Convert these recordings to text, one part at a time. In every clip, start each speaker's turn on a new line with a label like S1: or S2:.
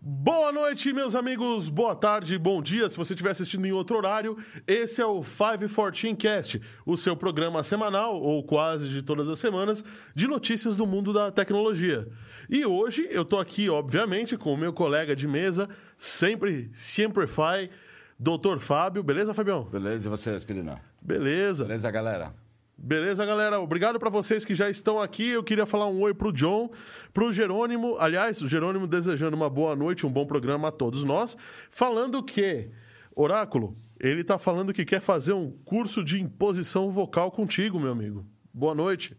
S1: Boa noite, meus amigos. Boa tarde, bom dia. Se você estiver assistindo em outro horário, esse é o 514 Cast, o seu programa semanal, ou quase de todas as semanas, de notícias do mundo da tecnologia. E hoje eu tô aqui, obviamente, com o meu colega de mesa, sempre, sempre Dr. Fábio. Beleza, Fabião?
S2: Beleza, e você, Aspirina?
S1: Beleza.
S2: Beleza, galera?
S1: Beleza, galera? Obrigado para vocês que já estão aqui. Eu queria falar um oi pro John, pro Jerônimo. Aliás, o Jerônimo desejando uma boa noite, um bom programa a todos nós. Falando que, Oráculo, ele tá falando que quer fazer um curso de imposição vocal contigo, meu amigo. Boa noite.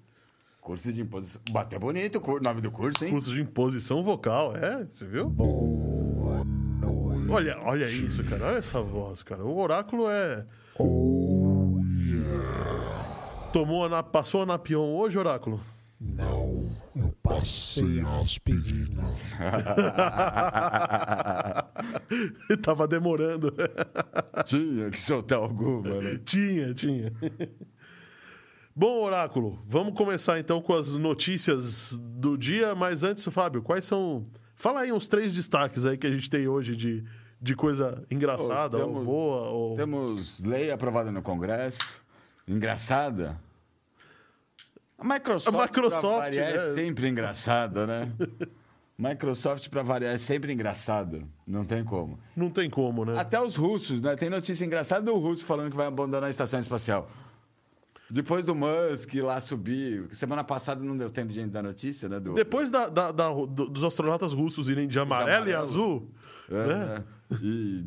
S2: Curso de imposição. Bateu bonito o nome do curso, hein?
S1: Curso de imposição vocal, é? Você viu?
S3: Boa noite.
S1: Olha, olha isso, cara. Olha essa voz, cara. O Oráculo é.
S3: Oh.
S1: Tomou. Passou a Napion hoje, Oráculo?
S3: Não, eu passei a aspirina.
S1: Tava demorando.
S2: tinha que soltar alguma, né?
S1: Tinha, tinha. Bom, Oráculo, vamos começar então com as notícias do dia, mas antes, Fábio, quais são. Fala aí uns três destaques aí que a gente tem hoje de, de coisa engraçada,
S2: Oh, temos-
S1: ou boa, ou.
S2: Temos lei aprovada no Congresso. Engraçada. A Microsoft,
S1: A Microsoft,
S2: pra variar,
S1: né?
S2: é sempre engraçada, né? Microsoft, pra variar, é sempre engraçada. Não tem como.
S1: Não tem como, né?
S2: Até os russos, né? Tem notícia engraçada do russo falando que vai abandonar a estação espacial. Depois do Musk lá subir. Semana passada não deu tempo de gente dar notícia, né? Do,
S1: Depois da, da- da- do- dos astronautas russos irem de amarelo, e
S2: amarelo.
S1: azul,
S2: É,
S1: né?
S2: né? E,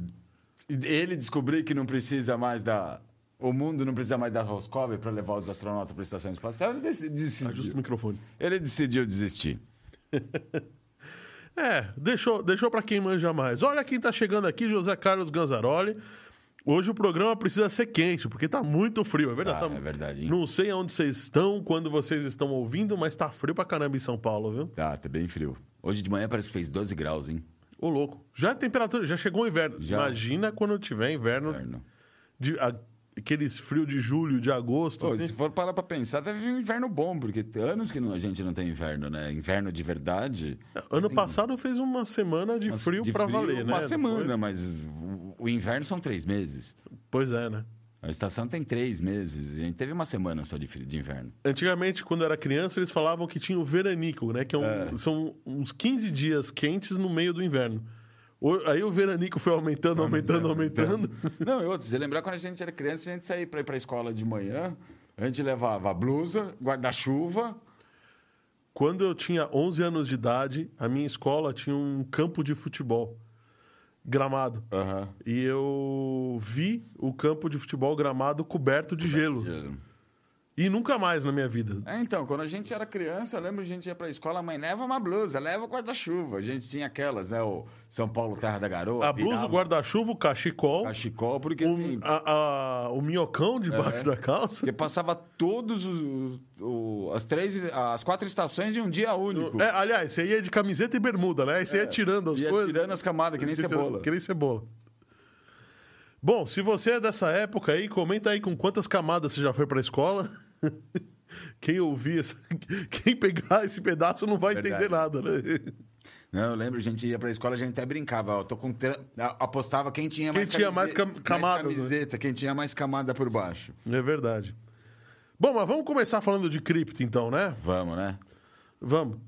S2: e ele descobrir que não precisa mais da. O mundo não precisa mais da Roscov para levar os astronautas para a estação espacial, ele dec-
S1: Ajusta o
S2: decidiu.
S1: microfone.
S2: Ele decidiu desistir.
S1: É, deixou, deixou para quem manja mais. Olha quem tá chegando aqui, José Carlos Ganzaroli. Hoje o programa precisa ser quente, porque tá muito frio, é verdade.
S2: Ah,
S1: tá-
S2: é verdade, hein?
S1: Não sei aonde vocês estão, quando vocês estão ouvindo, mas tá frio pra caramba em São Paulo, viu?
S2: Tá, tá bem frio. Hoje de manhã parece que fez 12 graus, hein?
S1: Ô, louco. Já a temperatura, já chegou o inverno.
S2: Já.
S1: Imagina quando tiver inverno,
S2: Inverno.
S1: de- a- aqueles frios de julho, de agosto,
S2: Pô,
S1: assim.
S2: se for parar pra pensar, teve um inverno bom, porque tem anos que não- a gente não tem inverno, né? Inverno de verdade.
S1: Ano passado fez uma semana de frio
S2: de
S1: pra valer, né?
S2: Uma semana,
S1: Depois-
S2: mas o, o inverno são três meses.
S1: Pois é, né?
S2: A estação tem três meses. A gente teve uma semana só de, frio- de inverno.
S1: Antigamente, quando eu era criança, eles falavam que tinha o veranico, né? Que é um- são uns 15 dias quentes no meio do inverno. Aí o veranico foi aumentando, aumentando, aumentando.
S2: Não, e outros, você lembrar quando a gente era criança, a gente saía para ir para a escola de manhã, a gente levava blusa, guarda-chuva.
S1: Quando eu tinha 11 anos de idade, a minha escola tinha um campo de futebol gramado.
S2: Aham.
S1: E eu vi o campo de futebol gramado coberto de gelo. E nunca mais na minha vida.
S2: É, então, quando a gente era criança, eu lembro que a gente ia para a escola, a mãe leva uma blusa, leva o guarda-chuva. A gente tinha aquelas, né? O São Paulo Terra da Garoa.
S1: A blusa, o guarda-chuva, o cachecol,
S2: cachecol, porque
S1: o,
S2: assim.
S1: a- a- o minhocão debaixo
S2: É.
S1: da calça.
S2: Porque passava todos os, o- as três, as quatro estações em um dia único.
S1: É, aliás, você ia de camiseta e bermuda, né? Aí você ia tirando as
S2: Ia
S1: coisas.
S2: tirando as camadas, que nem cebola.
S1: Que nem cebola. Bom, se você é dessa época aí, comenta aí com quantas camadas você já foi pra escola. Quem ouvir, essa- quem pegar esse pedaço não vai
S2: Verdade.
S1: entender nada, né?
S2: Não, eu lembro, a gente ia pra escola, a gente até brincava. Ó, tô com tra- apostava quem tinha
S1: Quem
S2: mais
S1: tinha mais cam- camadas, né?
S2: camiseta, quem tinha mais camada por baixo.
S1: É verdade. Bom, mas vamos começar falando de cripto então, né?
S2: Vamos, né?
S1: Vamos.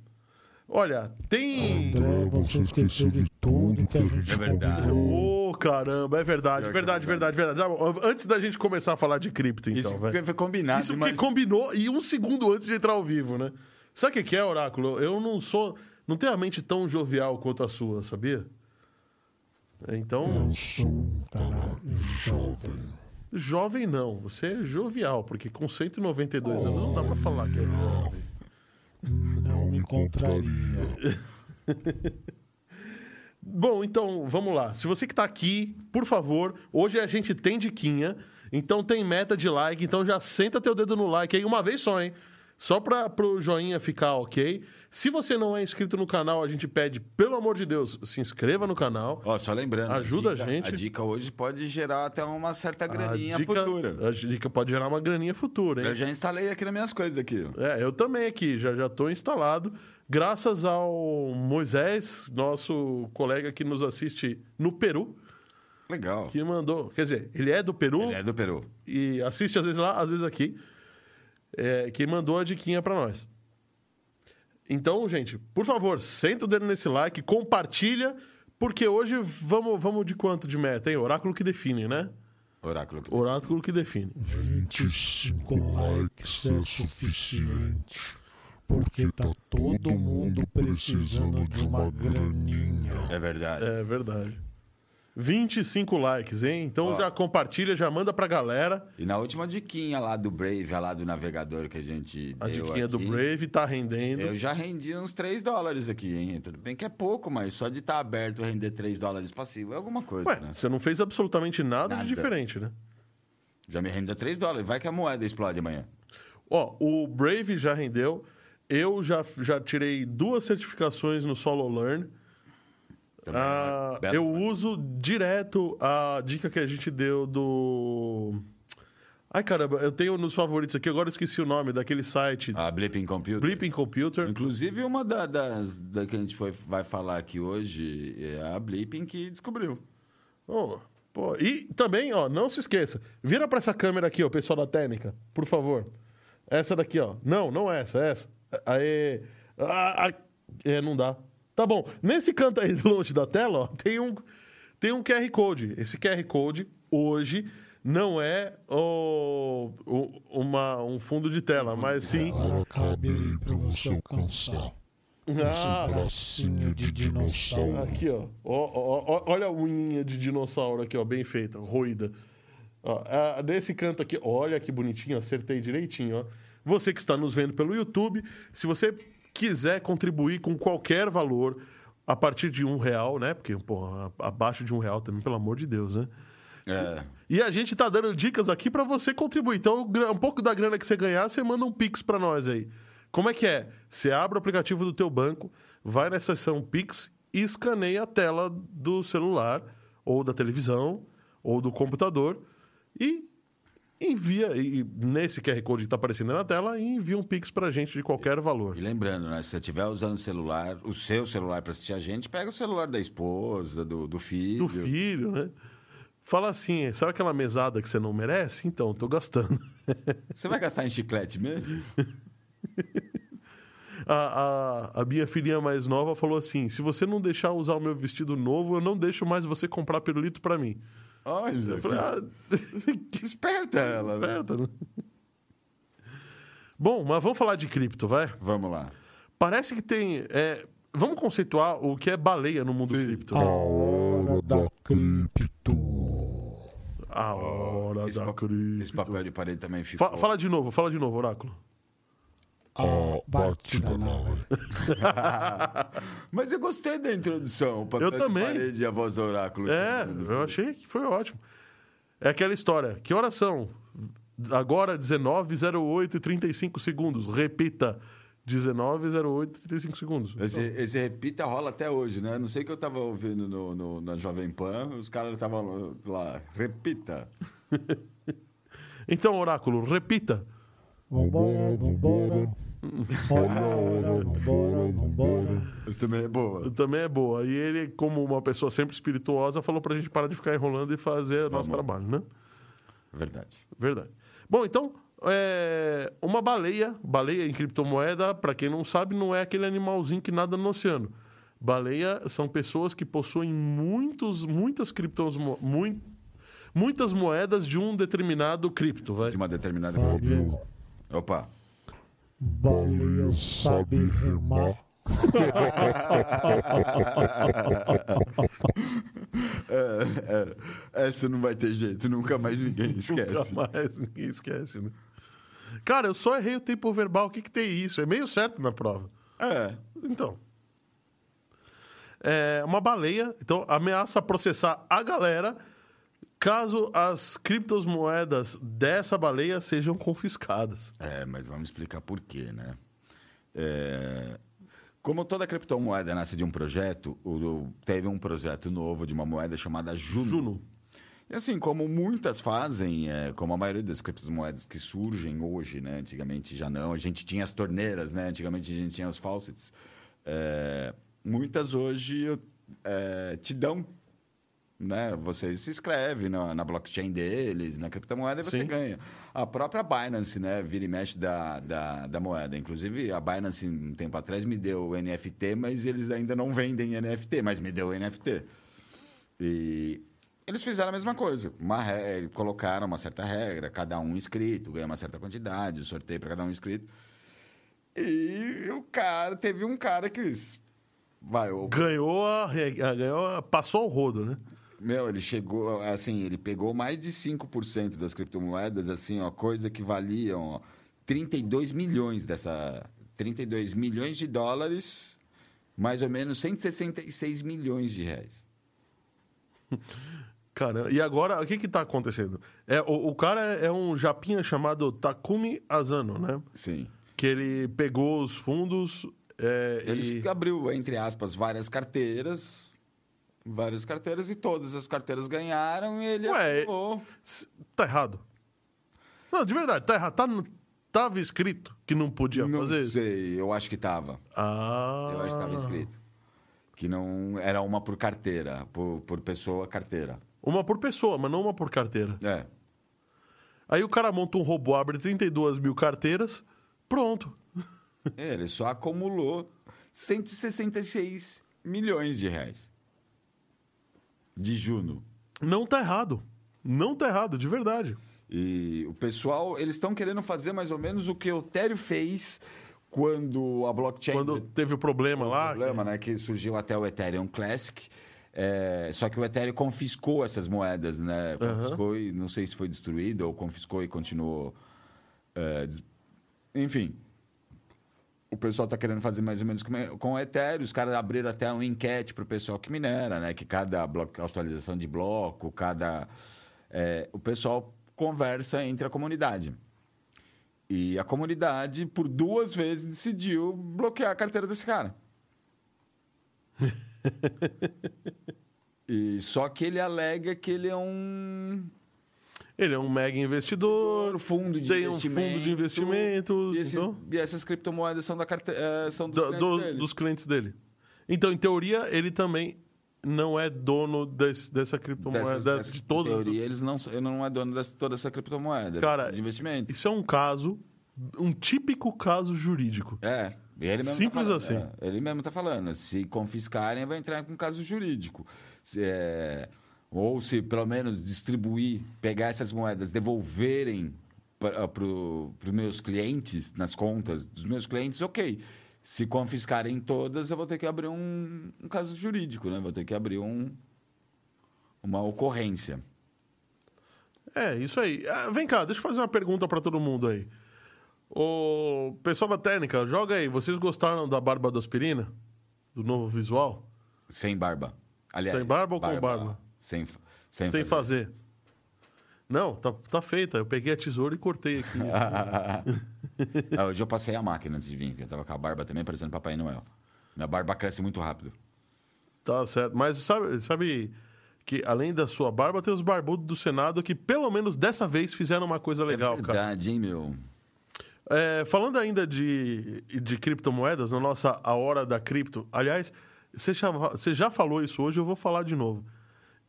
S1: Olha, tem.
S3: André, você esqueceu de tudo que a gente
S2: É verdade.
S1: Ô, caramba, é verdade,
S2: Pior que
S1: verdade,
S2: é
S1: verdade, verdade. Ah, Antes da gente começar a falar de cripto, então,
S2: Isso
S1: velho.
S2: foi combinado.
S1: Isso
S2: mas...
S1: porque combinou e um segundo antes de entrar ao vivo, né? Sabe o que que é, Oráculo? Eu não sou. Não tenho a mente tão jovial quanto a sua, sabia? Então,
S3: Eu sou um cara jovem.
S1: jovem não. Você é jovial, porque com 192 anos não dá pra falar que é jovem.
S3: Não me contraria.
S1: Bom, então, vamos lá. Se você que tá aqui, por favor, hoje a gente tem diquinha, então tem meta de like, então já senta teu dedo no like aí uma vez só, hein? Só para o joinha ficar ok. Se você não é inscrito no canal, a gente pede, pelo amor de Deus, se inscreva no canal.
S2: Ó, só lembrando.
S1: Ajuda a
S2: dica-
S1: gente.
S2: A dica hoje pode gerar até uma certa graninha
S1: a dica,
S2: futura.
S1: A dica pode gerar uma graninha futura, hein?
S2: Eu já instalei aqui nas minhas coisas aqui.
S1: É, eu também aqui, já já estou instalado. Graças ao Moisés, nosso colega que nos assiste no Peru,
S2: Legal.
S1: que mandou. Quer dizer, ele é do Peru
S2: Ele é do Peru.
S1: e assiste às vezes lá, às vezes aqui. É, que mandou a diquinha para nós. Então, gente, por favor, senta o dedo nesse like, compartilha, porque hoje vamos, vamos de quanto de meta, hein? Oráculo que define, né?
S2: Oráculo.
S1: Oráculo que define.
S3: 25 likes é suficiente. Porque tá todo mundo precisando de uma graninha.
S2: É verdade.
S1: É verdade. 25 likes, hein? Então
S2: Ó.
S1: já compartilha, já manda pra galera.
S2: E na última diquinha lá do Brave, lá do navegador que a gente
S1: A
S2: deu
S1: diquinha do
S2: aqui,
S1: Brave tá rendendo.
S2: Eu já rendi uns 3 dólares aqui, hein? Tudo bem que é pouco, mas só de estar aberto e render 3 dólares passivo é alguma coisa,
S1: Ué,
S2: né?
S1: você não fez absolutamente nada,
S2: Nada.
S1: de diferente, né?
S2: Já me rendeu 3 dólares. Vai que a moeda explode amanhã.
S1: Ó, o Brave já rendeu. Eu já, já tirei duas certificações no Solo Learn. Ah,
S2: é belo,
S1: eu
S2: né?
S1: uso direto a dica que a gente deu do. Ai, caramba, eu tenho nos favoritos aqui, agora eu esqueci o nome daquele site.
S2: A Blipping Computer.
S1: Blipping Computer.
S2: Inclusive, uma da- das da que a gente foi, vai falar aqui hoje é a Blipping que descobriu.
S1: Oh, pô, E também, ó, não se esqueça. Vira pra essa câmera aqui, ó, pessoal da técnica, por favor. Essa daqui, ó. Não, não essa, essa. Aê. Ah, ah, é, não dá. Tá bom. Nesse canto aí longe da tela, ó, tem um, tem um QR Code. Esse QR Code, hoje, não é o, o- uma, um fundo de tela, mas sim.
S3: Aí pra você alcançar.
S1: Ah,
S3: Esse bracinho de dinossauro.
S1: Aqui, ó. Ó, ó, ó, Olha a unha de dinossauro aqui, ó, bem feita, roída. Ó, nesse canto aqui, olha que bonitinho, acertei direitinho, ó. Você que está nos vendo pelo YouTube, se você quiser contribuir com qualquer valor, a partir de um real, né? Porque, pô, abaixo de um real também, pelo amor de Deus, né?
S2: É.
S1: E a gente tá dando dicas aqui para você contribuir. Então, um pouco da grana que você ganhar, você manda um Pix para nós aí. Como é que é? Você abre o aplicativo do teu banco, vai na seção Pix e escaneia a tela do celular, ou da televisão, ou do computador e envia, e nesse QR Code que está aparecendo na tela, envia um Pix pra gente de qualquer valor.
S2: E lembrando, né? Se você estiver usando o celular, o seu celular para assistir a gente, pega o celular da esposa, do, do filho.
S1: Do filho, né? Fala assim, sabe aquela mesada que você não merece? Então, tô gastando.
S2: Você vai gastar em chiclete mesmo?
S1: A, a, a minha filhinha mais nova falou assim: se você não deixar usar o meu vestido novo, eu não deixo mais você comprar pirulito pra mim.
S2: Olha,
S1: Eu falei, ah,
S2: que esperta ela, né?
S1: esperta, né? Bom, mas vamos falar de cripto, vai?
S2: Vamos lá.
S1: Parece que tem. é, vamos conceituar o que é baleia no mundo cripto.
S3: A hora da cripto.
S1: A hora
S2: Esse,
S1: da cripto.
S2: esse papel de parede também ficou.
S1: Fa- fala de novo, fala de novo, Oráculo.
S3: A batida na hora.
S2: Mas eu gostei da introdução. O papel
S1: Eu também.
S2: de parede e a voz do oráculo.
S1: É, eu achei que foi ótimo. É aquela história. Que horas são? Agora 19:08 e 35 segundos. Repita. 19:08 e 35 segundos.
S2: Esse, esse repita rola até hoje, né? Não sei o que eu tava ouvindo no, no- na Jovem Pan, os caras estavam lá, repita.
S1: Então, Oráculo, repita.
S3: Vambora, vambora. Olha a hora, vambora, vambora.
S2: Isso também é boa.
S1: Também é boa. E ele, como uma pessoa sempre espirituosa, falou pra gente parar de ficar enrolando e fazer o nosso trabalho, né?
S2: Verdade.
S1: Verdade. Bom, então, é, uma baleia, baleia em criptomoeda, para quem não sabe, não é aquele animalzinho que nada no oceano. Baleia são pessoas que possuem muitos, muitas criptos, mui- muitas moedas de um determinado cripto, vai.
S2: De uma determinada
S3: Fábio,
S2: Opa.
S3: baleia sabe remar.
S2: É, é, essa não vai ter jeito, nunca mais ninguém esquece.
S1: Nunca mais ninguém esquece, né? Cara, eu só errei o tempo verbal. O que, que tem isso? É meio certo na prova.
S2: É.
S1: Então. É uma baleia, então ameaça processar a galera caso as criptomoedas dessa baleia sejam confiscadas.
S2: É, mas vamos explicar por quê, né? É, Como toda criptomoeda nasce de um projeto, teve um projeto novo de uma moeda chamada Juno.
S1: Juno.
S2: E assim, como muitas fazem, é, como a maioria das criptomoedas que surgem hoje, né? Antigamente já não. A gente tinha as torneiras, né? Antigamente a gente tinha os faucets. É, muitas hoje é, te dão, né? Você se inscreve na, na blockchain deles, na criptomoeda e você
S1: Sim.
S2: ganha. A própria Binance, né? Vira e mexe da, da, da moeda. Inclusive, a Binance, um tempo atrás, me deu NFT, mas eles ainda não vendem NFT, mas me deu NFT. E eles fizeram a mesma coisa. Uma re- Colocaram uma certa regra, cada um inscrito, ganha uma certa quantidade, o sorteio para cada um inscrito. E o cara, teve um cara que. Vai, o
S1: Ganhou a, ganhou passou ao rodo, né?
S2: Meu, ele chegou, assim, ele pegou mais de 5% das criptomoedas, assim, ó, coisa que valiam ó, 32 milhões dessa. 32 milhões de dólares, mais ou menos 166 milhões de reais.
S1: Cara, e agora, o que que tá acontecendo? É, o, o cara é um japinha chamado Takumi Asano, né?
S2: Sim.
S1: Que ele pegou os fundos é,
S2: Ele
S1: e...
S2: abriu, entre aspas, várias carteiras. Várias carteiras e todas as carteiras ganharam e ele
S1: Ué, Tá errado. Não, de verdade, tá errado. Tá, tava escrito que não podia
S2: Não
S1: fazer isso.
S2: sei, eu acho que tava.
S1: Ah.
S2: Eu acho que estava escrito. Que não era uma por carteira, por, por pessoa carteira.
S1: Uma por pessoa, mas não uma por carteira.
S2: É.
S1: Aí o cara monta um robô, abre 32 mil carteiras, pronto.
S2: Ele só acumulou 166 milhões de reais. De Juno.
S1: Não tá errado. Não tá errado, de verdade.
S2: E o pessoal, eles estão querendo fazer mais ou menos o que o Ethereum fez quando a blockchain
S1: Quando teve o problema lá.
S2: problema, né? Que surgiu até o Ethereum Classic. É, só que o Ethereum confiscou essas moedas, né? Confiscou e não sei se foi destruído ou confiscou e continuou. é, des- Enfim. O pessoal está querendo fazer mais ou menos com, com o Ethereum. Os caras abriram até uma enquete para o pessoal que minera, né? Que cada bloco, atualização de bloco, cada. é, o pessoal conversa entre a comunidade. E a comunidade, por duas vezes, decidiu bloquear a carteira desse cara. e só que ele alega que ele é um
S1: Ele é um mega investidor.
S2: fundo de
S1: tem um fundo de investimentos.
S2: E, esse-
S1: então,
S2: e essas criptomoedas são, da carte... eh, são dos
S1: do-
S2: clientes
S1: do-
S2: dele.
S1: dos clientes dele. Então, em teoria, ele também não é dono desse- dessa criptomoeda,
S2: Dessas- dessas-
S1: de todas.
S2: em teoria, eles não, ele não é dono de toda essa criptomoeda
S1: Cara,
S2: de investimento.
S1: Isso é um caso, um típico caso jurídico.
S2: É.
S1: Simples
S2: tá falando,
S1: assim.
S2: é, ele mesmo está falando. Se confiscarem, vai entrar com caso jurídico. Se, é, ou se pelo menos distribuir, pegar essas moedas, devolverem para os meus clientes, nas contas dos meus clientes, ok. Se confiscarem todas, eu vou ter que abrir um, um caso jurídico, né? Vou ter que abrir um, uma ocorrência.
S1: É, isso aí. Ah, vem cá, deixa eu fazer uma pergunta pra todo mundo aí. O pessoal da técnica, joga aí. Vocês gostaram da barba da aspirina? Do novo visual?
S2: Sem barba. Aliás,
S1: Sem barba ou com barba?
S2: Sem, sem,
S1: Sem
S2: fazer.
S1: fazer. Não, tá, tá feita. Eu peguei a tesoura e cortei aqui.
S2: Ah, hoje eu passei a máquina antes de vir, porque eu tava com a barba também parecendo Papai Noel. Minha barba cresce muito rápido.
S1: tá certo. Mas sabe, sabe que além da sua barba, tem os barbudos do Senado que pelo menos dessa vez fizeram uma coisa legal,
S2: é
S1: cara.
S2: verdade, hein, meu?
S1: É, falando ainda de, de criptomoedas, na nossa A Hora da Cripto, aliás, você já, você já falou isso hoje, eu vou falar de novo.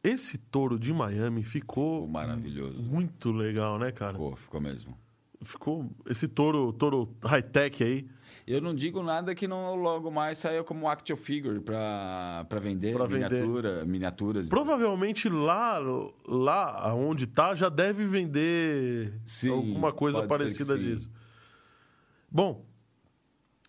S1: Esse touro de Miami ficou
S2: maravilhoso.
S1: muito legal, né, cara?
S2: Ficou, ficou mesmo.
S1: Ficou esse touro, touro high-tech aí.
S2: Eu não digo nada que não logo mais saia como action figure pra, pra vender,
S1: Pra vender.
S2: miniatura, miniaturas.
S1: Provavelmente lá, lá onde tá, já deve vender
S2: Sim,
S1: alguma coisa parecida disso. Bom,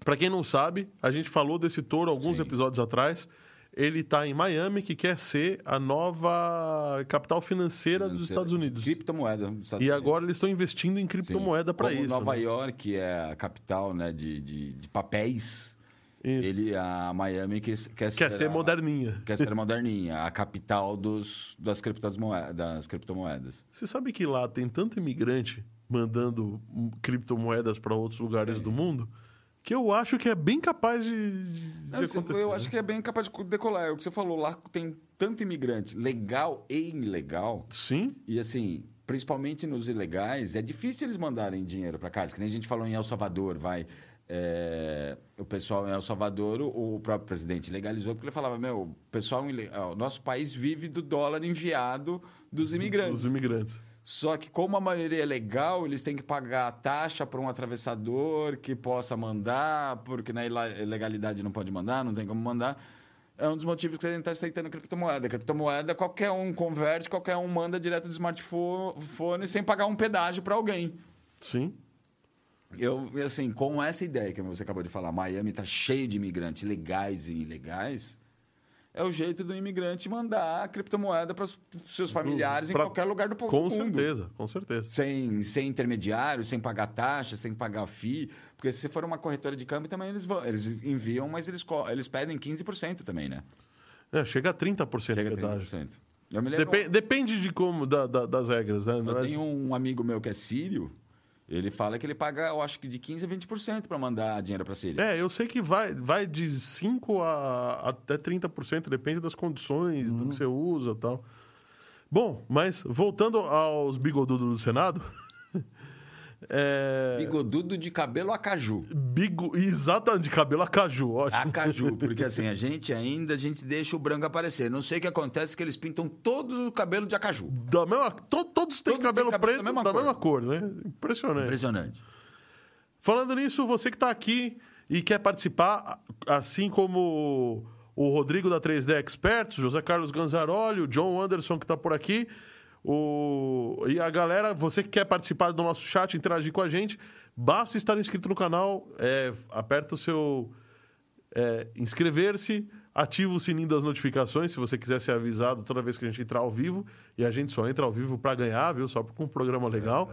S1: pra quem não sabe, a gente falou desse touro alguns
S2: Sim.
S1: episódios atrás. Ele tá em Miami, que quer ser a nova capital financeira, dos Estados Unidos.
S2: Criptomoeda. dos Estados
S1: E
S2: Unidos.
S1: agora eles estão investindo em criptomoeda para isso.
S2: Nova
S1: né?
S2: York é a capital né, de, de, de papéis.
S1: Isso.
S2: Ele, a Miami quer, quer,
S1: Quer ser
S2: a-
S1: moderninha.
S2: Quer ser moderninha, a capital dos, das, criptomoedas, das criptomoedas.
S1: Você sabe que lá tem tanto imigrante mandando criptomoedas para outros lugares do mundo que eu acho que é bem capaz de, de
S2: Não, assim,
S1: acontecer.
S2: eu
S1: né?
S2: acho que é bem capaz de decolar. É o que você falou, lá tem tanto imigrante legal e ilegal.
S1: Sim,
S2: E assim, principalmente nos ilegais, é difícil eles mandarem dinheiro para casa. Que nem a gente falou em El Salvador, vai. É, o pessoal em El Salvador, o, o próprio presidente legalizou, porque ele falava: Meu, o pessoal, o nosso país vive do dólar enviado dos imigrantes.
S1: os imigrantes.
S2: Só que, como a maioria é legal, eles têm que pagar a taxa para um atravessador que possa mandar, porque na ilegalidade não pode mandar, não tem como mandar. É um dos motivos que a gente está aceitando criptomoeda. Criptomoeda, qualquer um converte, qualquer um manda direto do smartphone sem pagar um pedágio para alguém.
S1: Sim.
S2: Eu, assim, com essa ideia que você acabou de falar, Miami está cheio de imigrantes legais e ilegais, é o jeito do imigrante mandar criptomoeda para os seus familiares
S1: Pra-
S2: em qualquer lugar do,
S1: Com
S2: do mundo
S1: certeza, com certeza.
S2: sem, sem intermediário, sem pagar taxa, sem pagar FII. Porque se for uma corretora de câmbio, também eles vão. Eles enviam, mas eles, eles pedem 15% também, né?
S1: É, chega a 30%
S2: Chega
S1: de
S2: a
S1: pedágio.
S2: 30%. Eu me lembro.
S1: Depen- depende de como, da- da- das regras, né?
S2: Eu
S1: Não é-
S2: tenho um amigo meu que é sírio, ele fala que ele paga, eu acho que de 15% a 20% para mandar dinheiro para Síria.
S1: É, eu sei que vai, vai de 5% a, até 30%, depende das condições, do que você usa e tal. Bom, mas voltando aos bigodudos do Senado. é,
S2: Bigodudo de cabelo a caju.
S1: bigo, exatamente, de cabelo a caju, ótimo.
S2: A caju, porque assim, a gente ainda a gente deixa o branco aparecer. Não sei o que acontece que eles pintam todo o cabelo de acaju.
S1: Da mesma, to- todos têm cabelo
S2: cabelo
S1: preto
S2: da mesma
S1: da
S2: cor.
S1: mesma cor, né? Impressionante.
S2: Impressionante.
S1: Falando nisso, você que está aqui e quer participar, assim como o Rodrigo da 3D Experts, José Carlos Ganzaroli, o John Anderson que está por aqui, o... e a galera, você que quer participar do nosso chat, interagir com a gente, basta estar inscrito no canal, é, aperta o seu é, inscrever-se, ativa o sininho das notificações se você quiser ser avisado toda vez que a gente entrar ao vivo. E a gente só entra ao vivo para ganhar, viu? Só com um programa legal.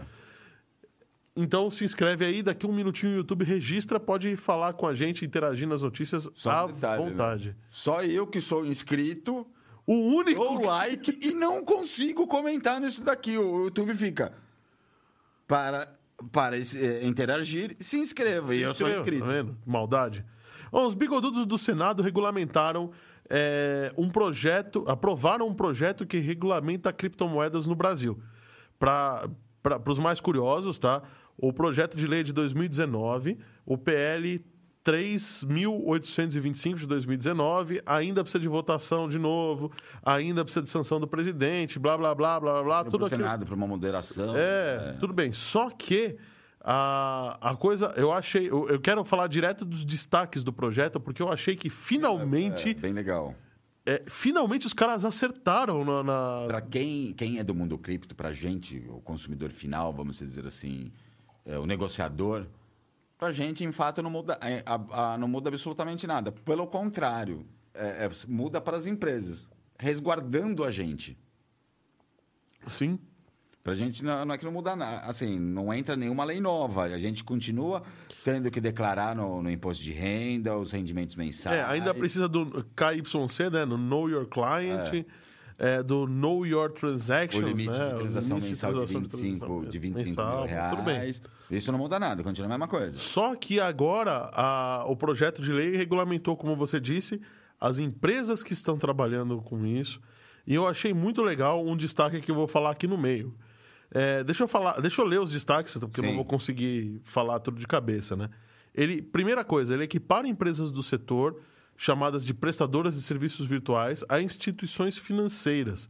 S1: Então se inscreve aí, daqui um minutinho o YouTube registra, pode falar com a gente, interagir nas notícias
S2: Só
S1: à
S2: um detalhe, né?
S1: vontade.
S2: Só eu que sou inscrito
S1: O único.
S2: like e não consigo comentar nisso daqui. O YouTube fica para para eh, interagir, se inscreva. e eu sou inscrito.
S1: Tá vendo? Maldade. Bom, os bigodudos do Senado regulamentaram é, um projeto, aprovaram um projeto que regulamenta criptomoedas no Brasil. Para os mais curiosos, tá? O projeto de lei de 2019, o PL 3.825 de 2019, ainda precisa de votação de novo, ainda precisa de sanção do presidente, blá, blá, blá, blá, blá.
S2: Tudo
S1: Tudo aquilo.
S2: Senado para uma moderação.
S1: É, tudo bem. Só que a, a coisa, eu achei. Eu, eu quero falar direto dos destaques do projeto, porque eu achei que
S2: É,
S1: finalmente.
S2: bem legal.
S1: é, finalmente os caras acertaram na. na-
S2: Para quem, quem é do mundo cripto, para gente, o consumidor final, vamos dizer assim, é, o negociador, para gente, em fato, não muda, é, a- a- não muda absolutamente nada. Pelo contrário, é, é, muda para as empresas, resguardando a gente.
S1: Sim.
S2: Para a gente não, não é que não muda nada, assim, não entra nenhuma lei nova. A gente continua tendo que declarar no, no imposto de renda os rendimentos mensais.
S1: É, ainda precisa do KYC, né? No Know Your Client, é, do Know Your
S2: o
S1: Transactions.
S2: limite
S1: né?
S2: de transação
S1: limite
S2: mensal de
S1: transação
S2: 25,
S1: transação
S2: de 25
S1: mensal,
S2: mil reais.
S1: Tudo bem.
S2: Isso não muda nada, continua a mesma coisa.
S1: Só que agora a- o projeto de lei regulamentou, como você disse, as empresas que estão trabalhando com isso. E eu achei muito legal um destaque que eu vou falar aqui no meio. É, deixa eu falar, deixa eu ler os destaques, porque eu não
S2: Sim.
S1: vou conseguir falar tudo de cabeça, né? Ele, primeira coisa, ele equipara empresas do setor chamadas de prestadoras de serviços virtuais a instituições financeiras,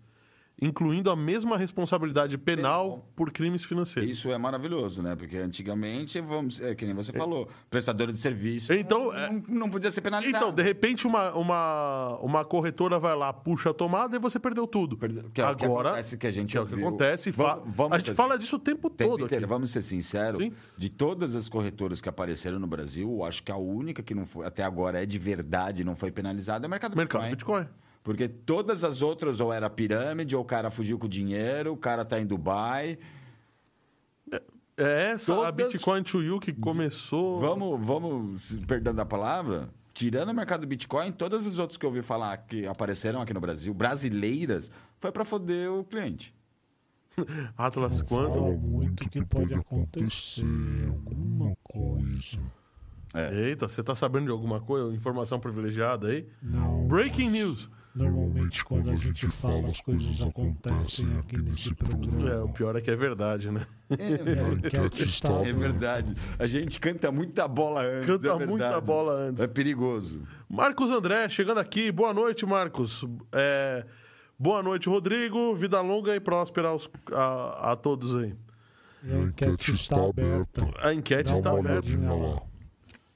S1: incluindo a mesma responsabilidade penal por crimes financeiros.
S2: Isso é maravilhoso, né? Porque antigamente, vamos, é que nem você falou, prestador de serviço
S1: Então,
S2: não,
S1: é-
S2: não, não podia ser penalizado.
S1: Então, de repente, uma, uma, uma corretora vai lá, puxa a tomada e você perdeu tudo.
S2: Perdeu- que é o que
S1: Agora,
S2: acontece que a gente
S1: que é o que acontece.
S2: Vamos- vamos
S1: a gente
S2: fazer-
S1: fala disso o tempo
S2: tempo
S1: todo
S2: inteiro. Vamos ser sinceros,
S1: Sim.
S2: de todas as corretoras que apareceram no Brasil, eu acho que a única que não foi, até agora é de verdade não foi penalizada é o mercado,
S1: Mercado
S2: Bitcoin.
S1: Bitcoin.
S2: Porque todas as outras ou era pirâmide, ou o cara fugiu com o dinheiro, o cara tá em Dubai.
S1: É essa a
S2: Todas-
S1: Bitcoin to You que começou.
S2: Vamos, vamos, perdão da palavra, tirando o mercado do Bitcoin, todas as outras que eu ouvi falar que apareceram aqui no Brasil, brasileiras, foi para foder o cliente.
S1: Atlas Quantum.
S3: muito que pode acontecer alguma coisa.
S1: Eita, você tá sabendo de alguma coisa? Informação privilegiada aí?
S3: Não.
S1: Breaking news.
S3: Normalmente quando a gente fala as coisas acontecem aqui nesse
S1: É, o
S3: programa.
S1: pior é que é verdade, né?
S3: A enquete está
S2: É verdade. A gente canta muita bola antes.
S1: Canta
S2: é verdade.
S1: muita bola antes.
S2: É perigoso.
S1: Marcos André, chegando aqui. Boa noite, Marcos. É, Boa noite, Rodrigo. Vida longa e próspera aos- a, a todos aí.
S3: A enquete está aberta.
S1: A enquete está aberta.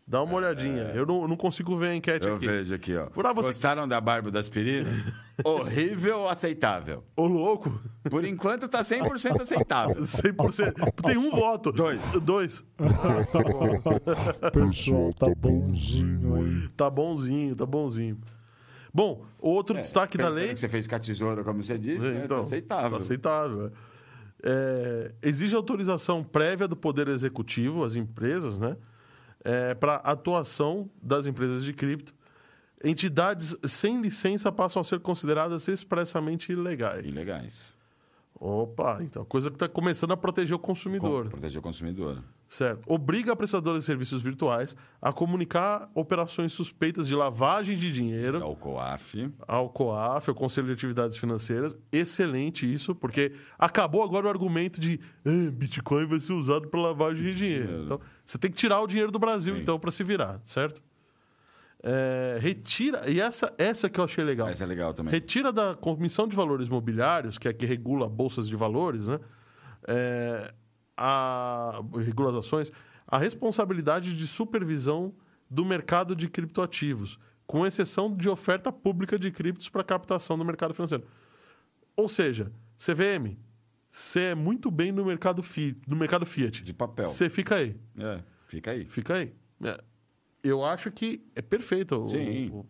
S1: Dá uma olhadinha. Eu não, não consigo ver a enquete
S2: Eu
S1: aqui.
S2: vejo aqui, ó.
S1: Pra você-
S2: Gostaram da barba da aspirina? Horrível ou aceitável?
S1: Ô, louco.
S2: Por enquanto tá 100% aceitável.
S1: 100%. Tem um voto.
S2: Dois.
S1: Dois.
S3: O pessoal tá bonzinho aí.
S1: Tá bonzinho, tá bonzinho. Bom, outro destaque da
S2: Pensando
S1: lei.
S2: que você fez com a tesoura, como você disse, né?
S1: Então,
S2: tá aceitável.
S1: tá aceitável. É, exige autorização prévia do Poder Executivo, as empresas, né? Para atuação das empresas de cripto. Entidades sem licença passam a ser consideradas expressamente ilegais.
S2: Ilegais.
S1: Opa, então, coisa que está começando a proteger o
S2: Com,
S1: consumidor.
S2: proteger o consumidor.
S1: Certo. Obriga prestadores de serviços virtuais a comunicar operações suspeitas de lavagem de dinheiro
S2: É o COAF.
S1: ao COAF, ao Conselho de Atividades Financeiras. Excelente isso, porque acabou agora o argumento de "Ah, Bitcoin vai ser usado para lavagem de dinheiro.
S2: dinheiro.
S1: Então, você tem que tirar o dinheiro do Brasil,
S2: Sim.
S1: então, para se virar, certo? É, retira, e essa, essa que eu achei legal.
S2: Essa é legal também.
S1: Retira da Comissão de Valores Mobiliários, que é que regula bolsas de valores, né? É, a, regula as ações, a responsabilidade de supervisão do mercado de criptoativos, com exceção de oferta pública de criptos para captação do mercado financeiro. Ou seja, CVM, você é muito bem no mercado, fi, no mercado Fiat.
S2: De papel.
S1: Você fica aí.
S2: É, fica aí.
S1: Fica aí. É. Eu acho que é perfeito. o-
S2: Sim.
S1: o-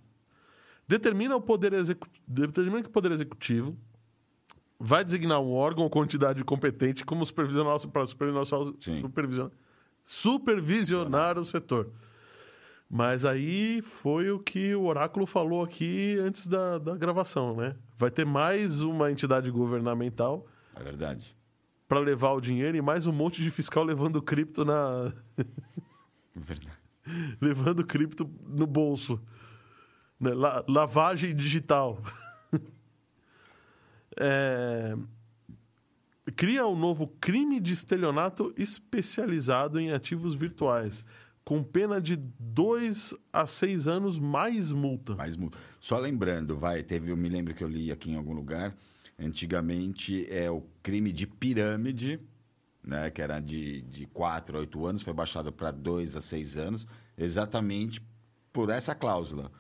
S1: determina o poder executivo, determina que o poder executivo vai designar um órgão ou quantidade competente como supervisionar para supervisionar, supervisionar, supervisionar o setor. Mas aí foi o que o Oráculo falou aqui antes da, da gravação, né? Vai ter mais uma entidade governamental
S2: É verdade.
S1: para levar o dinheiro e mais um monte de fiscal levando cripto na,
S2: verdade.
S1: levando cripto no bolso. Né? La- lavagem digital. É, Cria um novo crime de estelionato especializado em ativos virtuais, com pena de 2 a 6 anos mais multa.
S2: Mais multa. Só lembrando, vai, teve, eu me lembro que eu li aqui em algum lugar, antigamente é o crime de pirâmide, né, que era de, de 4 a 8 anos, foi baixado para 2 a 6 anos, exatamente por essa cláusula.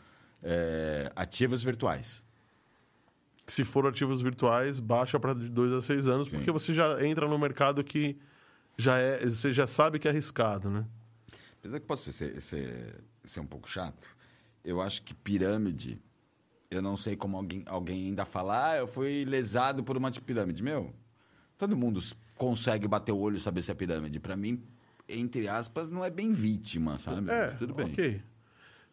S2: É, ativos virtuais.
S1: Se for ativos virtuais, baixa para de 2 a 6 anos,
S2: Sim.
S1: porque você já entra no mercado que já é, você já sabe que é arriscado, né?
S2: Apesar que possa ser, ser, ser um pouco chato, eu acho que pirâmide, eu não sei como alguém, alguém ainda fala, ah, eu fui lesado por uma pirâmide. Meu, todo mundo consegue bater o olho e saber se é pirâmide. Para mim, entre aspas, não é bem vítima, sabe?
S1: É,
S2: Mas tudo bem.
S1: ok.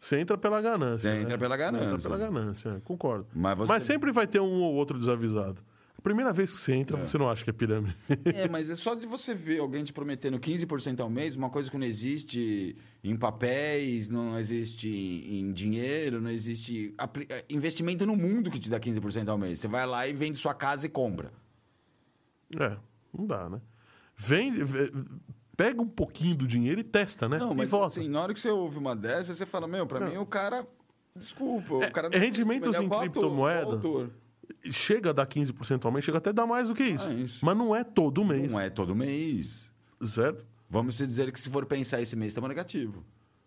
S1: Você entra pela ganância.
S2: Você entra
S1: né?
S2: pela ganância.
S1: Entra pela ganância, é, concordo.
S2: Mas
S1: Mas,
S2: você-
S1: sempre vai ter um ou outro desavisado. A primeira vez que você entra, você não acha que é pirâmide.
S2: É, mas é só de você ver alguém te prometendo 15% ao mês, uma coisa que não existe em papéis, não existe em dinheiro, não existe eh, investimento no mundo que te dá 15% ao mês. Você vai lá e vende sua casa e compra.
S1: é, não dá, né? Vem, vê- pega um pouquinho do dinheiro e testa, né?
S2: Não,
S1: e
S2: mas
S1: volta.
S2: assim, na hora que você ouve uma dessas, você fala, meu, pra mim o cara... Desculpa,
S1: É,
S2: o cara...
S1: é rendimentos
S2: ele é
S1: em criptomoeda. Chega a dar 15% ao mês, chega até a dar mais do que isso.
S2: Ah, isso.
S1: Mas não é todo mês,
S2: Não é todo mês.
S1: certo?
S2: Vamos dizer que se for pensar esse mês, estamos negativo.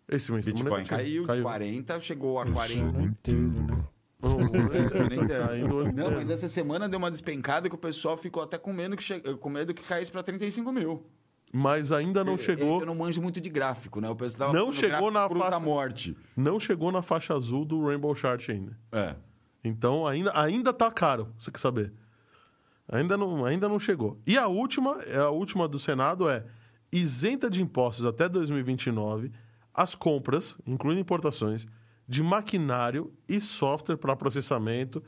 S1: Esse mês estamos
S2: Bitcoin
S1: negativo.
S2: caiu, de 40, chegou a 40.
S3: Ano inteiro, né?
S1: Não,
S2: Não,
S1: inteiro.
S2: mas essa semana deu uma despencada que o pessoal ficou até com medo que, che... com medo que caísse para 35 mil.
S1: Mas ainda não chegou.
S2: Eu não manjo muito de gráfico, né? O pessoal
S1: Não chegou na faixa-
S2: da morte.
S1: Não chegou na faixa azul do Rainbow Chart ainda.
S2: É.
S1: Então ainda, ainda tá caro, você quer saber. Ainda não, ainda não chegou. E a última, é a última do Senado é isenta de impostos até 2029 as compras, incluindo importações, de maquinário e software para processamento,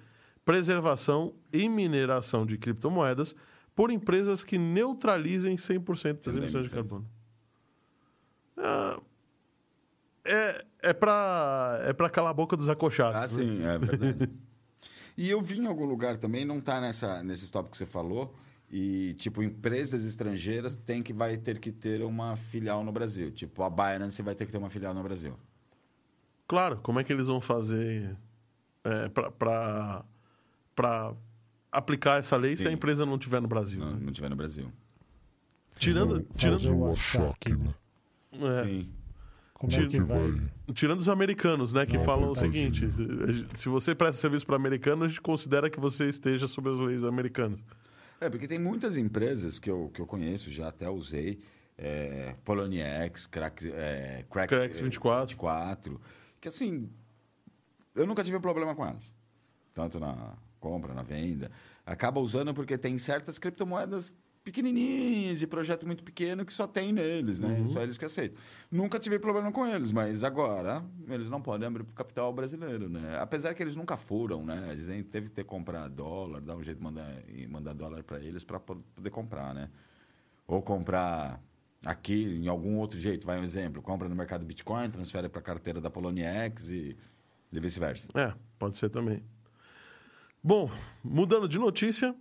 S1: preservação e mineração de criptomoedas por empresas que neutralizem 100% das emissões de carbono. Ah, é é para é pra calar a boca dos acochados.
S2: Ah,
S1: né?
S2: sim, é verdade. e eu vi em algum lugar também, não tá nessa, nesses tópicos que você falou, e, tipo, empresas estrangeiras têm que, vai ter que ter uma filial no Brasil. Tipo, a Binance vai ter que ter uma filial no Brasil.
S1: Claro, como é que eles vão fazer é, para aplicar essa lei se
S2: Sim.
S1: a empresa não estiver no Brasil?
S2: Não,
S1: né?
S2: não tiver no Brasil.
S1: Tirando,
S3: Fazer
S1: tirando,
S3: o achaque, né?
S1: é,
S2: Sim.
S3: Como é
S1: Tira-
S3: que vai...
S1: tirando os americanos, né, que
S3: Não,
S1: falam o seguinte: se, se você presta serviço para americano, a gente considera que você esteja sob as leis americanas.
S2: É, porque tem muitas empresas que eu, que eu conheço, já até usei, é, Poloniex, Crack, é, Crack,
S1: Cracks
S2: é,
S1: 24.
S2: 24, que assim, eu nunca tive problema com elas. Tanto na compra, na venda. Acaba usando porque tem certas criptomoedas pequenininhas, de projeto muito pequeno, que só tem neles, né? Só eles que aceitam. Nunca tive problema com eles, mas agora eles não podem abrir para o capital brasileiro, né? Apesar que eles nunca foram, né? Eles nem teve que ter comprar dólar, dar um jeito de mandar, mandar dólar para eles para poder comprar, né? Ou comprar aqui em algum outro jeito, vai um exemplo, compra no mercado Bitcoin, transfere para a carteira da Poloniex e, e vice-versa.
S1: É, pode ser também. Bom, mudando de notícia,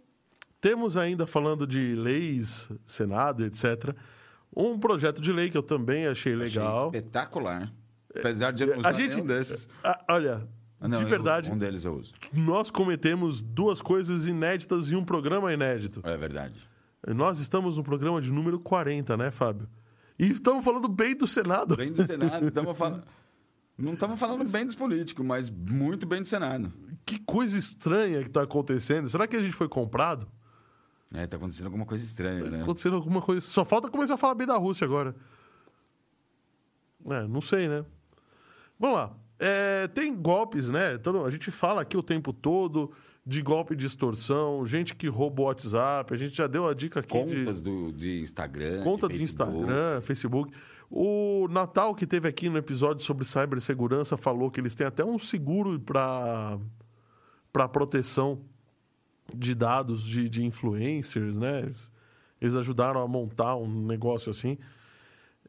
S1: temos ainda falando de leis, Senado, etc., um projeto de lei que eu também achei legal.
S2: Achei espetacular. Apesar de eu não usar
S1: A gente,
S2: nenhum desses.
S1: Ah, olha,
S2: Ah, não,
S1: de
S2: eu-
S1: verdade,
S2: um deles eu uso.
S1: nós cometemos duas coisas inéditas em um programa inédito.
S2: É verdade.
S1: Nós estamos no programa de número 40, né, Fábio? E estamos falando bem do Senado.
S2: Bem do Senado. Estamos falando... Não estamos falando bem dos políticos, mas muito bem do Senado.
S1: Que coisa estranha que está acontecendo. Será que a gente foi comprado?
S2: É, tá acontecendo alguma coisa estranha, né?
S1: acontecendo alguma coisa. Só falta começar a falar bem da Rússia agora. É, não sei, né? Vamos lá. É, tem golpes, né? Então, a gente fala aqui o tempo todo de golpe de extorsão, gente que rouba o WhatsApp. A gente já deu a dica aqui de
S2: Contas do, de Instagram.
S1: conta
S2: de
S1: do
S2: Facebook.
S1: Instagram, Facebook. O Natal que teve aqui no episódio sobre cibersegurança falou que eles têm até um seguro para para proteção de dados de, de influencers, né? Eles, eles ajudaram a montar um negócio assim.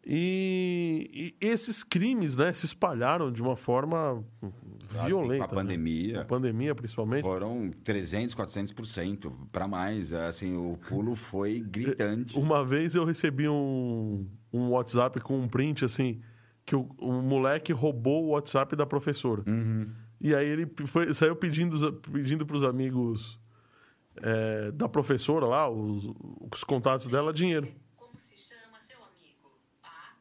S1: E, e esses crimes, né, se espalharam de uma forma violenta.
S2: com a pandemia.
S1: Né? A pandemia, principalmente.
S2: Foram 300, 400% para mais. Assim, o pulo foi gritante.
S1: Uma vez eu recebi um, um WhatsApp com um print assim, que o, o moleque roubou o WhatsApp da professora. E aí ele foi- saiu pedindo, pedindo para os amigos é, da professora lá, os, os contatos dela, dinheiro.
S4: Como se chama seu amigo? Ah,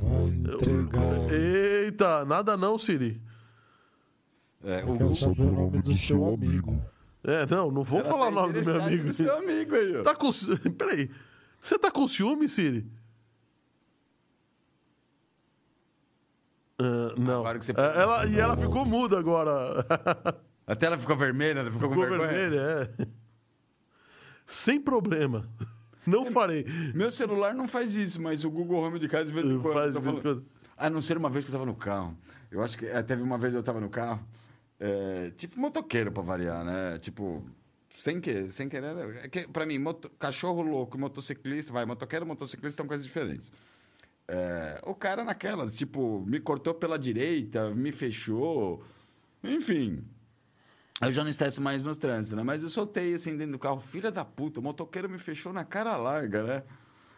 S3: Vai entregar.
S1: Eita, nada não, Siri.
S2: É, o
S3: Quero saber o nome do seu amigo.
S1: É, não, não vou
S2: Ela
S1: falar
S2: tá
S1: o nome do meu amigo.
S2: no seu amigo aí, ó.
S1: Tá com... Peraí, você tá com ciúme, Siri? Ah, não.
S2: Agora que você-
S1: Ah, ela, e ela ficou muda agora.
S2: A tela ficou vermelha, ela ficou com
S1: Ficou vermelha, é. Sem problema. Não farei.
S2: Meu celular não faz isso, mas o Google Home de casa de vez em quando.
S1: Faz
S2: falando-
S1: quando.
S2: A não ser uma vez que eu tava no carro. Eu acho que é, teve uma vez eu tava no carro, é, tipo motoqueiro pra variar, né? Tipo, sem, que, sem querer. É que, pra mim, moto- cachorro louco, motociclista, vai, motoqueiro e motociclista são coisas diferentes. É, o cara naquelas, tipo, me cortou pela direita, me fechou, enfim. Eu já não estresso mais no trânsito, né? Mas eu soltei assim dentro do carro, filha da puta, o motoqueiro me fechou na cara larga, né?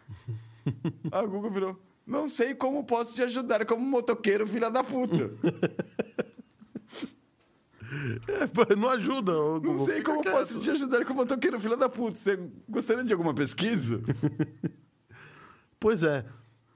S2: A Google virou. Não sei como posso te ajudar como motoqueiro, filha da puta.
S1: É, não ajuda.
S2: Não
S1: Google,
S2: sei como
S1: quieto.
S2: posso te ajudar como motoqueiro, filha da puta. Você gostaria de alguma pesquisa?
S1: Pois é.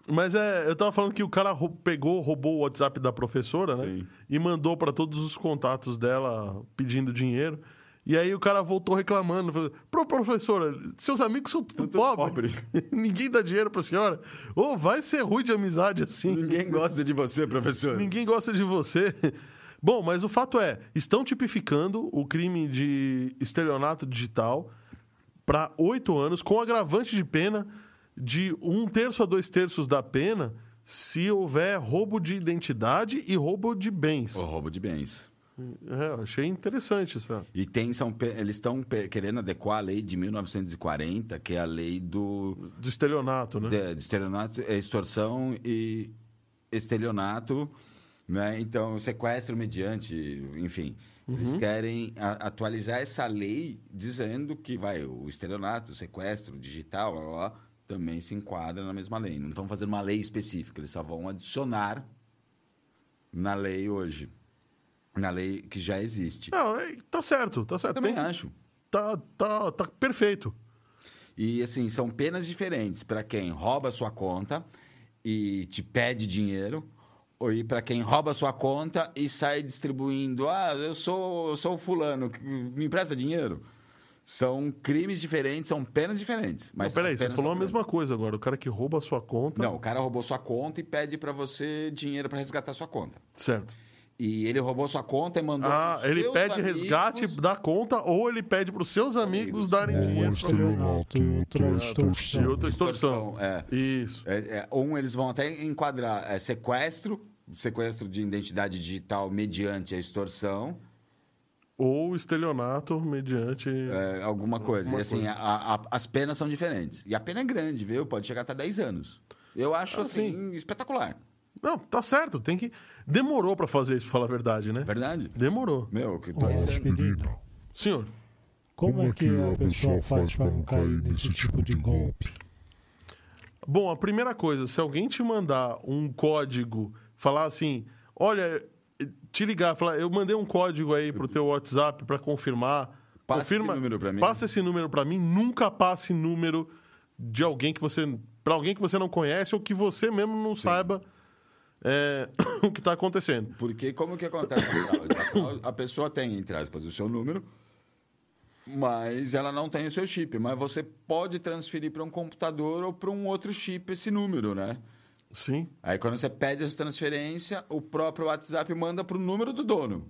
S1: Mas é, eu tava falando que o cara rou- pegou, roubou o WhatsApp da professora, né?
S2: Sim.
S1: E mandou pra todos os contatos dela pedindo dinheiro. E aí o cara voltou reclamando. Falou, Pro professora, seus amigos são tudo
S2: Tudo
S1: pobres. Ninguém dá dinheiro pra senhora. Ou vai ser ruim de amizade assim.
S2: Ninguém gosta de você, professor.
S1: Ninguém gosta de você. Bom, mas o fato é, estão tipificando o crime de estelionato digital para oito anos, com agravante de pena de um terço a dois terços da pena se houver roubo de identidade e roubo de bens.
S2: Roubo de bens.
S1: É, achei interessante isso.
S2: E tem, são, eles estão querendo adequar a lei de 1940, que é a lei do
S1: Do estelionato, né?
S2: de, de estelionato, é, extorsão e estelionato, né? Então, sequestro mediante, enfim. Eles querem a- atualizar essa lei dizendo que vai o estelionato, o sequestro digital, blá, blá, blá, também se enquadra na mesma lei. Não estão fazendo uma lei específica, eles só vão adicionar na lei hoje. Na lei que já existe.
S1: Não, é, tá certo, tá certo.
S2: Também
S1: Tem
S2: acho.
S1: Tá, tá, tá perfeito.
S2: E assim, são penas diferentes para quem rouba sua conta e te pede dinheiro, ou para quem rouba sua conta e sai distribuindo, ah, eu sou, eu sou o fulano, me empresta dinheiro. São crimes diferentes, são penas diferentes. Mas
S1: Mas peraí, você falou a mesma coisa agora. O cara que rouba a sua conta.
S2: Não, o cara roubou sua conta e pede para você dinheiro para resgatar sua conta.
S1: Certo.
S2: E ele roubou sua conta e mandou
S1: Ah, ele pede
S2: amigos-
S1: resgate da conta ou ele pede para os seus amigos,
S2: Amigos.
S1: darem
S3: Um
S1: dinheiro
S3: e outra
S1: E
S3: extorsão.
S1: outra extorsão.
S2: Extorsão, é.
S1: Isso.
S2: É, é, um, eles vão até enquadrar é, sequestro, sequestro de identidade digital mediante a extorsão,
S1: Ou estelionato mediante.
S2: é, alguma coisa.
S1: Alguma
S2: e assim,
S1: coisa.
S2: a- a- as penas são diferentes. E a pena é grande, viu? Pode chegar até 10 anos. Eu acho,
S1: Ah,
S2: assim, espetacular.
S1: Não, tá certo. Tem que. Demorou para fazer isso, pra falar a verdade, né?
S2: Verdade?
S1: Demorou.
S2: Meu, que dois anos.
S1: Senhor.
S3: como é que a pessoa faz para não cair nesse tipo de golpe?
S1: Bom, a primeira coisa, se alguém te mandar um código, falar assim, olha, te ligar, falar, eu mandei um código aí pro teu WhatsApp para confirmar.
S2: Passa
S1: confirma,
S2: esse número pra mim.
S1: Passa esse número para mim, nunca passe número de alguém que você, para alguém que você não conhece ou que você mesmo não saiba é, o que tá acontecendo.
S2: Porque como que acontece? A pessoa tem, entre aspas, o seu número, mas ela não tem o seu chip. Mas você pode transferir para um computador ou para um outro chip esse número, né?
S1: Sim.
S2: Aí quando você pede essa transferência, o próprio WhatsApp manda para o número do dono.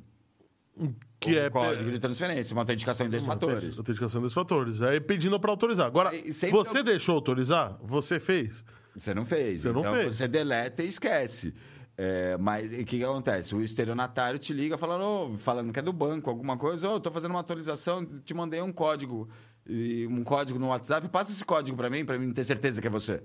S1: Que
S2: o
S1: é
S2: código de transferência, uma autenticação em dois fatores.
S1: Autenticação dos fatores. Aí pedindo para autorizar. Agora, você
S2: eu-
S1: deixou autorizar? Você fez?
S2: Você não fez.
S1: Você não
S2: então
S1: fez.
S2: você deleta e esquece. É, mas o que, que acontece? O estelionatário te liga falando, ô, falando que é do banco, alguma coisa, ô, tô fazendo uma atualização, te mandei um código, um código no WhatsApp, passa esse código para mim, para mim ter certeza que é você.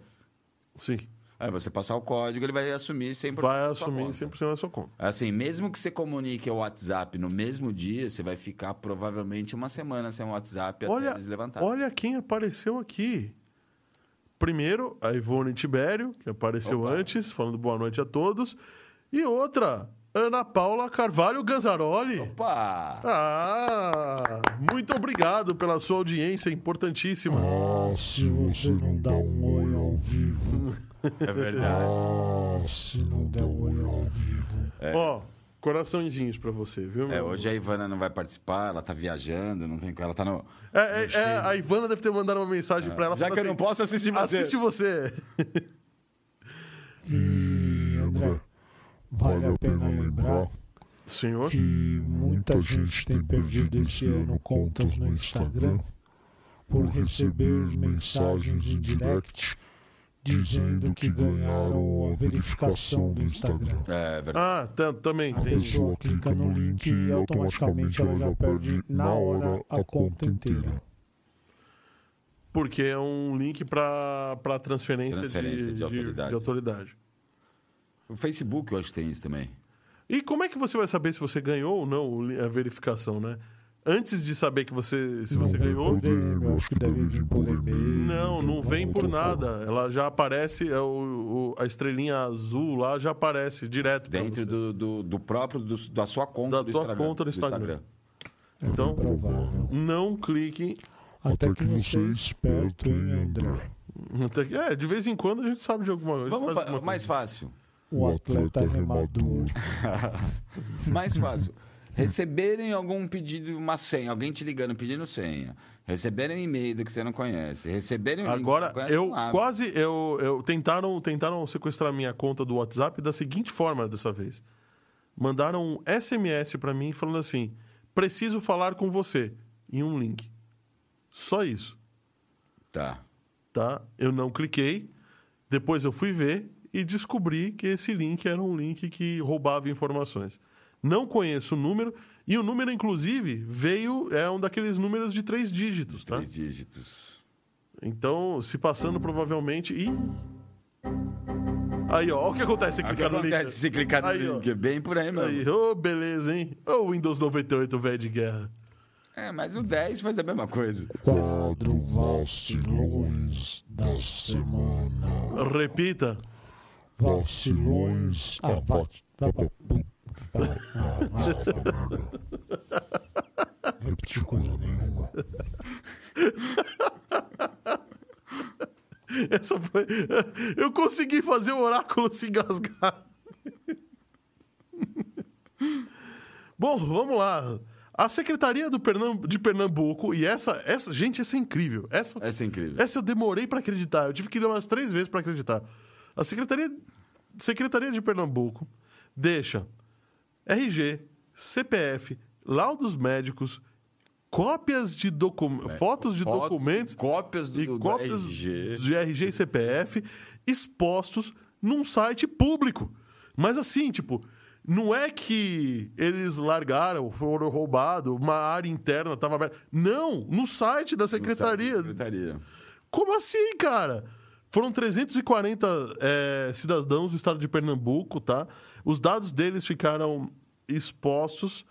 S1: Sim.
S2: Aí você passar o código, ele vai assumir 100%
S1: Vai assumir
S2: conta.
S1: 100% da sua conta.
S2: Assim, mesmo que você comunique o WhatsApp no mesmo dia, você vai ficar provavelmente uma semana sem o WhatsApp
S1: Olha,
S2: até eles levantarem.
S1: olha quem apareceu aqui. Primeiro, a Ivone Tibério, que apareceu
S2: Opa.
S1: antes, falando boa noite a todos. E outra, Ana Paula Carvalho Ganzaroli.
S2: Opa!
S1: Ah, muito obrigado pela sua audiência importantíssima.
S3: Ah, se você não dá um oi ao vivo.
S2: É verdade.
S3: Ah, se não der um oi ao vivo.
S1: Ó, coraçõezinhos pra você, viu?
S2: É,
S1: meu?
S2: hoje a Ivana não vai participar, ela tá viajando, não tem ela tá no.
S1: É, é, é, a Ivana deve ter mandado uma mensagem pra ela.
S2: Já que eu não
S1: assim,
S2: posso assistir você.
S1: Assiste você.
S3: E, André, vale a pena lembrar
S1: Senhor?
S3: que muita gente tem perdido esse ano contas no Instagram por receber mensagens em direct dizendo que ganharam a verificação do Instagram.
S2: É verdade.
S1: Ah, tam- também
S3: A
S1: tem.
S3: pessoa clica no link e automaticamente ela já perde na hora a conta inteira.
S1: Porque é um link para transferência,
S2: Transferência
S1: de,
S2: de autoridade.
S1: de autoridade.
S2: O Facebook eu acho que tem isso também.
S1: E como é que você vai saber se você ganhou ou não a verificação, né? Antes de saber que você, se você
S3: Não vem
S1: ganhou.
S3: por DM, eu acho que deve vir por e-mail.
S1: Não, não
S3: de
S1: vem por nada.
S3: forma.
S1: Ela já aparece, é o, o- a estrelinha azul lá já aparece direto.
S2: Dentro
S1: você.
S2: do, do, do próprio, do- da sua conta
S1: Da
S2: do
S1: tua
S2: Instagram.
S1: conta do Instagram.
S3: É
S1: Então-
S3: bem provável.
S1: Não clique.
S3: Até que você é esperto, hein, André?
S1: até que- É, de vez em quando a gente sabe de alguma coisa.
S2: Vamos
S1: faz
S2: mais
S1: coisa.
S2: fácil.
S3: O atleta remador.
S2: Mais fácil. Receberem algum pedido, uma senha, alguém te ligando pedindo senha. Receberem um e-mail que você não conhece. Receberem um
S1: Agora,
S2: conhece,
S1: eu quase. Eu, eu tentaram, tentaram sequestrar minha conta do WhatsApp da seguinte forma dessa vez. Mandaram um SMS pra mim falando assim: preciso falar com você. E um link. Só isso.
S2: Tá.
S1: Tá? Eu não cliquei. Depois eu fui ver e descobri que esse link era um link que roubava informações. Não conheço o número, e o número, inclusive, veio, é um daqueles números de três dígitos, tá?
S2: Três dígitos.
S1: Então, se passando provavelmente. Ih! Aí, ó, o que acontece se
S2: O que
S1: clicar no link.
S2: acontece se clicar no
S1: Aí, ó.
S2: link? É bem por aí mesmo.
S1: Aí, ô, beleza, hein? Ô, Windows 98, velho de guerra.
S2: É, mas o 10 faz a mesma coisa.
S3: Quadro vacilões da semana.
S1: Repita.
S3: Vacilões. Ah, Vai, vai, vai. Repetir coisa nenhuma.
S1: Essa foi. Eu consegui fazer o oráculo se engasgar. Bom, vamos lá. A Secretaria do Pernam- de Pernambuco, e essa, essa. Gente, essa é incrível. Essa,
S2: Essa é incrível.
S1: essa eu demorei para acreditar. Eu tive que ler umas três vezes para acreditar. A Secretaria, Secretaria de Pernambuco deixa RG, CPF, laudos médicos, cópias de documentos, fotos de
S2: Foto-
S1: documentos
S2: Cópias do,
S1: e
S2: do
S1: cópias
S2: RG.
S1: de RG e CPF expostos num site público. Mas assim, tipo, não é que eles largaram, foram roubados, uma área interna estava aberta. Não, no site da secretaria.
S2: Secretaria.
S1: Como assim, cara? Foram 340 é, cidadãos do estado de Pernambuco, tá? Os dados deles ficaram expostos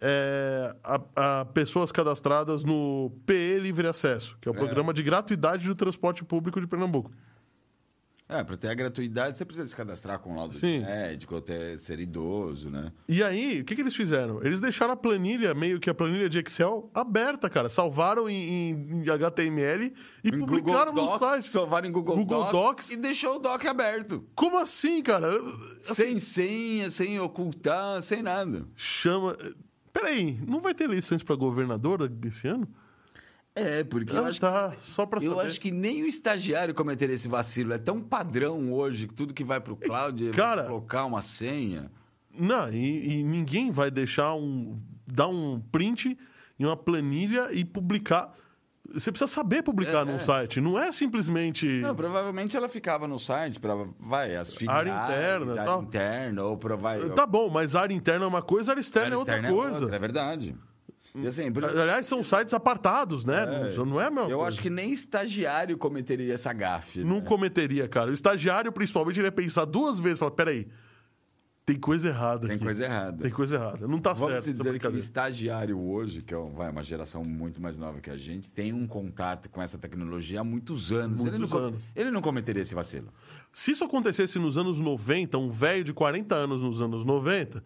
S1: é, a, a pessoas cadastradas no PE Livre Acesso, que é o programa de gratuidade do transporte público de Pernambuco.
S2: É, pra ter a gratuidade, você precisa se cadastrar com laudo
S1: Sim.
S2: de médico, até ser idoso, né?
S1: E aí, o que, que eles fizeram? Eles deixaram a planilha, meio que a planilha de Excel, aberta, cara. Salvaram em, em- HTML e
S2: Em
S1: publicaram
S2: Google
S1: no
S2: Docs,
S1: site.
S2: Salvaram em Google,
S1: Google
S2: Docs,
S1: Docs.
S2: e deixou o doc aberto.
S1: Como assim, cara? Assim,
S2: Sem senha, sem ocultar, sem nada.
S1: chama. Peraí, não vai ter eleições para governadora esse ano?
S2: É, porque eu
S1: Ah,
S2: acho
S1: tá, só para
S2: Eu
S1: saber.
S2: acho que nem o estagiário cometeria esse vacilo. É tão padrão hoje que tudo que vai pro cloud é
S1: Cara-
S2: colocar uma senha.
S1: Não, e, e ninguém vai deixar um. dar um print em uma planilha e publicar. Você precisa saber publicar
S2: É,
S1: num
S2: é.
S1: site. Não é simplesmente.
S2: Não, provavelmente ela ficava no site para vai as filiais,
S1: interna,
S2: área
S1: tal.
S2: interna ou para vai
S1: Tá bom, mas área interna é uma coisa, área externa
S2: área
S1: é outra
S2: externa
S1: coisa.
S2: outra, é verdade. E assim, por-
S1: Aliás, são sites apartados, né? Não, não é mesma
S2: eu
S1: coisa.
S2: acho que nem estagiário cometeria essa gafe.
S1: Não
S2: né?
S1: cometeria, cara. O estagiário, principalmente, ele ia pensar duas vezes. Falar, peraí, tem coisa errada
S2: Tem
S1: aqui.
S2: coisa errada.
S1: Tem coisa errada. Não tá
S2: Vamos
S1: certo. essa
S2: dizer que o estagiário hoje, que é um- vai, uma geração muito mais nova que a gente, tem um contato com essa tecnologia há muitos anos. ele, não,
S1: Muitos anos.
S2: ele não cometeria esse vacilo.
S1: Se isso acontecesse nos anos 90, um velho de 40 anos nos anos 90.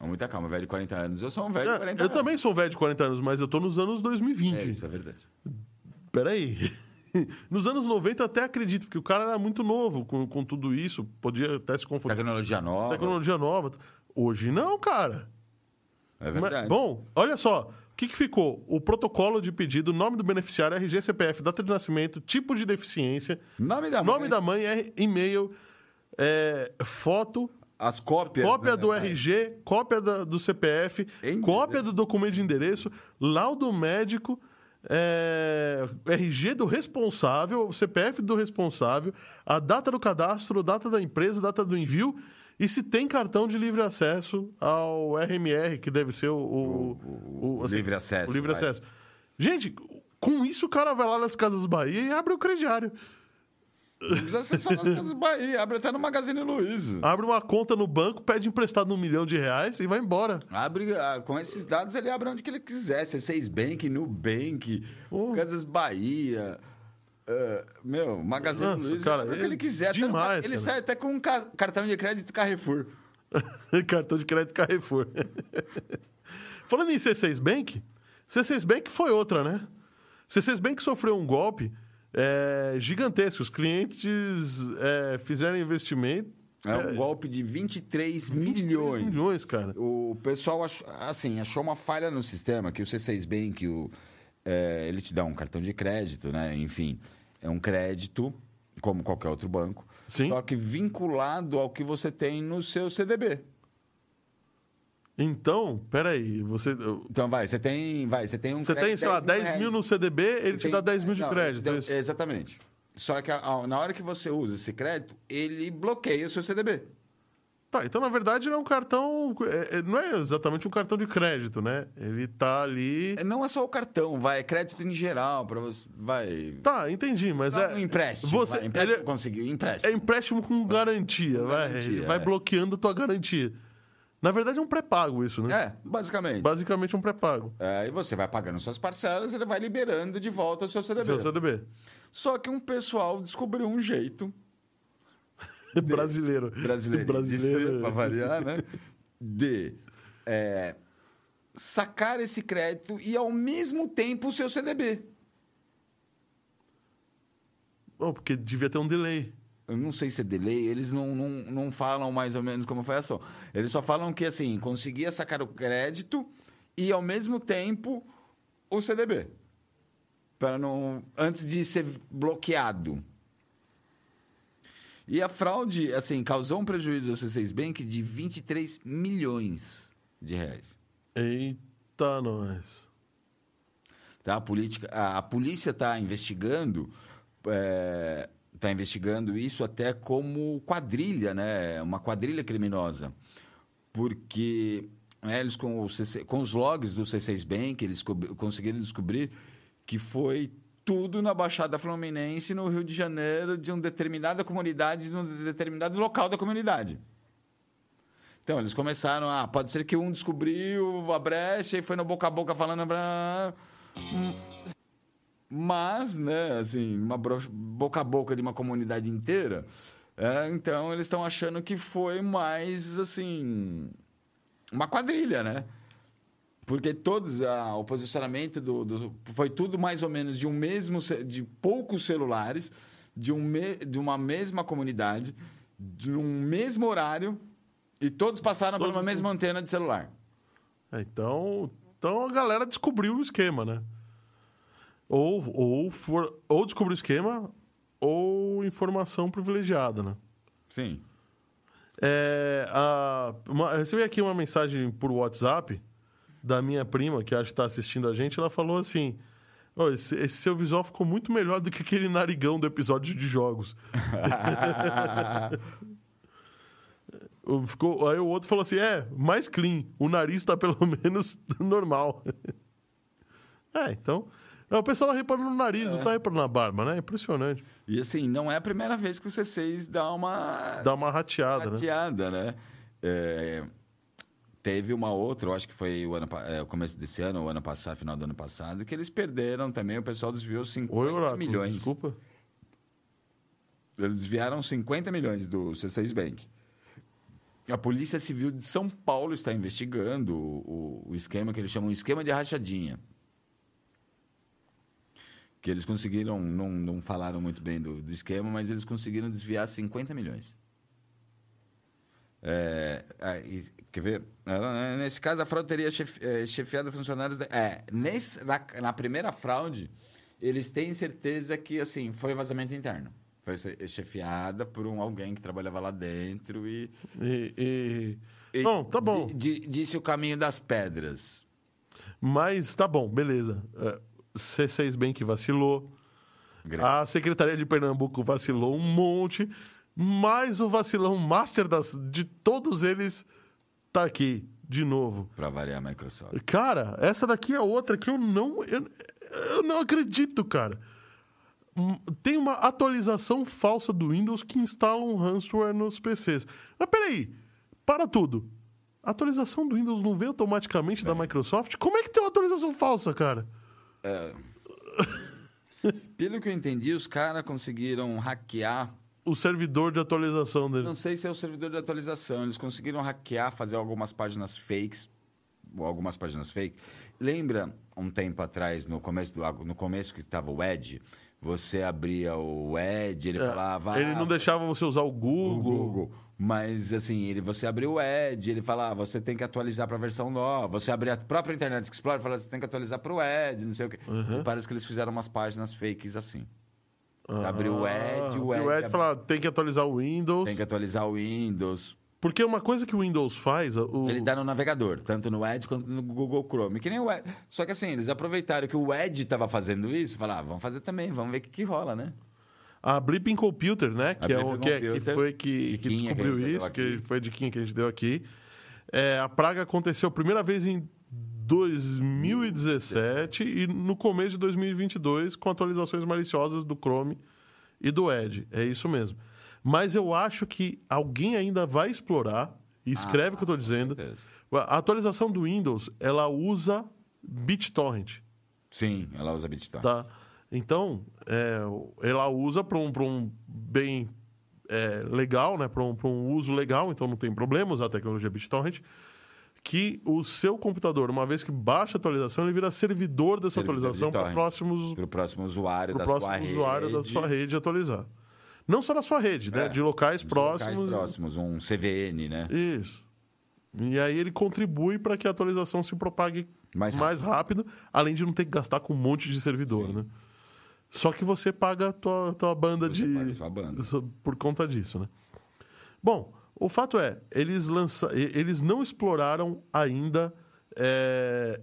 S2: Muita calma, velho de 40 anos. Eu sou um velho de
S1: É,
S2: 40
S1: eu
S2: anos.
S1: também sou um velho de 40 anos, mas eu tô nos anos 2020.
S2: É, isso é verdade.
S1: Peraí. Nos anos 90 eu até acredito, porque o cara era muito novo com, com tudo isso, podia até se confundir.
S2: Tecnologia nova.
S1: Tecnologia nova. Hoje não, cara.
S2: É
S1: Mas-
S2: verdade.
S1: bom, olha só. O que, que ficou? O protocolo de pedido, nome do beneficiário, RG, CPF, data de nascimento, tipo de deficiência,
S2: nome da mãe.
S1: nome da mãe, é e-mail, é, foto,
S2: As cópias.
S1: cópia
S2: né,
S1: do? RG, cópia da- do CPF,
S2: Endereço.
S1: cópia do documento de endereço, laudo médico, é, RG do responsável, CPF do responsável, a data do cadastro, data da empresa, data do envio e se tem cartão de livre acesso ao RMR, que deve ser o, o,
S2: o livre acesso,
S1: O livre
S2: vai.
S1: acesso. Gente, com isso o cara vai lá nas Casas Bahia e abre o crediário.
S2: Precisa ser só nas Casas Bahia. Abre até no Magazine Luiza.
S1: Abre uma conta no banco, pede emprestado um milhão de reais e vai embora.
S2: Abre, ah, com esses dados, ele abre onde que ele quiser. C6 Bank, Nubank, Casas Bahia. ah, meu, Magazine
S1: Nossa,
S2: Luiza,
S1: cara,
S2: o que ele quiser. Até
S1: demais,
S2: ele
S1: cara.
S2: sai até com um ca- cartão de crédito Carrefour.
S1: Cartão de crédito Carrefour. Falando em C6 Bank, C6 Bank foi outra, né? C6 Bank sofreu um golpe é, gigantesco. Os clientes é, fizeram investimento.
S2: É um golpe de 23
S1: 23
S2: milhões.
S1: milhões, cara.
S2: O pessoal achou, assim, achou uma falha no sistema, que o C6 Bank, o, é, ele te dá um cartão de crédito, né? Enfim, é um crédito, como qualquer outro banco,
S1: Sim.
S2: só que vinculado ao que você tem no seu CDB.
S1: Então, peraí, você,
S2: Então, vai, você tem, vai, você tem um
S1: você tem, sei lá,
S2: de
S1: 10 mil no CDB, ele te
S2: Tem-
S1: dá 10 mil de
S2: não,
S1: crédito.
S2: ele
S1: é
S2: te
S1: isso?
S2: deu- Exatamente. Só que a- a- na hora que você usa esse crédito, ele bloqueia o seu CDB.
S1: Tá, então na verdade ele é um cartão. é- é- não é exatamente um cartão de crédito, né? Ele tá ali.
S2: Não é só o cartão, vai, é crédito em geral, para você. Vai.
S1: Tá, entendi, mas é.
S2: um empréstimo.
S1: Você,
S2: vai, empréstimo
S1: ele-
S2: conseguiu,
S1: é
S2: empréstimo.
S1: empréstimo com garantia,
S2: Com
S1: vai.
S2: garantia,
S1: vai
S2: é.
S1: bloqueando a tua garantia. Na verdade é um pré-pago isso, né?
S2: É, basicamente.
S1: Basicamente um pré-pago.
S2: É, e você vai pagando suas parcelas, ele vai liberando de volta o seu CDB.
S1: Seu CDB.
S2: Só que um pessoal descobriu um jeito
S1: Brasileiro.
S2: brasileiro,
S1: Brasileiro.
S2: para variar, né? De é, sacar esse crédito e ao mesmo tempo o seu CDB.
S1: Oh, porque devia ter um delay.
S2: Eu não sei se é delay, eles não, não, não falam mais ou menos como foi a ação. Eles só falam que, assim, conseguia sacar o crédito e, ao mesmo tempo, o CDB. Para não... Antes de ser bloqueado. E a fraude, assim, causou um prejuízo ao C6 Bank de 23 milhões de reais.
S1: Eita, nós.
S2: Tá? A, política, a, a polícia está investigando, está investigando isso até como quadrilha, né? Uma quadrilha criminosa, porque né, eles com, o com os logs do C6 Bank eles co- conseguiram descobrir que foi tudo na Baixada Fluminense, no Rio de Janeiro, de uma determinada comunidade, de um determinado local da comunidade. Então, eles começaram a. Pode ser que um descobriu a brecha e foi no boca a boca falando. Pra... Mas, né, assim, uma boca a boca de uma comunidade inteira. é, então, eles estão achando que foi mais, assim. Uma quadrilha, né? Porque todos ah, o posicionamento do, do- foi tudo mais ou menos de um mesmo de poucos celulares, de, um me- de uma mesma comunidade, de um mesmo horário e todos passaram por
S1: Todos-
S2: uma mesma antena de celular.
S1: É, então, então a galera descobriu o esquema, né? Ou, ou, for, ou descobriu o esquema, ou informação privilegiada, né?
S2: Sim.
S1: É, a, uma, recebi aqui uma mensagem por WhatsApp da minha prima, que acho que está assistindo a gente. Ela falou assim: "Ô, esse, esse seu visual ficou muito melhor do que aquele narigão do episódio de jogos. Ficou, aí o outro falou assim: é, mais clean. O nariz tá pelo menos normal. é, então. É, O pessoal tá reparando no nariz, não tá reparando na barba, né? Impressionante.
S2: E assim, não é a primeira vez que o C6 dá uma.
S1: Dá uma rateada, né?
S2: rateada, né? É, teve uma outra, eu acho que foi o, ano, é, o começo desse ano, ou ano passado, final do ano passado, que eles perderam também, o pessoal desviou 50
S1: Oi,
S2: milhões.
S1: desculpa.
S2: Eles desviaram 50 milhões do C6 Bank. A Polícia Civil de São Paulo está investigando o, o esquema que eles chamam de esquema de rachadinha. Que eles conseguiram, não, não falaram muito bem do, do esquema, mas eles conseguiram desviar 50 milhões. É, aí, quer ver? Ela, Nesse caso, a fraude teria chef, eh, chefiado funcionários. Da, é, nesse, na, na primeira fraude, eles têm certeza que assim foi vazamento interno. Foi che- chefiada por um alguém que trabalhava lá dentro e.
S1: E, e-
S2: e
S1: Não, tá bom.
S2: di- di- disse o caminho das pedras.
S1: Mas tá bom, beleza. É, C6 Bank vacilou.
S2: Grande.
S1: A Secretaria de Pernambuco vacilou um monte. Mas o vacilão master das, de todos eles tá aqui, de novo.
S2: Pra variar a Microsoft.
S1: Cara, essa daqui é outra que eu não. Eu, eu não acredito, cara. Hum, Tem uma atualização falsa do Windows que instala um ransomware nos PCs. Mas peraí, para tudo. A atualização do Windows não vem automaticamente da Microsoft? Como é que tem uma atualização falsa, cara?
S2: Pelo que eu entendi, os caras conseguiram hackear.
S1: O servidor de atualização dele.
S2: Não sei se é o servidor de atualização. Eles conseguiram hackear, fazer algumas páginas fakes. Ou algumas páginas fake. Lembra um tempo atrás, no começo, do, no começo que estava o Edge? Você abria o Edge, ele falava.
S1: É, Ele
S2: "Ah,
S1: não deixava você usar o
S2: o
S1: Google.
S2: Mas assim, ele, você abriu o Edge, ele fala, ah, você tem que atualizar para a versão nova. Você abrir a própria Internet Explorer, fala, você tem que atualizar para o Edge, não sei o quê.
S1: Uhum.
S2: Parece que eles fizeram umas páginas fakes assim. Você abriu o Edge,
S1: Ah,
S2: o
S1: e
S2: Edge,
S1: o Ed fala, tem que atualizar o Windows.
S2: tem que atualizar o Windows.
S1: Porque uma coisa que o Windows faz. O...
S2: Ele dá no navegador, tanto no Edge quanto no Google Chrome. Que nem o Edge. Só que assim, eles aproveitaram que o Edge estava fazendo isso falaram, ah, vamos fazer também, vamos ver o que, que rola, né?
S1: A Blipping Computer, né? Que, é o, que, é- que foi que, que
S2: que
S1: descobriu
S2: deu
S1: isso, que foi a diquinha que a gente deu aqui. É, a praga aconteceu a primeira vez em 2017 e no começo de 2022 com atualizações maliciosas do Chrome e do Edge. É isso mesmo. Mas eu acho que alguém ainda vai explorar, e escreve o que eu estou dizendo. A atualização do Windows, ela usa BitTorrent.
S2: Sim, ela usa BitTorrent.
S1: Tá? Então, é, ela usa para um, pra um bem é, legal, né? para um, pra um uso legal, então não tem problema usar a tecnologia BitTorrent, que o seu computador, uma vez que baixa a atualização, ele vira servidor dessa
S2: Servidor
S1: atualização para próximos
S2: próximo usuário
S1: pro
S2: da
S1: próximo
S2: sua
S1: usuário
S2: rede.
S1: da sua rede atualizar. Não só na sua rede, né?
S2: É,
S1: De locais
S2: de
S1: próximos.
S2: locais próximos, um CVN, né?
S1: Isso. E aí ele contribui para que a atualização se propague
S2: Mais
S1: mais, rápido, além de não ter que gastar com um monte de servidor, né? Só que você paga a tua, tua banda
S2: Você
S1: de.
S2: paga banda.
S1: Por conta disso, né? Bom, o fato é, eles, lança... eles não exploraram ainda é,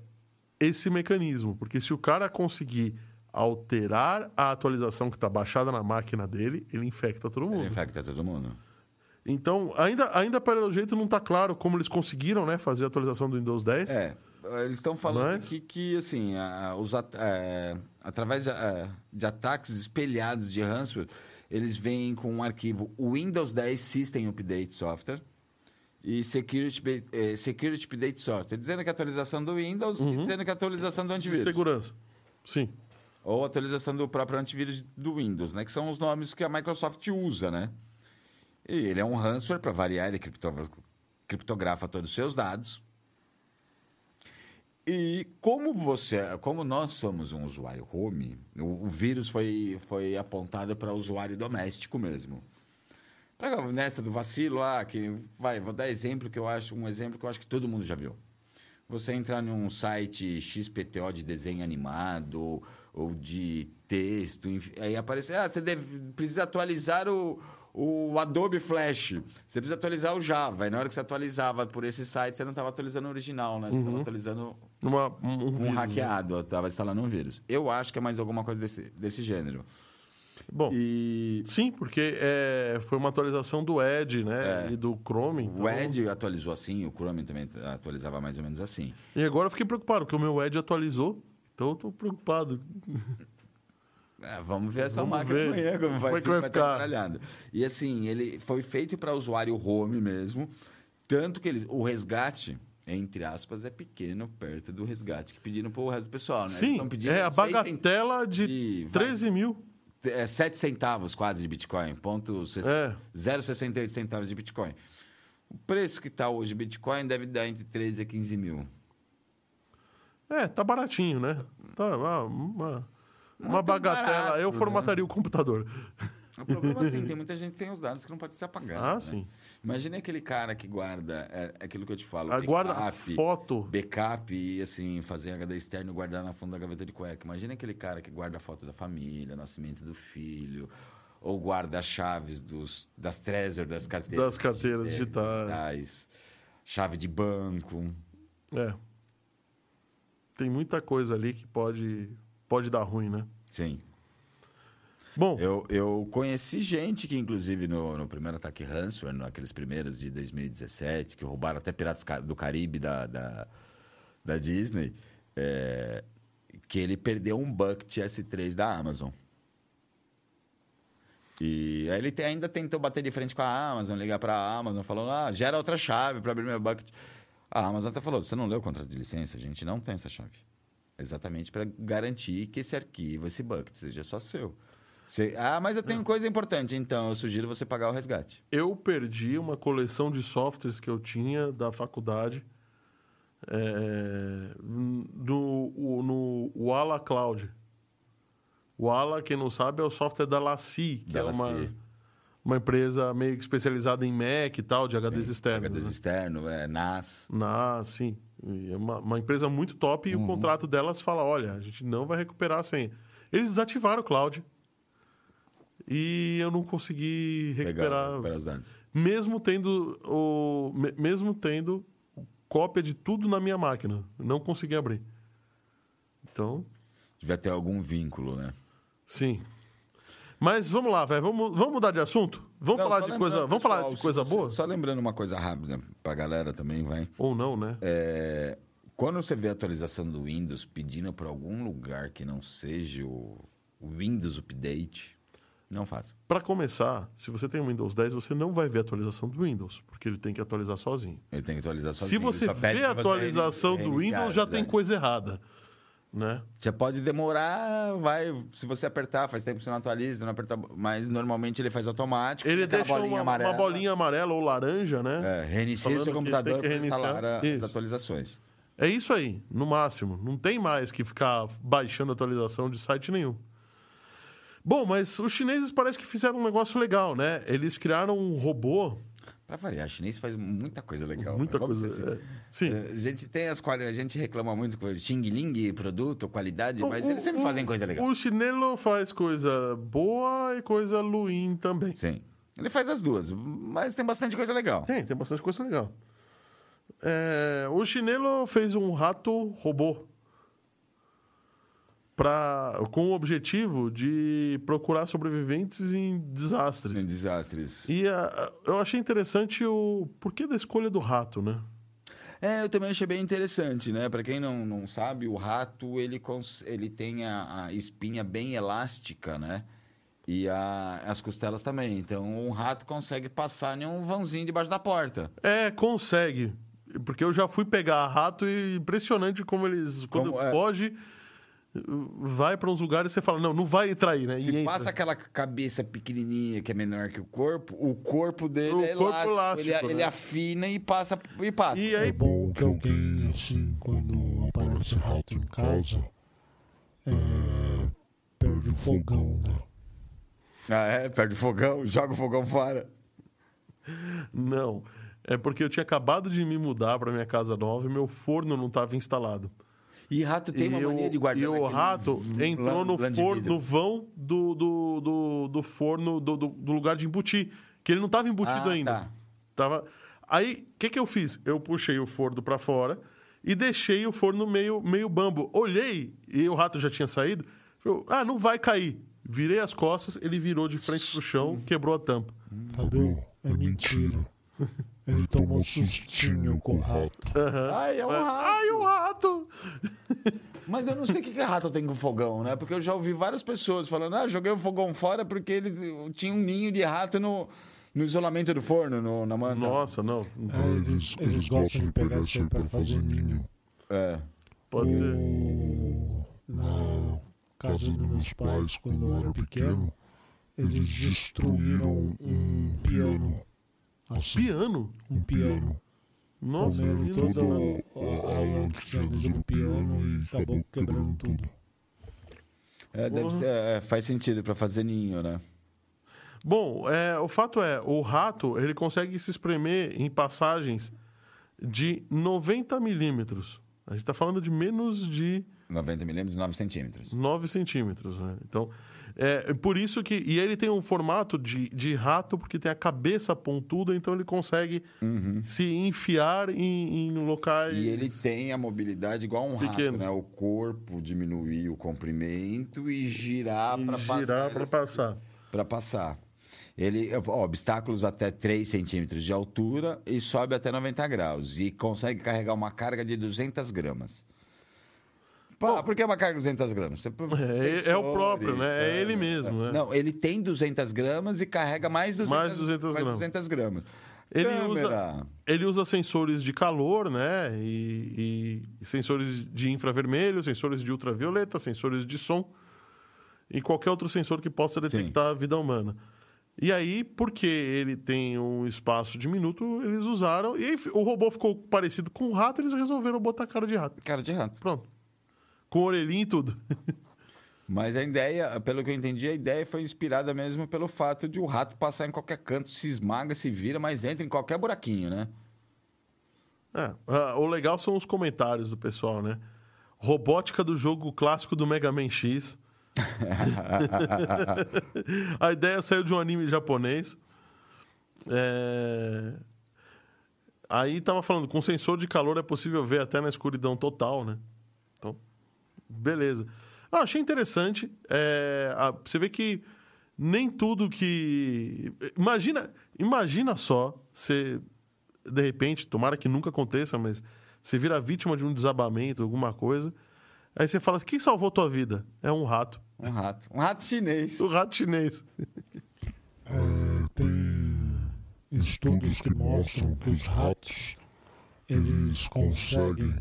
S1: esse mecanismo. Porque se o cara conseguir alterar a atualização que está baixada na máquina dele, ele infecta todo mundo.
S2: Ele infecta todo mundo.
S1: Então, ainda, ainda pelo jeito não está claro como eles conseguiram né, fazer a atualização do Windows 10.
S2: É, eles estão falando
S1: Mas-
S2: aqui que, assim, a- os at- é, através de, é, de ataques espelhados de ransomware, eles vêm com um arquivo Windows 10 System Update Software e Security, eh, Security Update Software, dizendo que a atualização do Windows e dizendo que a atualização do antivírus.
S1: Segurança. Sim.
S2: Ou atualização do próprio antivírus do Windows, né? Que são os nomes que a Microsoft usa, né? E ele é um ransomware, para variar, ele cripto- criptografa todos os seus dados. E como você, como nós somos um usuário home, o, o vírus foi, foi apontado para usuário doméstico mesmo. Pra, nessa do vacilo, ah, que vai, vou dar exemplo que eu acho um exemplo que eu acho que todo mundo já viu. Você entrar num site XPTO de desenho animado ou de texto, enfim, aí aparece, ah, você deve, precisa atualizar o, o Adobe Flash, você precisa atualizar o Java. E na hora que você atualizava por esse site, você não estava atualizando o original, né? Você estava atualizando
S1: Uma, um, um
S2: um
S1: vírus, né?
S2: hackeado, estava instalando um vírus. Eu acho que é mais alguma coisa desse, desse gênero.
S1: Bom,
S2: E
S1: sim, porque é, foi uma atualização do Edge, né?
S2: É.
S1: E do Chrome. Então...
S2: o Edge atualizou assim, o Chrome também atualizava mais ou menos assim.
S1: E agora eu fiquei preocupado, porque o meu Edge atualizou. Então eu tô preocupado.
S2: É, vamos ver essa
S1: Vamos
S2: máquina
S1: ver.
S2: amanhã, como vai,
S1: Como é
S2: ser,
S1: vai
S2: vai
S1: ficar?
S2: E assim, ele foi feito para usuário home mesmo, tanto que eles, o resgate, entre aspas, é pequeno perto do resgate que pediram para o resto do pessoal, né?
S1: Sim, é a bagatela de
S2: de- vai.
S1: 13 mil.
S2: é, 7 centavos quase de Bitcoin, ponto
S1: É.
S2: 0,68 centavos de Bitcoin. O preço que está hoje Bitcoin deve dar entre 13 a 15 mil.
S1: É, tá baratinho, né? Tá uma, uma, uma bagatela.
S2: barato,
S1: eu
S2: né?
S1: formataria o computador.
S2: O problema é assim, tem muita gente que tem os dados que não pode ser apagado.
S1: Ah,
S2: né?
S1: sim.
S2: Imagina aquele cara que guarda, é, é aquilo que eu te falo,
S1: Aguarda
S2: backup,
S1: foto.
S2: backup e assim, fazer HD externo e guardar na fundo da gaveta de cueca. Imagina aquele cara que guarda a foto da família, nascimento do filho, ou guarda as chaves dos, das Trezor, das carteiras.
S1: Das carteiras
S2: digi-
S1: digitais.
S2: digitais, Chave de banco.
S1: É. Tem muita coisa ali que pode, pode dar ruim, né?
S2: Sim.
S1: Bom,
S2: Eu, eu conheci gente que, inclusive, no, no primeiro ataque ransomware, naqueles primeiros de 2017, que roubaram até Piratas do Caribe da, da, da Disney, é, que ele perdeu um bucket S3 da Amazon. E aí ele ainda tentou bater de frente com a Amazon, ligar para a Amazon, falando, ah, gera outra chave para abrir meu bucket. A Amazon até falou, você não leu o contrato de licença? A gente não tem essa chave. Exatamente para garantir que esse arquivo, esse bucket, seja só seu. Você, ah, mas eu tenho coisa importante, então eu sugiro você pagar o resgate.
S1: eu perdi uma coleção de softwares que eu tinha da faculdade é, no, o- no Wala Cloud. O Wala, quem não sabe, é o software da Laci, que
S2: Da
S1: é uma, uma empresa meio que especializada em Mac e tal, de HDs externos.
S2: HDs
S1: né?
S2: externo, é, NAS.
S1: Na, sim. E É uma, uma empresa muito top e o contrato delas fala: olha, a gente não vai recuperar a senha. Eles desativaram o cloud e eu não consegui recuperar,
S2: dados.
S1: mesmo tendo o me- mesmo tendo cópia de tudo na minha máquina, não consegui abrir. Então,
S2: Devia ter algum vínculo, né?
S1: sim. Mas vamos lá, velho. Vamos, vamos mudar de assunto? Vamos
S2: Não,
S1: falar de coisa. Vamos
S2: pessoal,
S1: falar de coisa boa?
S2: Só lembrando uma coisa rápida pra galera também, vai.
S1: Ou não, né?
S2: É, quando você vê a atualização do Windows pedindo para algum lugar que não seja o o Windows Update, não faça.
S1: Para começar, se você tem um Windows 10, você não vai ver a atualização do Windows, porque ele tem que atualizar sozinho.
S2: Ele tem que atualizar sozinho.
S1: Se você vê a atualização do Windows, já
S2: né?
S1: tem coisa errada, né?
S2: Já pode demorar, vai. Se você apertar, faz tempo que você não atualiza, não aperta, mas normalmente ele faz automático.
S1: Ele deixa uma, uma bolinha amarela ou laranja, né?
S2: É, reinicia
S1: Falando
S2: seu computador para instalar a- as atualizações.
S1: É isso aí, no máximo. Não tem mais que ficar baixando atualização de site nenhum. Bom, mas os chineses parece que fizeram um negócio legal, né? Eles criaram um robô,
S2: Pra variar, chinês faz muita coisa legal.
S1: muita coisa.
S2: assim.
S1: é, sim.
S2: A gente tem as a gente reclama muito com Xing Ling, produto, qualidade, mas
S1: O-
S2: eles sempre
S1: o-
S2: fazem coisa legal.
S1: O chinelo faz coisa boa e coisa ruim também.
S2: Sim. Ele faz as duas, mas tem bastante coisa legal.
S1: Tem, tem bastante coisa legal. É, o chinelo fez um rato robô pra, com o objetivo de procurar sobreviventes em desastres.
S2: Tem desastres.
S1: E ah, eu achei interessante o porquê da escolha do rato, né?
S2: É, eu também achei bem interessante, né? Pra quem não, não sabe, o rato ele, cons... ele tem a, a espinha bem elástica, né? E a- as costelas também. Então, um rato consegue passar em um vãozinho debaixo da porta.
S1: É, consegue. Porque eu já fui pegar rato e impressionante como eles, quando
S2: Como é?
S1: Vai para uns lugares e você fala, não, não vai entrar aí, né? E
S2: Se
S1: entra.
S2: passa aquela cabeça pequenininha que é menor que o corpo, o corpo dele
S1: O
S2: é
S1: corpo
S2: elástico.
S1: elástico,
S2: ele,
S1: né?
S2: ele afina e passa. E passa.
S1: E
S3: É
S1: aí,
S3: bom que alguém, assim, quando aparece rato em casa, é, perde o fogão, né?
S2: Ah, é? Perde o fogão, joga o fogão fora.
S1: Não. É porque eu tinha acabado de me mudar para minha casa nova e meu forno não estava instalado.
S2: E rato tem
S1: e
S2: uma
S1: o-
S2: mania de guardar.
S1: E o rato entrou no, forno, no vão do, do, do, do forno, do, do, do lugar de embutir. Que ele não estava embutido
S2: Ah,
S1: ainda.
S2: tá.
S1: Tava... Aí, o que, que eu fiz? Eu puxei o forno para fora e deixei o forno meio, meio bambo. Olhei e o rato já tinha saído. Eu, ah, não vai cair. Virei as costas, ele virou de frente pro chão, quebrou a tampa.
S3: Fabio, é mentira. Ele tomou um sustinho com o rato.
S2: Ai, é um rato.
S1: Ai, o rato!
S2: Mas eu não sei o que, que rato tem com fogão, né? Porque eu já ouvi várias pessoas falando, ah, joguei o fogão fora porque ele tinha um ninho de rato no, no isolamento do forno, no, na manta.
S1: Nossa, não.
S3: É, eles, eles gostam de pegar isso aí pra fazer ninho.
S2: É.
S1: Pode ser.
S3: O- Na casa dos meus pais, quando eu era pequeno, eles destruíram um piano. Assim,
S1: Piano?
S3: um piano.
S1: Nossa,
S3: Comeram toda
S1: não-
S3: a, a lã que tinha dentro do piano e acabou quebrando tudo.
S2: É, deve ser- é, faz sentido pra fazer ninho, né?
S1: Bom, é, o fato é, o rato ele consegue se espremer em passagens de 90 milímetros. A gente está falando de menos de
S2: 90 milímetros, 9 centímetros.
S1: 9 centímetros. Né? Então, é por isso que. E ele tem um formato de, de rato, porque tem a cabeça pontuda, então ele consegue se enfiar em, em locais.
S2: E ele tem a mobilidade igual um rato,
S1: Pequeno.
S2: né? O corpo diminuir o comprimento e girar para passar.
S1: girar para passar.
S2: Para passar. Ele, ó, obstáculos até 3 centímetros de altura e sobe até 90 graus. E consegue carregar uma carga de 200 gramas. Pá, por que uma carga de 200 gramas?
S1: É, é o próprio, né? É ele mesmo, né?
S2: Não, ele tem 200 gramas e carrega mais 200,
S1: Mais 200
S2: mais
S1: gramas.
S2: 200 gramas.
S1: Ele
S2: Câmera.
S1: usa, ele usa sensores de calor, né? E, e sensores de infravermelho, sensores de ultravioleta, sensores de som e qualquer outro sensor que possa detectar a vida humana. E aí, porque ele tem um espaço diminuto, eles usaram. E aí, o robô ficou parecido com um rato, eles resolveram botar cara de rato.
S2: Cara de rato.
S1: Pronto. Com orelhinha e tudo.
S2: Mas a ideia, pelo que eu entendi, a ideia foi inspirada mesmo pelo fato de o rato passar em qualquer canto, se esmaga, se vira, mas entra em qualquer buraquinho, né?
S1: É, ah, o legal são os comentários do pessoal, né? Robótica do jogo clássico do Mega Man X. A ideia saiu de um anime japonês. É, Aí tava falando, com sensor de calor é possível ver até na escuridão total, né? Beleza. Ah, achei interessante. É, a- Você vê que nem tudo que. Imagina, imagina só, você, de repente, tomara que nunca aconteça, mas você vira vítima de um desabamento, alguma coisa. Aí você fala: quem salvou tua vida? É um rato.
S2: Um rato. Um rato chinês.
S1: O rato chinês.
S3: É, tem estudos que mostram que os ratos eles conseguem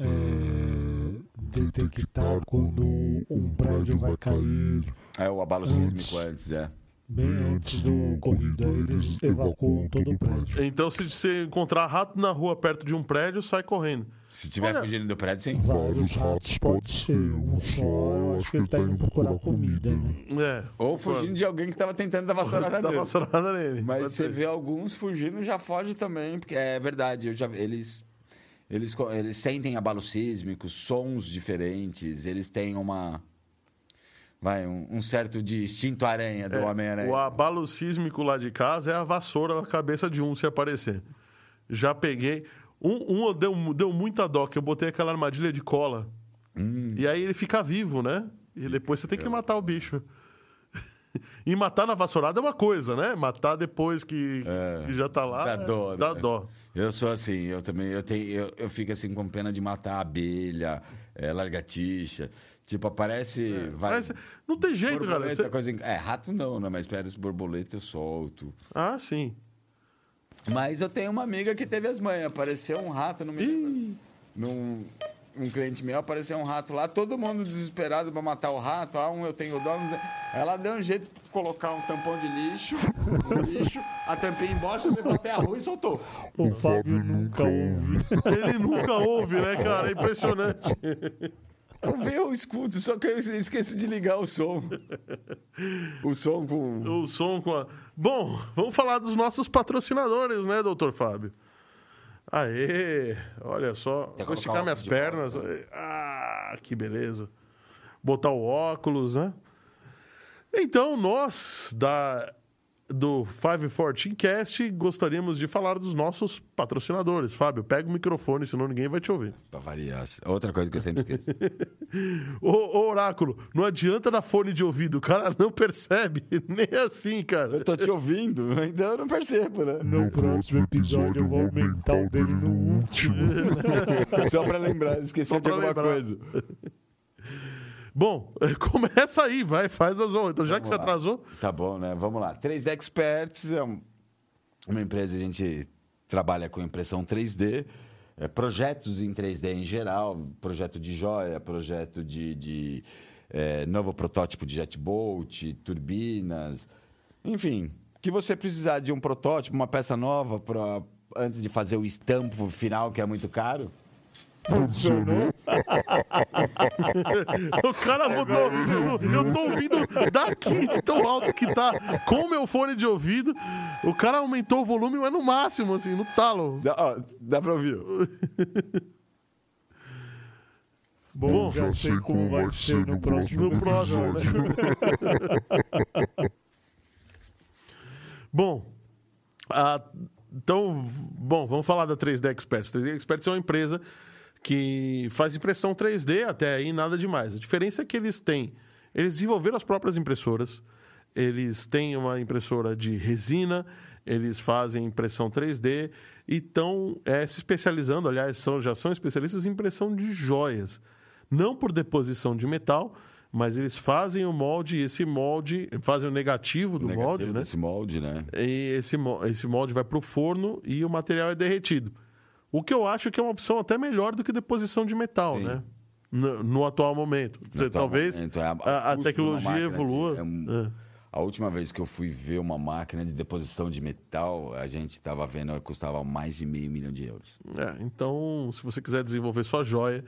S3: é, detectar quando um prédio vai cair
S2: É o abalo sísmico antes, é.
S3: bem antes do ocorrido. Aí eles evacuam todo o prédio.
S1: Então, se você encontrar rato na rua perto de um prédio, sai correndo.
S2: Se tiver
S1: Olha-
S2: fugindo do prédio, sim.
S3: Vários ratos pode ser. Um só, eu acho que ele tá indo procurar comida, né?
S1: É.
S2: Ou fugindo de alguém que tava tentando dar vassourada nele.
S1: vassourada nele.
S2: Mas você vê alguns fugindo, já foge também, porque é verdade, eu já, eles, eles, eles sentem abalos sísmicos, sons diferentes, eles têm uma. Vai, um, um certo de instinto aranha do Homem-Aranha.
S1: É, O abalo sísmico lá de casa é a vassoura na cabeça de um se aparecer. Já peguei. Um, um deu, deu muita dó, que eu botei aquela armadilha de cola.
S2: Hum.
S1: E aí ele fica vivo, né? E depois você tem que matar o bicho. E matar na vassourada é uma coisa, né? Matar depois que, que já tá lá.
S2: É. Dá dó,
S1: é- Dá
S2: né?
S1: dó.
S2: Eu sou assim, eu também, eu tenho, eu, eu fico assim com pena de matar abelha, é, largatixa. Tipo, aparece. vai,
S1: Mas não tem jeito, cara.
S2: borboleta,
S1: Você-
S2: coisa É, rato não, né? Mas pera, borboleta eu solto.
S1: Ah, sim.
S2: Mas eu tenho uma amiga que teve as manhas. Apareceu um rato no meio. Num, um cliente meu apareceu um rato lá, todo mundo desesperado pra matar o rato. Ah, um eu tenho dó. não tem- Ela deu um jeito de colocar um tampão de lixo no lixo, a tampinha embaixo, levou até a rua e soltou.
S3: O Fábio nunca ouve.
S1: Ele nunca ouve, né, cara? É impressionante.
S2: Eu vi o escudo, só que eu esqueci de ligar o som. O som com.
S1: O som com a... Bom, vamos falar dos nossos patrocinadores, né, doutor Fábio? Aê, olha só. Vou esticar minhas pernas. Ah, que beleza. Botar o óculos, né? Então, nós, da, do 514 Cast, gostaríamos de falar dos nossos patrocinadores. Fábio, pega o microfone, senão ninguém vai te ouvir.
S2: Pra variar. Outra coisa que eu sempre esqueço.
S1: Ô, ô, Oráculo, não adianta dar fone de ouvido, o cara não percebe. Nem assim, cara.
S2: Eu tô te ouvindo, então eu não percebo, né?
S3: No próximo episódio eu vou aumentar o dele no último.
S2: Só pra lembrar, esqueceu
S1: Só
S2: de
S1: pra
S2: alguma
S1: lembrar.
S2: coisa.
S1: Bom, começa aí, vai, faz as honras. Então, já que
S2: Vamos
S1: você
S2: lá.
S1: atrasou,
S2: Tá bom, né? Vamos lá. 3D Experts é um- uma empresa que a gente trabalha com impressão 3D, é, projetos em 3D em geral, projeto de joia, projeto de, de, é, novo protótipo de jetboat, turbinas, enfim. Que você precisar de um protótipo, uma peça nova antes de fazer o estampo final, que é muito caro.
S3: Funcionou?
S1: o cara botou. Eu, eu tô ouvindo daqui de tão alto que tá com o meu fone de ouvido. O cara aumentou o volume, mas no máximo, assim, no talo.
S2: Dá, ó, dá pra ouvir?
S3: Bom, já sei como vai ser no próximo
S1: No próximo, né? Bom, a- então, bom, vamos falar da 3D Experts. 3D Experts é uma empresa que faz impressão 3D, até aí nada demais. A diferença é que eles têm, eles desenvolveram as próprias impressoras, eles têm uma impressora de resina, eles fazem impressão 3D e estão é, se especializando, aliás, são, já são especialistas em impressão de joias. Não por deposição de metal, mas eles fazem o molde, e esse molde, fazem o negativo do
S2: Negativo
S1: molde, né?
S2: desse molde, né?
S1: E esse, esse molde vai para o forno e o material é derretido. O que eu acho que é uma opção até melhor do que deposição de metal,
S2: Sim.
S1: né? No, no atual momento. Você-
S2: atual
S1: talvez
S2: momento, é a-
S1: a, a tecnologia evolua.
S2: que é
S1: É.
S2: A última vez que eu fui ver uma máquina de deposição de metal, a gente estava vendo que custava mais de meio milhão de euros.
S1: É, então, se você quiser desenvolver sua joia,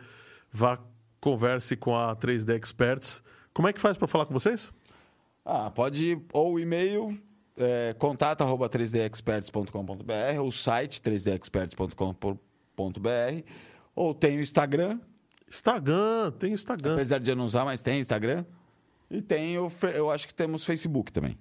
S1: vá converse com a 3D Experts. Como é que faz para falar com vocês?
S2: Ah, pode ir ou e-mail, é, contato arroba 3dexperts.com.br, ou site 3dexperts.com.br, ou tem o Instagram,
S1: Instagram, tem Instagram.
S2: apesar de eu não usar, mas tem Instagram. E tem o, eu acho que temos Facebook também.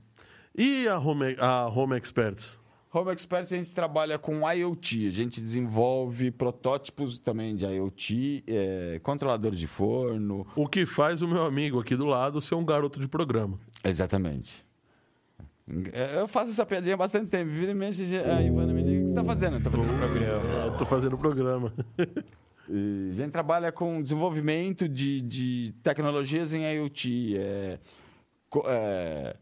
S1: E a Home, a Home Experts?
S2: Home Experts a gente trabalha com IoT, a gente desenvolve protótipos também de IoT, é, controladores de forno.
S1: O que faz o meu amigo aqui do lado ser um garoto de programa.
S2: Exatamente. É, Eu faço essa piadinha há bastante tempo. Vira e mexe, a Ivana me liga, o que você está fazendo? Está fazendo um programa.
S1: Eu tô fazendo programa.
S2: E a gente trabalha com desenvolvimento de, de tecnologias em IoT, é, é,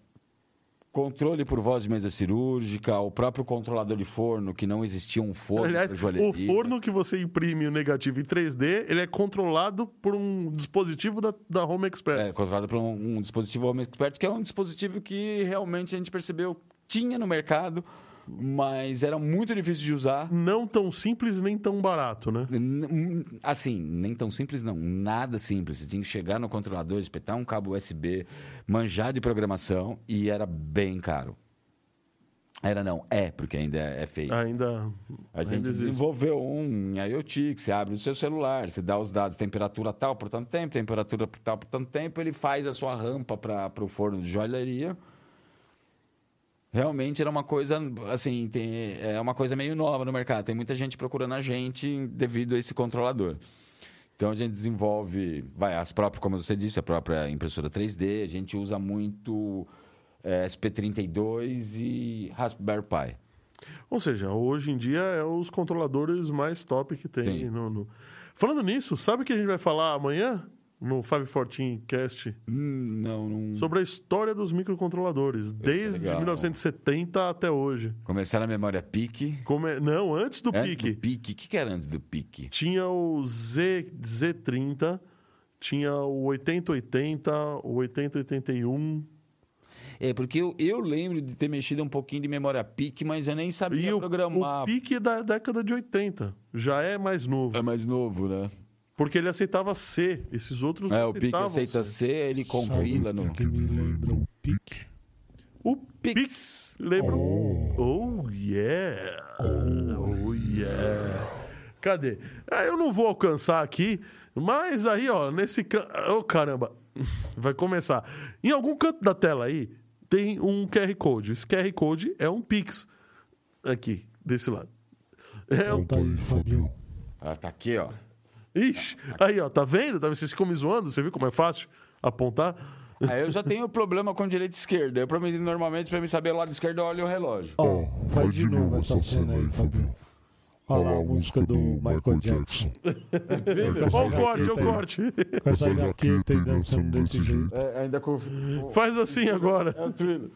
S2: controle por voz de mesa cirúrgica, o próprio controlador de forno, que não existia um forno
S1: Aliás, o forno que você imprime o negativo em 3D, ele é controlado por um dispositivo da, da Home Expert.
S2: É, controlado por um, um dispositivo Home Expert, que é um dispositivo que realmente a gente percebeu tinha no mercado, mas era muito difícil de usar.
S1: Não tão simples nem tão barato, né?
S2: Assim, nem tão simples não, nada simples. Você tinha que chegar no controlador, espetar um cabo USB, manjar de programação e era bem caro. Era não, é, porque ainda é feio.
S1: Ainda.
S2: A gente
S1: ainda
S2: desenvolveu um IoT que você abre no seu celular, você dá os dados, temperatura tal por tanto tempo, temperatura tal por tanto tempo, ele faz a sua rampa para o forno de joalheria. Realmente era uma coisa, assim, tem- é uma coisa meio nova no mercado. Tem muita gente procurando a gente devido a esse controlador. Então a gente desenvolve, vai, as próprias, como você disse, a própria impressora 3D, a gente usa muito eh, SP32 e Raspberry Pi.
S1: Ou seja, hoje em dia é os controladores mais top que tem. No, no- Falando nisso, sabe o que a gente vai falar amanhã no 514 Cast?
S2: Hum, não, não.
S1: Sobre a história dos microcontroladores, desde
S2: legal.
S1: 1970 até hoje.
S2: Começar na memória PIC.
S1: Como é- Não, antes do
S2: Antes
S1: PIC.
S2: do PIC. O que, que era antes do PIC?
S1: Tinha o Z, Z30, tinha o 8080, o 8081.
S2: É, porque eu, eu lembro de ter mexido um pouquinho de memória PIC, mas eu nem sabia
S1: E
S2: programar.
S1: o PIC é da década de 80. Já é mais novo.
S2: É mais novo, né?
S1: Porque ele aceitava C. Esses outros
S2: É,
S1: não
S2: o PIC aceita
S1: C.
S2: C, ele compila no.
S3: o que me lembra o pique?
S1: O
S2: Pix.
S1: Pix. Lembra? Oh, yeah. Oh, yeah. Cadê? Ah, eu não vou alcançar aqui, mas aí, ó, nesse canto. Oh, caramba. Vai começar. Em algum canto da tela aí, tem um QR Code. Esse QR Code é um Pix. Aqui, desse lado. É um...
S3: Conta aí, Fabião.
S2: Ah, tá aqui, ó.
S1: Ixi, aí, ó, tá vendo? Tá- Vocês ficam me zoando? Você viu como é fácil apontar?
S2: Aí eu já tenho problema com direita e esquerda. Eu, mim, normalmente, pra mim saber o lado esquerdo, eu olho o relógio.
S3: Ó, faz de novo essa cena aí, Fabião. Olha lá a música do Michael Jackson.
S1: Ó o corte, ó o corte.
S3: Com essa jaqueta e dançando desse jeito.
S2: É, ainda com.
S1: Faz assim agora.
S2: É o thriller.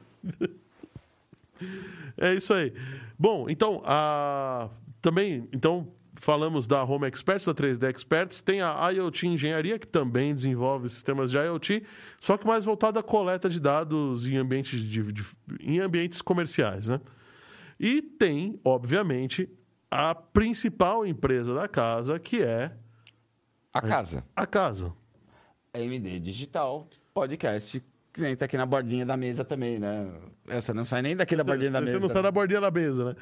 S1: É isso aí. Bom, então, a... também, então, falamos da Home Experts, da 3D Experts, tem a IoT Engenharia, que também desenvolve sistemas de IoT, só que mais voltada à coleta de dados em ambientes, de, de- em ambientes comerciais, né? E tem, obviamente, a principal empresa da casa, que é
S2: A casa.
S1: a casa.
S2: MD Digital, podcast, que nem tá aqui na bordinha da mesa também, né? Essa não sai nem daqui da bordinha da
S1: Você
S2: mesa.
S1: não sai da bordinha da mesa, né?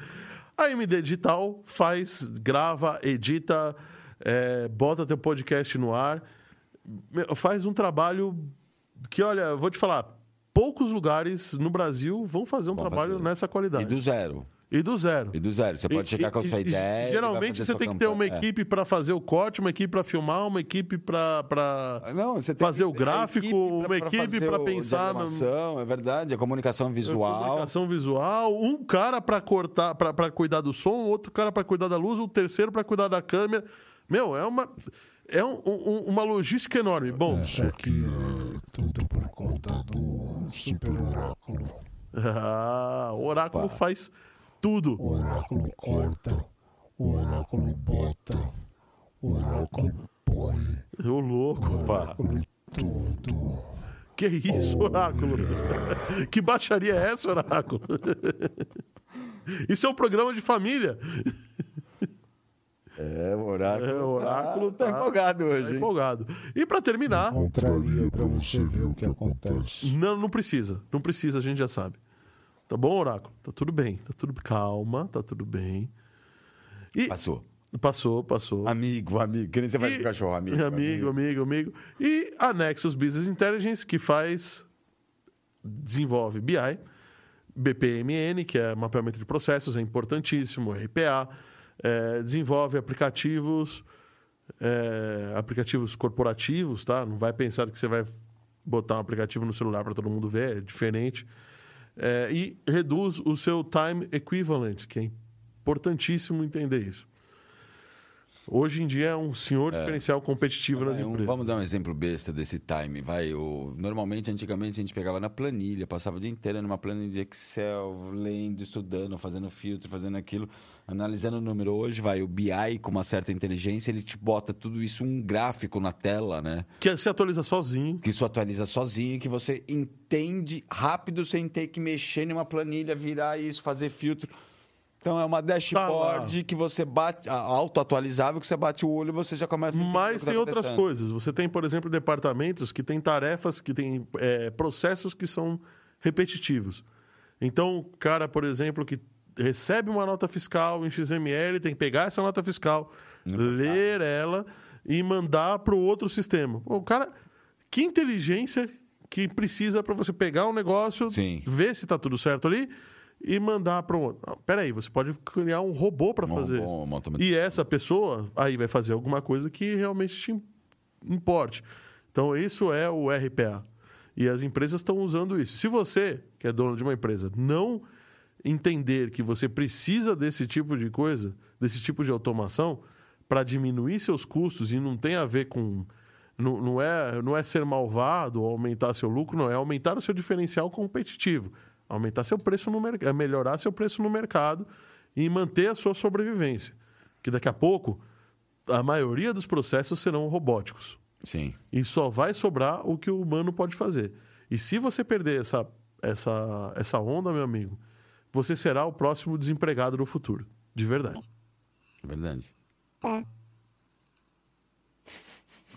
S1: A MD Digital faz, grava, edita, é, bota teu podcast no ar, faz um trabalho que, olha, vou te falar, poucos lugares no Brasil vão fazer um
S2: Vão
S1: trabalho
S2: fazer.
S1: nessa
S2: E
S1: qualidade.
S2: do zero.
S1: E do zero.
S2: E do zero. Você pode
S1: E-
S2: chegar com a
S1: e-
S2: sua
S1: e-
S2: ideia.
S1: Geralmente você tem que ter uma.
S2: É.
S1: equipe para fazer o corte, uma equipe para filmar, uma equipe para fazer
S2: que
S1: o gráfico, uma equipe
S2: o-
S1: pensar no-
S2: diagramação, É verdade, a comunicação visual.
S1: comunicação visual, um cara para cortar, para cuidar do som, outro cara para cuidar da luz, o terceiro para cuidar da câmera. Meu, é uma é um- um- uma logística enorme. Bom,
S3: Isso aqui é tudo por conta do Super Oráculo.
S1: ah, o oráculo faz tudo.
S3: O Oráculo corta, o Oráculo bota, o Oráculo põe,
S1: Ô louco, pá.
S3: Oráculo tudo.
S1: Que isso, oráculo? que baixaria é essa, oráculo? Isso é um programa de família.
S2: É, o oráculo.
S1: É, o oráculo
S2: tá,
S1: tá-
S2: empolgado
S1: Tá
S2: hoje. hein?
S1: empolgado. E para terminar,
S3: Contraria pra você ver o que acontece.
S1: Não, não precisa. Não precisa, a gente já sabe. Tá bom, Oráculo? Tá tudo bem. Tá tudo calma, tá tudo bem. E
S2: Passou.
S1: passou, passou.
S2: Amigo, amigo. Que nem você faz
S1: E-
S2: com o cachorro, amigo.
S1: amigo, amigo, amigo. E a Nexus Business Intelligence, que faz, desenvolve BI, BPMN, que é mapeamento de processos, é importantíssimo, RPA, é, desenvolve aplicativos, é, aplicativos corporativos, tá? Não vai pensar que você vai botar um aplicativo no celular para todo mundo ver, é diferente. É, e reduz o seu time equivalent, que é importantíssimo entender isso. Hoje em dia é um senhor diferencial competitivo nas
S2: Vai, um-
S1: empresas.
S2: vamos dar um exemplo besta desse time. Vai, o, normalmente, antigamente, a gente pegava na planilha, passava o dia inteiro numa planilha de Excel, lendo, estudando, fazendo filtro, fazendo aquilo, analisando o número. Hoje, vai, o BI com uma certa inteligência, ele te bota tudo isso um gráfico na tela, né?
S1: Que se atualiza sozinho.
S2: Que isso atualiza sozinho, que você entende rápido sem ter que mexer numa planilha, virar isso, fazer filtro. Então é uma dashboard que você bate, auto-atualizável, que você bate o olho e você já começa a
S1: Mas
S2: tá
S1: tem outras
S2: acontecendo.
S1: coisas. Você tem, por exemplo, departamentos que têm tarefas, que têm é, processos que são repetitivos. Então, o cara, por exemplo, que recebe uma nota fiscal em XML, tem que pegar essa nota fiscal, ler ela e mandar para o outro sistema. O cara, que inteligência que precisa para você pegar um negócio,
S2: Sim.
S1: ver se está tudo certo ali e mandar para o outro. Não, peraí, você pode criar um robô para
S2: Um
S1: fazer
S2: robô,
S1: isso.
S2: uma.
S1: E essa pessoa aí vai fazer alguma coisa que realmente te im- importe. Então, isso é o RPA. E as empresas estão usando isso. Se você, que é dono de uma empresa, não entender que você precisa desse tipo de coisa, desse tipo de automação, para diminuir seus custos e não tem a ver com. Não, não, é, não é ser malvado ou aumentar seu lucro, não. É aumentar o seu diferencial competitivo. Aumentar seu preço no mercado. É melhorar seu preço no mercado e manter a sua sobrevivência. Que daqui a pouco a maioria dos processos serão robóticos.
S2: Sim.
S1: E só vai sobrar o que o humano pode fazer. E se você perder essa, essa, essa onda, meu amigo, você será o próximo desempregado do futuro. De verdade.
S2: É verdade.
S5: Tá.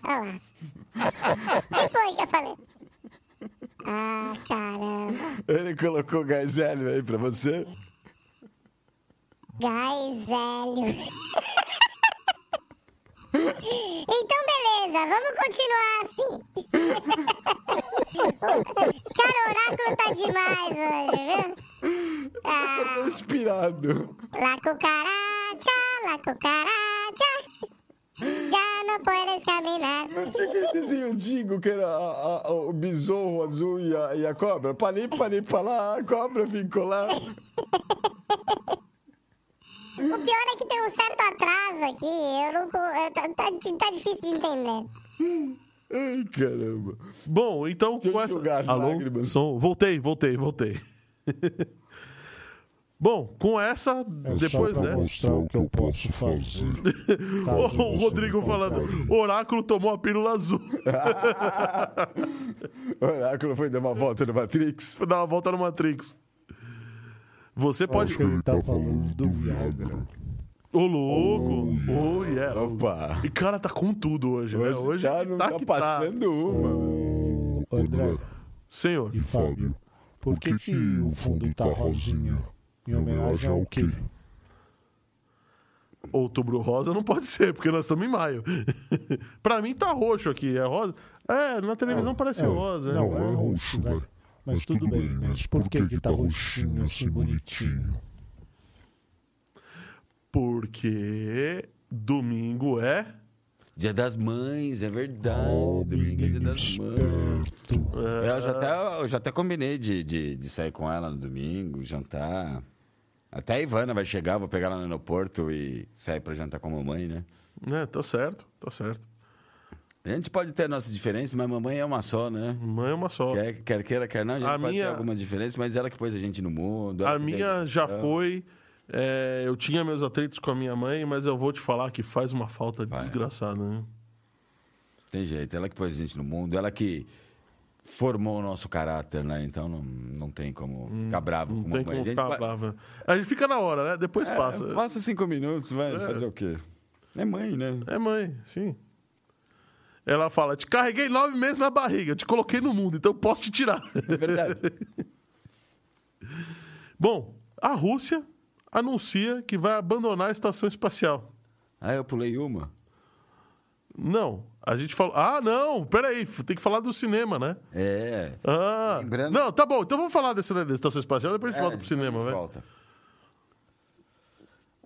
S5: Olha lá. O que foi que eu falei? Ah, caramba.
S2: Ele colocou gás hélio aí pra você?
S5: Gás hélio. Então, beleza, vamos continuar assim. Cara, o oráculo tá demais hoje, viu? Ah,
S2: Inspirado.
S5: la cucaracha, la cucaracha. Já não puedes caminhar.
S2: Aquele desenho antigo que era a- a- o besouro azul e a, e a cobra. Palip, palip, lá, a cobra ficou lá.
S5: O pior é que tem um certo atraso aqui. Eu não. é, Tá, tá, tá difícil de entender.
S2: Ai, caramba.
S1: Bom, então
S2: Deixa eu
S1: com essa. Alô?
S2: lágrimas.
S1: Som? Voltei, voltei, voltei. Bom, com essa,
S3: É
S1: depois dessa.
S3: mostrar o que eu posso fazer.
S1: O Rodrigo falando, oráculo tomou a pílula azul.
S2: Oráculo foi dar uma volta no Matrix.
S1: Foi dar uma volta no Matrix. Você pode.
S3: Acho que ele tá falando do Viagra.
S1: Ô, louco! Oh, yeah.
S2: Opa.
S1: E cara, tá com tudo hoje, né?
S2: Hoje,
S1: Hoje
S2: tá, não tá,
S1: que
S2: passando uma.
S3: Ô, André
S1: Senhor,
S3: e Fábio, por que, que o fundo tá rosinha? Em homenagem ao quê?
S1: outubro rosa não pode ser, porque nós estamos em maio. pra mim tá roxo aqui, é rosa. É, na televisão parece
S3: É,
S1: rosa. né?
S3: Não, é roxo, vai. Mas tudo bem, mas por que que tá roxinho assim bonitinho?
S1: Porque domingo é.
S2: Dia das Mães, é verdade.
S3: Ó,
S2: Domingo é dia das Mães.
S3: esperto.
S2: Eu já até, eu já até combinei de, de, de sair com ela no domingo, jantar. Até a Ivana vai chegar, vou pegar ela no aeroporto e sair pra jantar com a mamãe, né?
S1: É, tá certo, tá certo.
S2: A gente pode ter nossas diferenças, mas mamãe é uma só, né?
S1: Mãe é uma só.
S2: Quer, quer queira, quer não, a gente
S1: A
S2: pode
S1: minha-
S2: ter algumas diferenças, mas ela que pôs a gente no mundo.
S1: A minha
S2: deu
S1: já foi. é, eu tinha meus atritos com a minha mãe, mas eu vou te falar que faz uma falta
S2: Vai.
S1: desgraçada, né?
S2: Tem jeito, ela que pôs a gente no mundo, ela que formou o nosso caráter, né? Então não, não tem como ficar bravo
S1: Não
S2: com
S1: tem como
S2: A gente
S1: ficar
S2: vai-
S1: bravo. A gente fica na hora, né? Depois
S2: É,
S1: passa.
S2: Passa cinco minutos, vai
S1: É.
S2: fazer o quê? É mãe, né?
S1: É mãe, sim. Ela fala: te carreguei nove meses na barriga, te coloquei no mundo, então posso te tirar.
S2: É verdade.
S1: Bom, a Rússia anuncia que vai abandonar a estação espacial.
S2: ah, eu pulei uma.
S1: Não, a gente falou. Ah, não, peraí, tem que falar do cinema, né?
S2: É.
S1: Ah,
S2: Lembrando-
S1: não, tá bom, então vamos falar dessa da estação espacial, depois a gente
S2: É,
S1: volta pro cinema, velho.
S2: volta.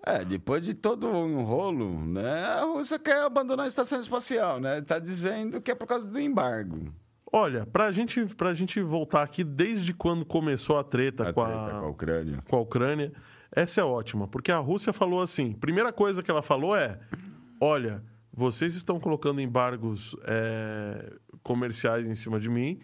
S2: É, depois de todo um rolo, né? A Rússia quer abandonar a estação espacial, né? Tá dizendo que é por causa do embargo.
S1: Olha, pra gente, pra gente voltar aqui, desde quando começou a treta,
S2: A
S1: com,
S2: treta
S1: a,
S2: com a Ucrânia.
S1: com a Ucrânia, essa é ótima, porque a Rússia falou assim: primeira coisa que ela falou é: olha, vocês estão colocando embargos é, comerciais em cima de mim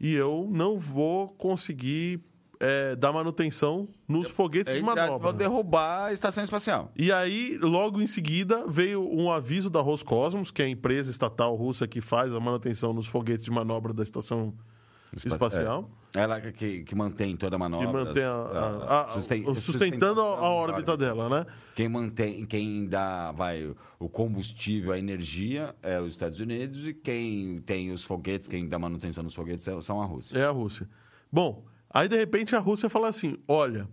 S1: e eu não vou conseguir é, dar manutenção nos foguetes de
S2: Entre aspas,
S1: manobra.
S2: Vou derrubar a estação espacial.
S1: E aí, logo em seguida, veio um aviso da Roscosmos, que é a empresa estatal russa que faz a manutenção nos foguetes de manobra da estação espacial.
S2: É. Ela que, que mantém toda a manobra.
S1: Que mantém a, a- a-
S2: susten-
S1: o- sustentando a, a órbita dela, né?
S2: Quem mantém, quem dá, vai, o combustível, a energia é os Estados Unidos e quem tem os foguetes, quem dá manutenção nos foguetes é- são a Rússia.
S1: É a Rússia. Bom, aí de repente a Rússia fala assim: olha,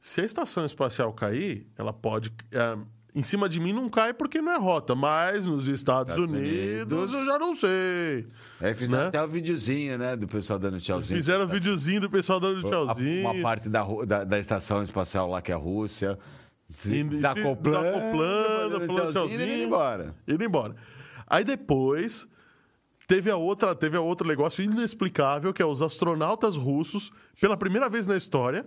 S1: se a estação espacial cair, ela pode. é, em cima de mim não cai porque não é rota, mas nos Estados,
S2: Estados
S1: Unidos,
S2: Unidos.
S1: eu já não sei.
S2: Aí fizeram
S1: Né?
S2: até o videozinho, né, do pessoal dando tchauzinho.
S1: Fizeram o videozinho do pessoal dando tchauzinho.
S2: Uma parte da, da, da estação espacial lá, que é a Rússia, se
S1: E-
S2: desacoplando,
S1: desacoplando, falando
S2: tchauzinho e
S1: tchauzinho.
S2: indo embora.
S1: indo embora. Aí depois teve a outra, teve a outro negócio inexplicável que é os astronautas russos, pela primeira vez na história,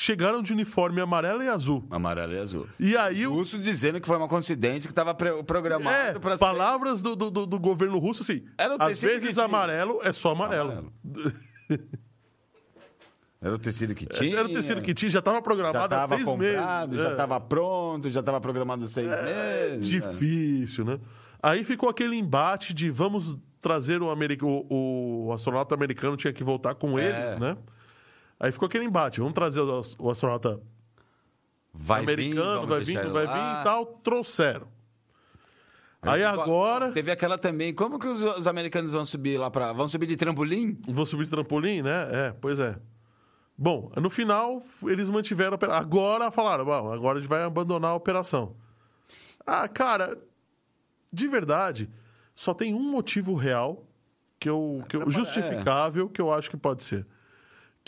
S1: chegaram de uniforme amarelo e azul.
S2: Amarelo e azul.
S1: E aí o
S2: Russo dizendo que foi uma coincidência que estava programado
S1: é,
S2: para
S1: palavras do, do, do- governo russo assim.
S2: Era o
S1: Às vezes amarelo é só amarelo.
S2: Amarelo. Era o tecido que tinha.
S1: Era o tecido que tinha, já estava
S2: já
S1: programado há seis
S2: comprado,
S1: meses.
S2: já
S1: É.
S2: estava pronto, já estava programado há seis meses.
S1: Difícil, né? Aí ficou aquele embate de vamos trazer o, americ... o, o astronauta americano tinha que voltar com
S2: É.
S1: eles, né? Aí ficou aquele embate. Vamos trazer o, as- o astronauta
S2: Vai
S1: americano,
S2: vir,
S1: vai vir, não vai
S2: ele
S1: vir
S2: lá.
S1: e tal. Trouxeram. Aí agora
S2: Teve aquela também. Como que os, os americanos vão subir lá para. Vão subir de trampolim?
S1: vou subir de trampolim, né? É, pois é. Bom, no final eles mantiveram a operação. Agora falaram, bom, agora a gente vai abandonar a operação. Ah, cara, de verdade, só tem um motivo real que eu, que eu justificável que eu acho que pode ser,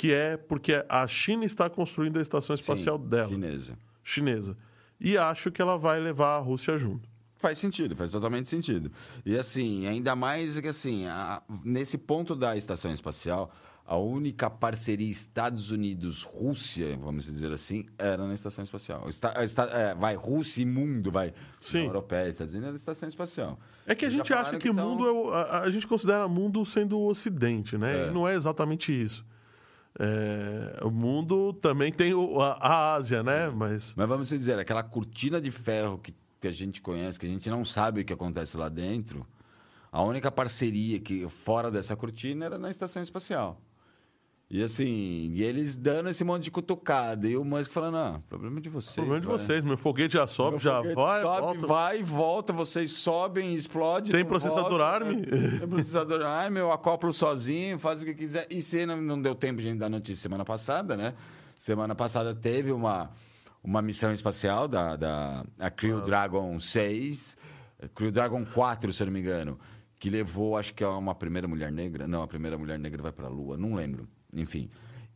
S1: que é porque a China está construindo a estação espacial
S2: Sim,
S1: dela,
S2: Chinesa.
S1: chinesa, e acho que ela vai levar a Rússia junto.
S2: Faz sentido, faz totalmente sentido. E assim, ainda mais que assim, a- nesse ponto da estação espacial, a única parceria Estados Unidos-Rússia, vamos dizer assim, era na estação espacial. A esta- é, vai, Rússia e mundo, vai.
S1: Sim.
S2: Europeia, Estados Unidos, era estação espacial.
S1: É que a
S2: Eles
S1: gente acha que o
S2: tão-
S1: mundo é o, a, a gente considera mundo sendo o Ocidente, né?
S2: É.
S1: E não é exatamente isso. É, o mundo também tem o- a, a Ásia, né? Mas
S2: Mas vamos dizer, aquela cortina de ferro que, que a gente conhece, que a gente não sabe o que acontece lá dentro, a única parceria que fora dessa cortina era na estação espacial. E assim, e eles dando esse monte de cutucada. E o Musk falando, não, problema de vocês.
S1: problema de
S2: vai.
S1: vocês, meu foguete já sobe,
S2: Meu
S1: já vai,
S2: sobe,
S1: volta.
S2: vai e volta, vocês sobem, explode.
S1: Tem processador
S2: volta,
S1: ARM?
S2: Tem processador ARM, eu acoplo sozinho, faz o que quiser. E se não, não deu tempo de a gente dar notícia semana passada, né? Semana passada teve uma, uma missão espacial da, da a Crew Dragon 6, a Crew Dragon 4, se eu não me engano, que levou, acho que é uma primeira mulher negra. Não, a primeira mulher negra vai para a Lua, não lembro. Enfim.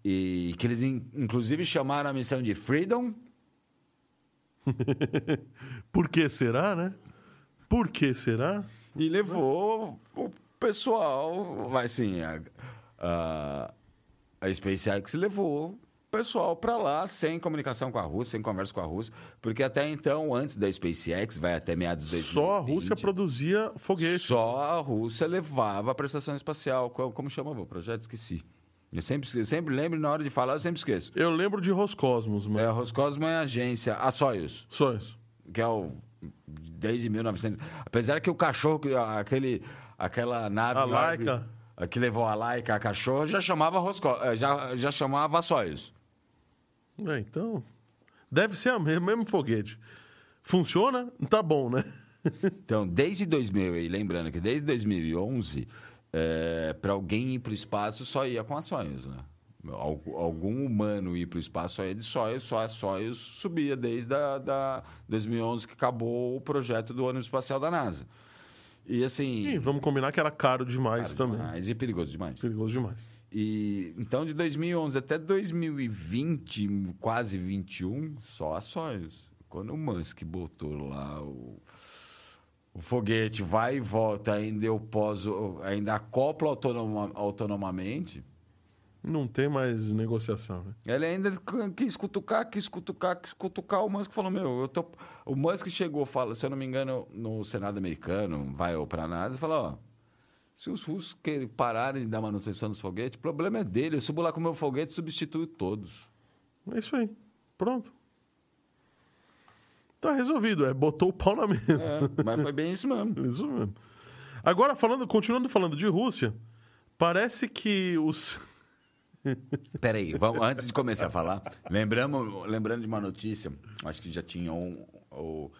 S2: E que eles, in- inclusive, chamaram a missão de Freedom,
S1: Por que será, né? Por que será?
S2: E levou o pessoal, vai assim, a, a, a SpaceX levou pessoal para lá sem comunicação com a Rússia, sem conversa com a Rússia, porque até então, antes da SpaceX, vai até meados de 2020,
S1: Só a Rússia produzia foguete.
S2: Só a Rússia levava a estação espacial. Como chamava o projeto? Esqueci. Eu sempre, eu sempre lembro, na hora de falar, eu sempre esqueço.
S1: Eu lembro de Roscosmos, mas
S2: É, Roscosmos é a agência, a Soyuz
S1: isso.
S2: que é o desde 1900. Apesar que o cachorro, que- aquele, aquela nave
S1: A Laika.
S2: que, levou a Laika, a cachorro, já chamava Rosco, eh, já, já chamava Soyuz.
S1: É, então, deve ser o mesmo, mesmo foguete. Funciona? Tá bom, né?
S2: Então, desde 2000, e lembrando que desde 2011, para alguém ir para o espaço só ia com a Soyuz, né? Al- Algum humano ir para o espaço só ia de Soyuz, só a Soyuz subia desde a, da 2011 que acabou o projeto do ônibus espacial da NASA. E assim.
S1: E vamos combinar que era caro demais também.
S2: Demais, e perigoso demais.
S1: Perigoso demais.
S2: E então de 2011 até 2020, quase 21, só ações. Quando o Musk botou lá o, o foguete, vai e volta, ainda eu poso, ainda acopla autonoma, autonomamente.
S1: Não tem mais negociação, né?
S2: Ele ainda quis cutucar, quis cutucar, quis cutucar. O Musk falou: Meu, eu tô. O Musk chegou, fala, se eu não me engano, no Senado americano, vai ou para a NASA, e falou: Ó, se os russos querem pararem de dar manutenção dos foguetes, o problema é dele. Eu subo lá com o meu foguete e substituo todos.
S1: É isso aí. Pronto. Tá resolvido. É, botou o pau na mesa.
S2: É, mas foi bem isso mesmo.
S1: Isso mesmo. Agora, falando, continuando falando de Rússia, parece que os.
S2: Peraí, vamos, antes de começar a falar, lembramos, lembrando de uma notícia, acho que já tinha um, um,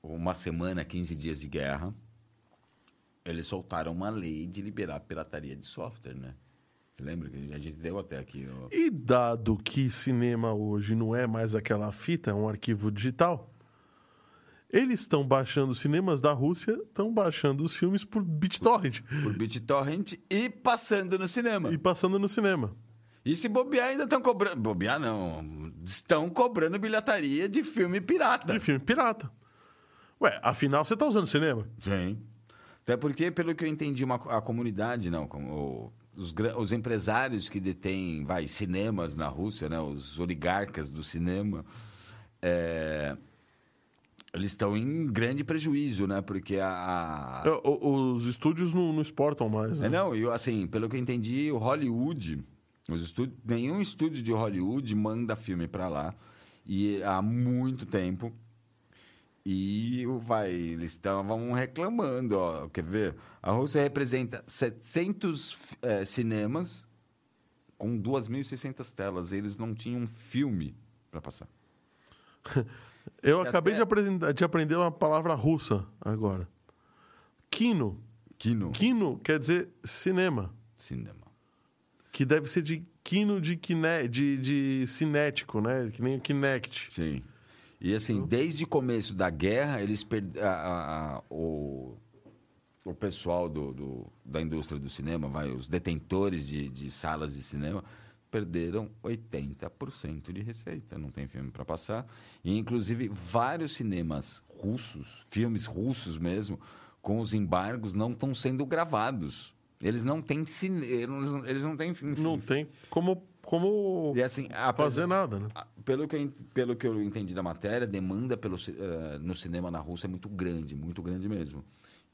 S2: uma semana, 15 dias de guerra, eles soltaram uma lei de liberar pirataria de software, né? Lembra que a gente deu até aqui?
S1: E dado que cinema hoje não é mais aquela fita, é um arquivo digital, eles estão baixando cinemas da Rússia, estão baixando os filmes por BitTorrent
S2: Por BitTorrent e passando no cinema.
S1: e passando no cinema.
S2: E se bobear, ainda estão cobrando. Bobear não. Estão cobrando bilheteria de filme pirata.
S1: De filme pirata. Ué, afinal, você tá usando cinema?
S2: Sim. Até porque, pelo que eu entendi, uma, a comunidade, não, como o- os, os empresários que detêm, vai, cinemas na Rússia, né, os oligarcas do cinema, é, eles estão em grande prejuízo, né, porque a... a-
S1: É, o- Os estúdios não, não exportam mais. Né?
S2: É, não, eu, assim, pelo que eu entendi, o Hollywood, os estúdios, nenhum estúdio de Hollywood manda filme para lá e há muito tempo. E o- vai, eles estavam reclamando, ó, quer ver? A Rússia representa 700 eh, cinemas com 2.600 telas. Eles não tinham filme para passar.
S1: Eu
S2: E
S1: acabei
S2: até-
S1: de aprender uma palavra russa agora. Kino.
S2: Kino.
S1: Kino quer dizer cinema.
S2: Cinema.
S1: Que deve ser de kino de, kine, de, de cinético, né? Que nem o Kinect.
S2: Sim. E assim, desde o começo da guerra, eles per... a- a- o... o pessoal do, do- da indústria do cinema, vai, os detentores de, de salas de cinema, perderam 80% de receita. Não tem filme para passar. E, inclusive, vários cinemas russos, filmes russos mesmo, com os embargos, não estão sendo gravados. Eles não têm cine... eles não- têm
S1: Não tem como, como
S2: E assim, a
S1: fazer nada, né?
S2: Pelo que, eu, pelo que eu entendi da matéria, a demanda pelo, eh, no cinema na Rússia é muito grande, muito grande mesmo.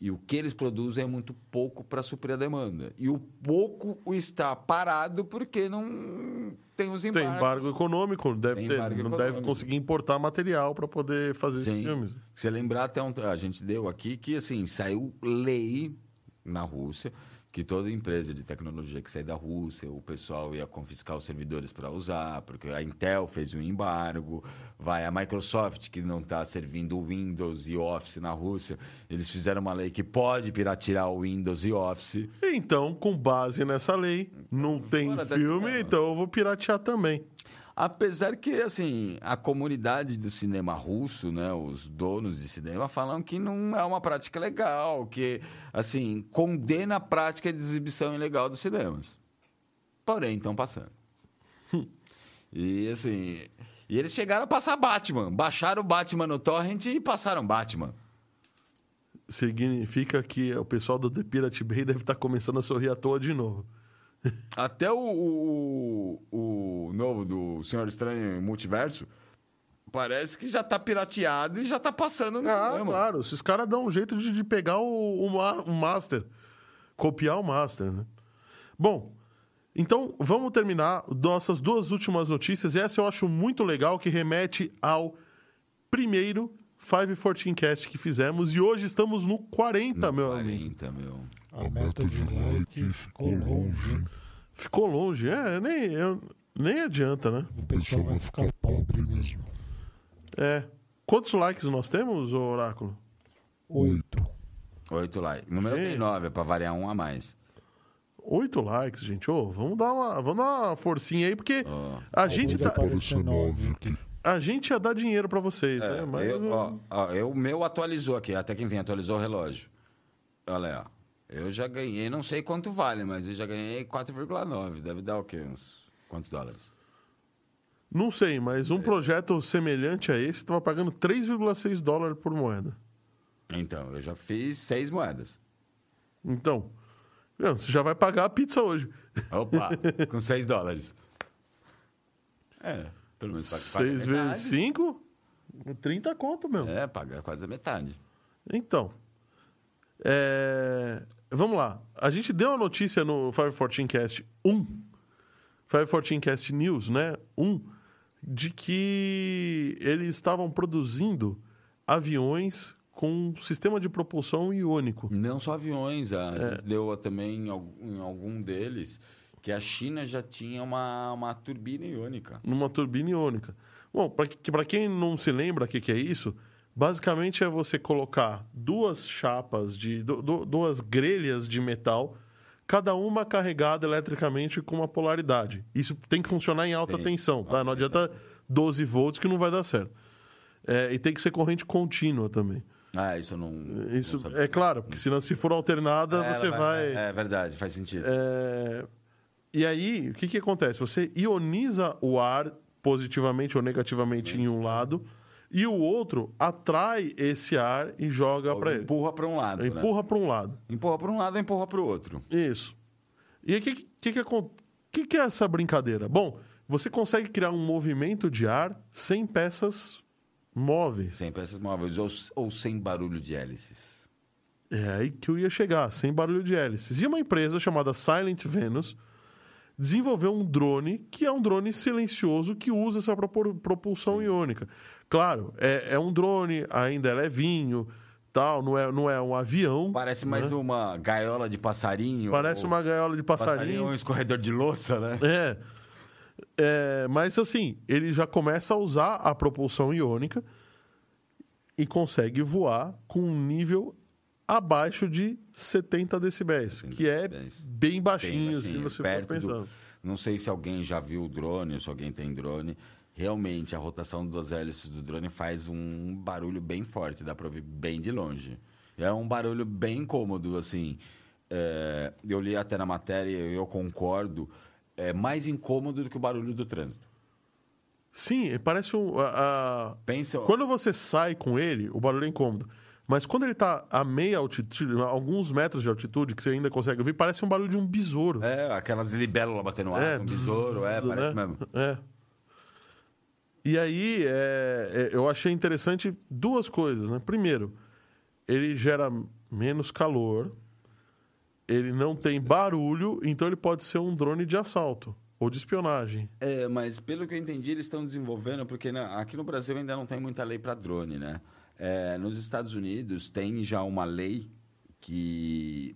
S2: E o que eles produzem é muito pouco para suprir a demanda. E o pouco está parado porque não tem os
S1: Tem
S2: embargos.
S1: embargo econômico, deve
S2: Tem
S1: ter,
S2: embargo
S1: não deve
S2: econômico.
S1: conseguir importar material para poder fazer esses
S2: Sim.
S1: filmes.
S2: Se você lembrar, até um, a gente deu aqui que assim saiu lei na Rússia que toda empresa de tecnologia que sair da Rússia, o pessoal ia confiscar os servidores para usar, porque a Intel fez um embargo, vai a Microsoft que não está servindo Windows e Office na Rússia, eles fizeram uma lei que pode piratear o Windows e Office.
S1: Então, com base nessa lei, não tem
S2: Fora
S1: filme, então eu vou piratear também.
S2: Apesar que, assim, a comunidade do cinema russo, né, os donos de cinema, falam que não é uma prática legal, que, assim, condena a prática de exibição ilegal dos cinemas. Porém, estão passando. e, assim, e eles chegaram a passar Batman. Baixaram o Batman no torrent e passaram Batman.
S1: Significa que o pessoal do The Pirate Bay deve estar começando a sorrir à toa de novo.
S2: Até o, o, o novo do Senhor Estranho Multiverso parece que já tá pirateado e já tá passando no
S1: Ah,
S2: cinema.
S1: claro. Esses caras dão um jeito de, de pegar o, o, ma- o Master. Copiar o Master, né? Bom, então vamos terminar nossas duas últimas notícias. E essa eu acho muito legal, que remete ao primeiro 514 Cast que fizemos. E hoje estamos no 40, meu amigo.
S2: 40, meu.
S3: A meta de like ficou longe.
S1: Ficou longe. É, nem, eu- nem adianta, né?
S3: O pessoal vai ficar pobre mesmo.
S1: É. Quantos likes nós temos, Oráculo?
S3: Oito.
S2: Oito likes. No meu tem nove, é pra variar um a mais.
S1: Oito likes, gente. Ô, vamos dar uma, vamos dar uma forcinha aí, porque
S2: Ó.
S1: a gente tá, a gente ia dar dinheiro pra vocês, né? Mas
S2: É, eu,
S1: eu-
S2: ó, ó, eu- o meu atualizou aqui, até quem vem atualizou o relógio. Olha, ó. Eu já ganhei, não sei quanto vale, mas eu já ganhei 4,9. Deve dar o quê? Uns quantos dólares?
S1: Não sei, mas um projeto semelhante a esse estava pagando 3,6 dólares por moeda.
S2: Então, eu já fiz seis moedas.
S1: Então, não, você já vai pagar a pizza hoje.
S2: Opa, com 6 dólares. É, pelo menos paga, paga
S1: 6
S2: metade.
S1: vezes 5, 30 conto, meu.
S2: É, paga quase a metade.
S1: Então, é, vamos lá. A gente deu a notícia no 514cast 1, 514cast News, né? 1, de que eles estavam produzindo aviões com sistema de propulsão iônico.
S2: Não só aviões, a
S1: É.
S2: gente deu também em al- em algum deles que a China já tinha uma, uma turbina iônica.
S1: numa turbina iônica. Bom, para quem não se lembra o que, que é isso, basicamente é você colocar duas chapas de du- du- duas grelhas de metal, cada uma carregada eletricamente com uma polaridade. Isso tem que funcionar em alta
S2: Sim,
S1: tensão, tá? Não adianta 12 volts que não vai dar certo. É, e tem que ser corrente contínua também.
S2: Ah, isso não.
S1: Isso
S2: não
S1: é claro, porque senão se for alternada,
S2: É,
S1: você
S2: ela
S1: vai.
S2: É verdade, faz sentido.
S1: É, E aí, o que, que acontece? Você ioniza o ar positivamente ou negativamente em um lado, e o outro atrai esse ar e joga para ele.
S2: Empurra para um lado. né?
S1: Empurra para um lado.
S2: Empurra para um lado, empurra para o outro.
S1: Isso. E aí, o que, que, que, que, que é essa brincadeira? Bom, você consegue criar um movimento de ar sem peças móveis.
S2: Sem peças móveis ou, ou sem barulho de hélices.
S1: É aí que eu ia chegar, sem barulho de hélices. E uma empresa chamada Silent Venus desenvolveu um drone que é um drone silencioso que usa essa propulsão iônica. Claro, é, é um drone, ainda é levinho, tal, não é, não é um avião.
S2: Parece mais uma gaiola de passarinho.
S1: Né? Parece uma gaiola de
S2: passarinho
S1: passarinho.
S2: um escorredor de louça, né?
S1: É. É, mas assim, ele já começa a usar a propulsão iônica e consegue voar com um nível abaixo de 70 decibéis, que é
S2: decibéis.
S1: bem baixinho,
S2: Bem
S1: se
S2: baixinho,
S1: você for
S2: perto do-
S1: pensando.
S2: Não sei se alguém já viu o drone, ou se alguém tem drone. Realmente, a rotação das hélices do drone faz um barulho bem forte, dá para ouvir bem de longe. É um barulho bem incômodo, assim. É, eu li até na matéria eu concordo. É mais incômodo do que o barulho do trânsito.
S1: Sim, parece um. a- a-
S2: Pensa.
S1: Quando você sai com ele, o barulho é incômodo. Mas quando ele tá a meia altitude, a alguns metros de altitude, que você ainda consegue ouvir, parece um barulho de um besouro.
S2: É, aquelas libélulas batendo ar,
S1: É,
S2: um besouro, é, parece
S1: né?
S2: mesmo.
S1: É. E aí, é, é, eu achei interessante duas coisas, né? Primeiro, ele gera menos calor, ele não tem barulho, então ele pode ser um drone de assalto ou de espionagem.
S2: É, mas pelo que eu entendi, eles estão desenvolvendo, porque né, aqui no Brasil ainda não tem muita lei para drone, né? É, nos Estados Unidos tem já uma lei que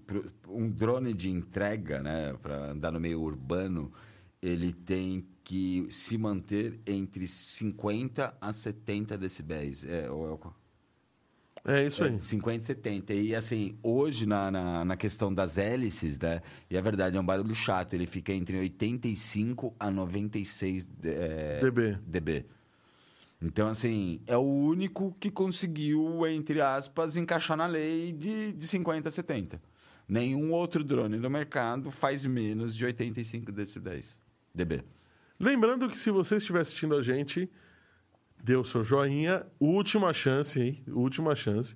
S2: um drone de entrega, né, para andar no meio urbano, ele tem que se manter entre 50 a 70 decibéis. É, é o-
S1: É isso aí.
S2: é, 50 e 70. E assim, hoje na, na, na questão das hélices, né? E é verdade, é um barulho chato. Ele fica entre 85 a 96 é,
S1: dB.
S2: dB. Então, assim, é o único que conseguiu, entre aspas, encaixar na lei de, de 50 a 70. Nenhum outro drone no mercado faz menos de 85 decibéis. dB.
S1: Lembrando que se você estiver assistindo a gente, dê o seu joinha, última chance, hein? Última chance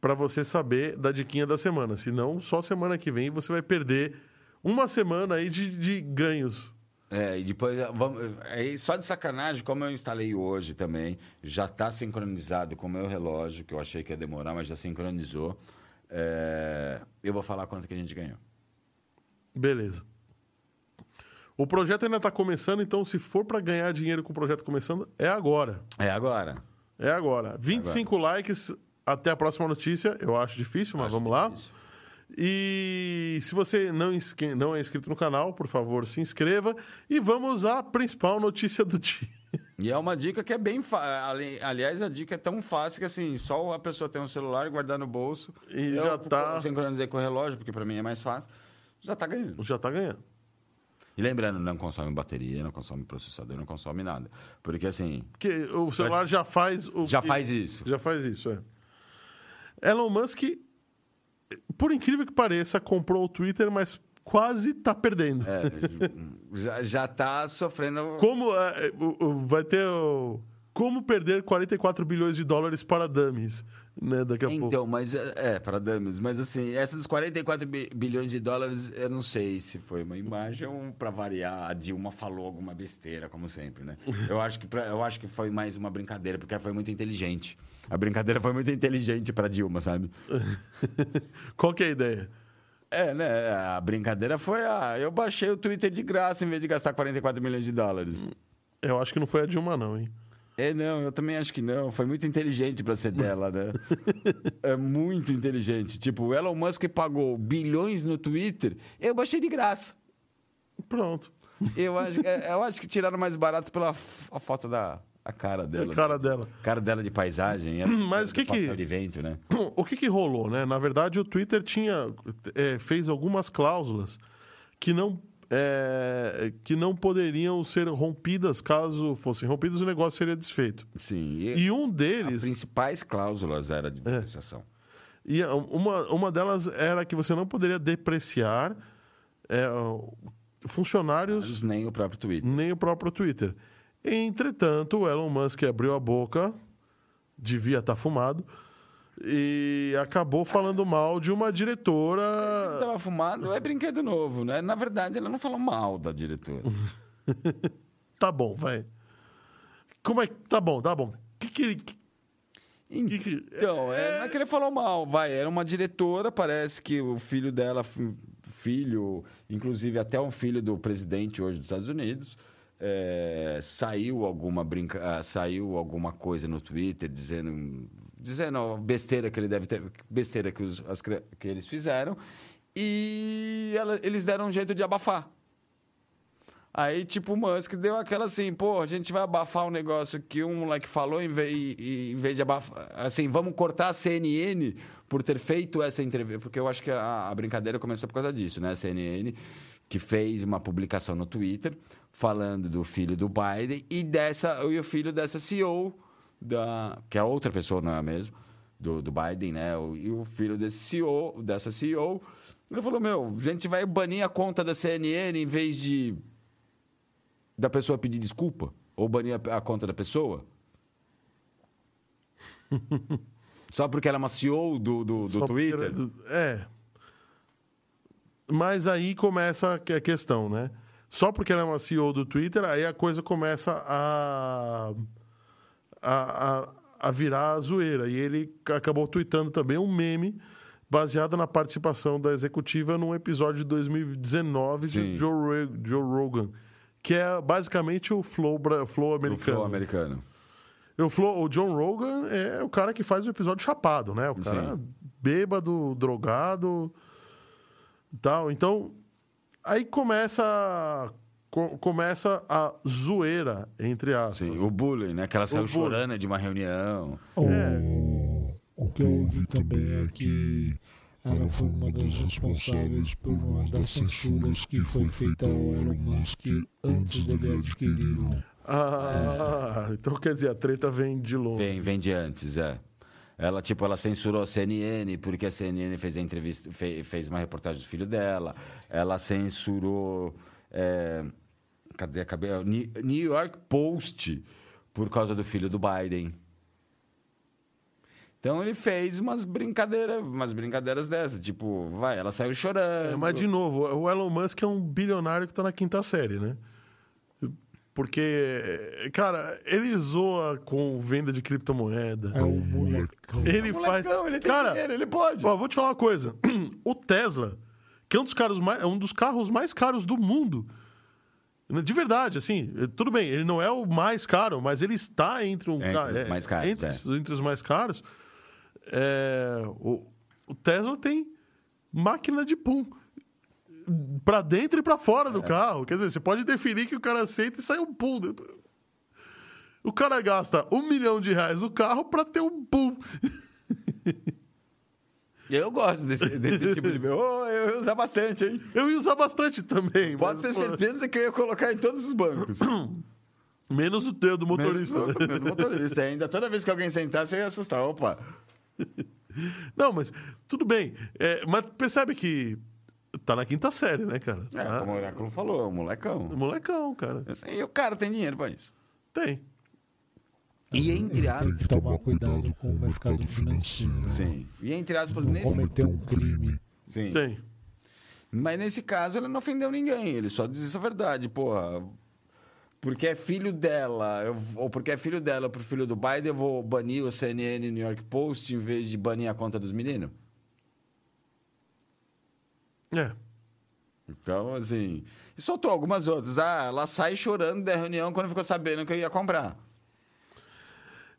S1: para você saber da diquinha da semana. Senão, só semana que vem você vai perder uma semana aí de, de ganhos.
S2: É, e depois, vamos, aí, só de sacanagem, como eu instalei hoje também, já está sincronizado com o meu relógio, que eu achei que ia demorar, mas já sincronizou. É, eu vou falar quanto que a gente ganhou.
S1: Beleza. O projeto ainda está começando, então se for para ganhar dinheiro com o projeto começando, é agora.
S2: É agora.
S1: É agora. 25 likes até a próxima notícia. Eu acho difícil, mas
S2: Acho
S1: vamos lá. E se você não, não é inscrito no canal, por favor, se inscreva. E vamos à principal notícia do dia.
S2: E é uma dica que é bem fácil. Aliás, a dica é tão fácil que assim, só a pessoa tem um celular, guardar no bolso.
S1: E
S2: eu
S1: já tá-
S2: sincronizei com o relógio, porque para mim é mais fácil. Já tá ganhando.
S1: Já tá ganhando.
S2: E lembrando, não consome bateria, não consome processador, não consome nada. Porque assim,
S1: Porque o celular já faz o.
S2: já
S1: que-
S2: faz isso.
S1: Já faz isso, é. Elon Musk por incrível que pareça, comprou o Twitter, mas quase tá perdendo.
S2: É, já, já tá sofrendo.
S1: Como é, o- vai ter o, como perder 44 bilhões de dólares para dummies, né, daqui a pouco.
S2: Então, mas é, é, para dames, mas assim, essa dos 44 bi- bilhões de dólares, eu não sei se foi uma imagem ou para variar, a Dilma falou alguma besteira, como sempre, né? Eu acho que pra- eu acho que foi mais uma brincadeira, porque foi muito inteligente. A brincadeira foi muito inteligente para Dilma, sabe?
S1: Qual que é a ideia?
S2: É, né? A brincadeira foi a eu baixei o Twitter de graça em vez de gastar 44 milhões de dólares.
S1: Eu acho que não foi a Dilma não, hein?
S2: É, não, eu também acho que não. Foi muito inteligente pra ser dela, né? é muito inteligente. Tipo, o Elon Musk pagou bilhões no Twitter, eu baixei de graça.
S1: Pronto.
S2: Eu acho, é, eu acho que tiraram mais barato pela a foto da a cara dela.
S1: A cara dela.
S2: A cara dela de paisagem. ela-
S1: Mas o que que-
S2: de vento, né?
S1: O que que rolou, né? Na verdade, o Twitter tinha é, fez algumas cláusulas que não é, que não poderiam ser rompidas caso fossem rompidas o negócio seria desfeito.
S2: Sim. E,
S1: E um
S2: as
S1: deles
S2: principais cláusulas era de depreciação.
S1: E uma, uma delas era que você não poderia depreciar é, funcionários
S2: Nem o próprio Twitter.
S1: nem o próprio Twitter. Entretanto, o Elon Musk abriu a boca, devia estar fumado, e acabou falando mal de uma diretora.
S2: Tava fumado, é brinquedo novo, né? Na verdade, ela não falou mal da diretora.
S1: Tá bom, vai. Como é que. Tá bom, tá bom. Que que, ele-
S2: Então, é, não é que ele falou mal, vai. Era uma diretora, parece que o filho dela, fi- filho, inclusive até um filho do presidente hoje dos Estados Unidos, é, saiu alguma brinca, ah, saiu alguma coisa no Twitter dizendo, dizendo besteira que ele deve ter, besteira que, os, as que eles fizeram, e ela- eles deram um jeito de abafar. Aí, tipo, o Musk deu aquela assim, pô, a gente vai abafar um negócio que um moleque falou em vez, em vez de abafar. Assim, vamos cortar a CNN por ter feito essa entrevista. Porque eu acho que a, a brincadeira começou por causa disso, né? A CNN, que fez uma publicação no Twitter falando do filho do Biden e, dessa, e o filho dessa CEO, da, que é outra pessoa, não é mesmo? Do, do Biden, né? O- E o filho desse CEO, dessa CEO. Ele falou: Meu, a gente vai banir a conta da CNN em vez de da pessoa pedir desculpa? Ou banir a, a conta da pessoa? Só porque ela é uma CEO do, do, do Twitter?
S1: era do- É. Mas aí começa a que- a questão, né? Só porque ela é uma CEO do Twitter, aí a coisa começa a, a, a, a virar zoeira. E ele acabou tweetando também um meme baseado na participação da executiva num episódio de 2019
S2: Sim.
S1: de Joe, Joe Rogan, que é basicamente o flow, flow americano.
S2: flow americano.
S1: O, Flo- o John Rogan é o cara que faz o episódio chapado, né? O cara
S2: Sim.
S1: bêbado, drogado tal. Então, aí começa, co- começa a zoeira, entre aspas.
S2: Sim, o bullying, né? Que ela saiu chorando de uma reunião.
S3: O, o que eu ouvi também é que ela foi uma das responsáveis por uma das censuras que foi feita ao Elon Musk antes dele adquirir o
S1: Ah, então quer dizer, a treta vem de longe.
S2: Vem, vem de antes, é. Ela, tipo, ela censurou a CNN porque a CNN fez a entrevista, fe- fez uma reportagem do filho dela. Ela censurou. é, cadê? Acabei, é, New York Post por causa do filho do Biden. Então ele fez umas brincadeiras, umas brincadeiras dessas, tipo, vai, ela saiu chorando.
S1: É, mas, de novo, o Elon Musk é um bilionário que tá na quinta série, né? Porque, cara, ele zoa com venda de criptomoeda.
S3: É o molecão.
S1: Ele faz.
S2: Molecão, ele tem
S1: cara,
S2: dinheiro, ele pode.
S1: Ó, vou te falar uma coisa. O Tesla, que é um dos, carros mais, é um dos carros mais caros do mundo. De verdade, assim, tudo bem, ele não é o mais caro, mas ele está entre, um,
S2: Entre
S1: ca-
S2: os mais caros,
S1: entre,
S2: é.
S1: entre os mais caros. É, o, o Tesla tem máquina de pum para dentro e para fora
S2: É.
S1: do carro. Quer dizer, você pode definir que o cara aceita e sai um pum. O cara gasta um milhão de reais no carro para ter um pum.
S2: Eu gosto desse, desse tipo de. Oh, eu ia usar bastante, hein?
S1: Eu ia usar bastante também.
S2: Pode ter
S1: pô,
S2: certeza que eu ia colocar em todos os bancos.
S1: Menos o teu do motorista.
S2: Menos do motorista. Ainda toda vez que alguém sentasse, eu ia assustar. Opa.
S1: Não, mas tudo bem. É, mas percebe que tá na quinta série, né, cara?
S2: É,
S1: Tá-
S2: como o Oráculo falou, é um molecão.
S1: Molecão, cara.
S2: E o cara tem dinheiro pra isso.
S1: Tem.
S2: E entre aspas.
S3: Tem que tomar cuidado com o mercado financeiro.
S2: Sim. E entre aspas,
S3: Não
S2: nesse.
S3: cometer um crime.
S2: Sim.
S1: Tem.
S2: Mas nesse caso ele não ofendeu ninguém, ele só disse a verdade, porra. Porque é filho dela, eu- ou porque é filho dela pro filho do Biden, eu vou banir o CNN e o New York Post em vez de banir a conta dos meninos?
S1: É.
S2: Então, assim. E soltou algumas outras. Ah, ela sai chorando da reunião quando ficou sabendo que eu ia comprar.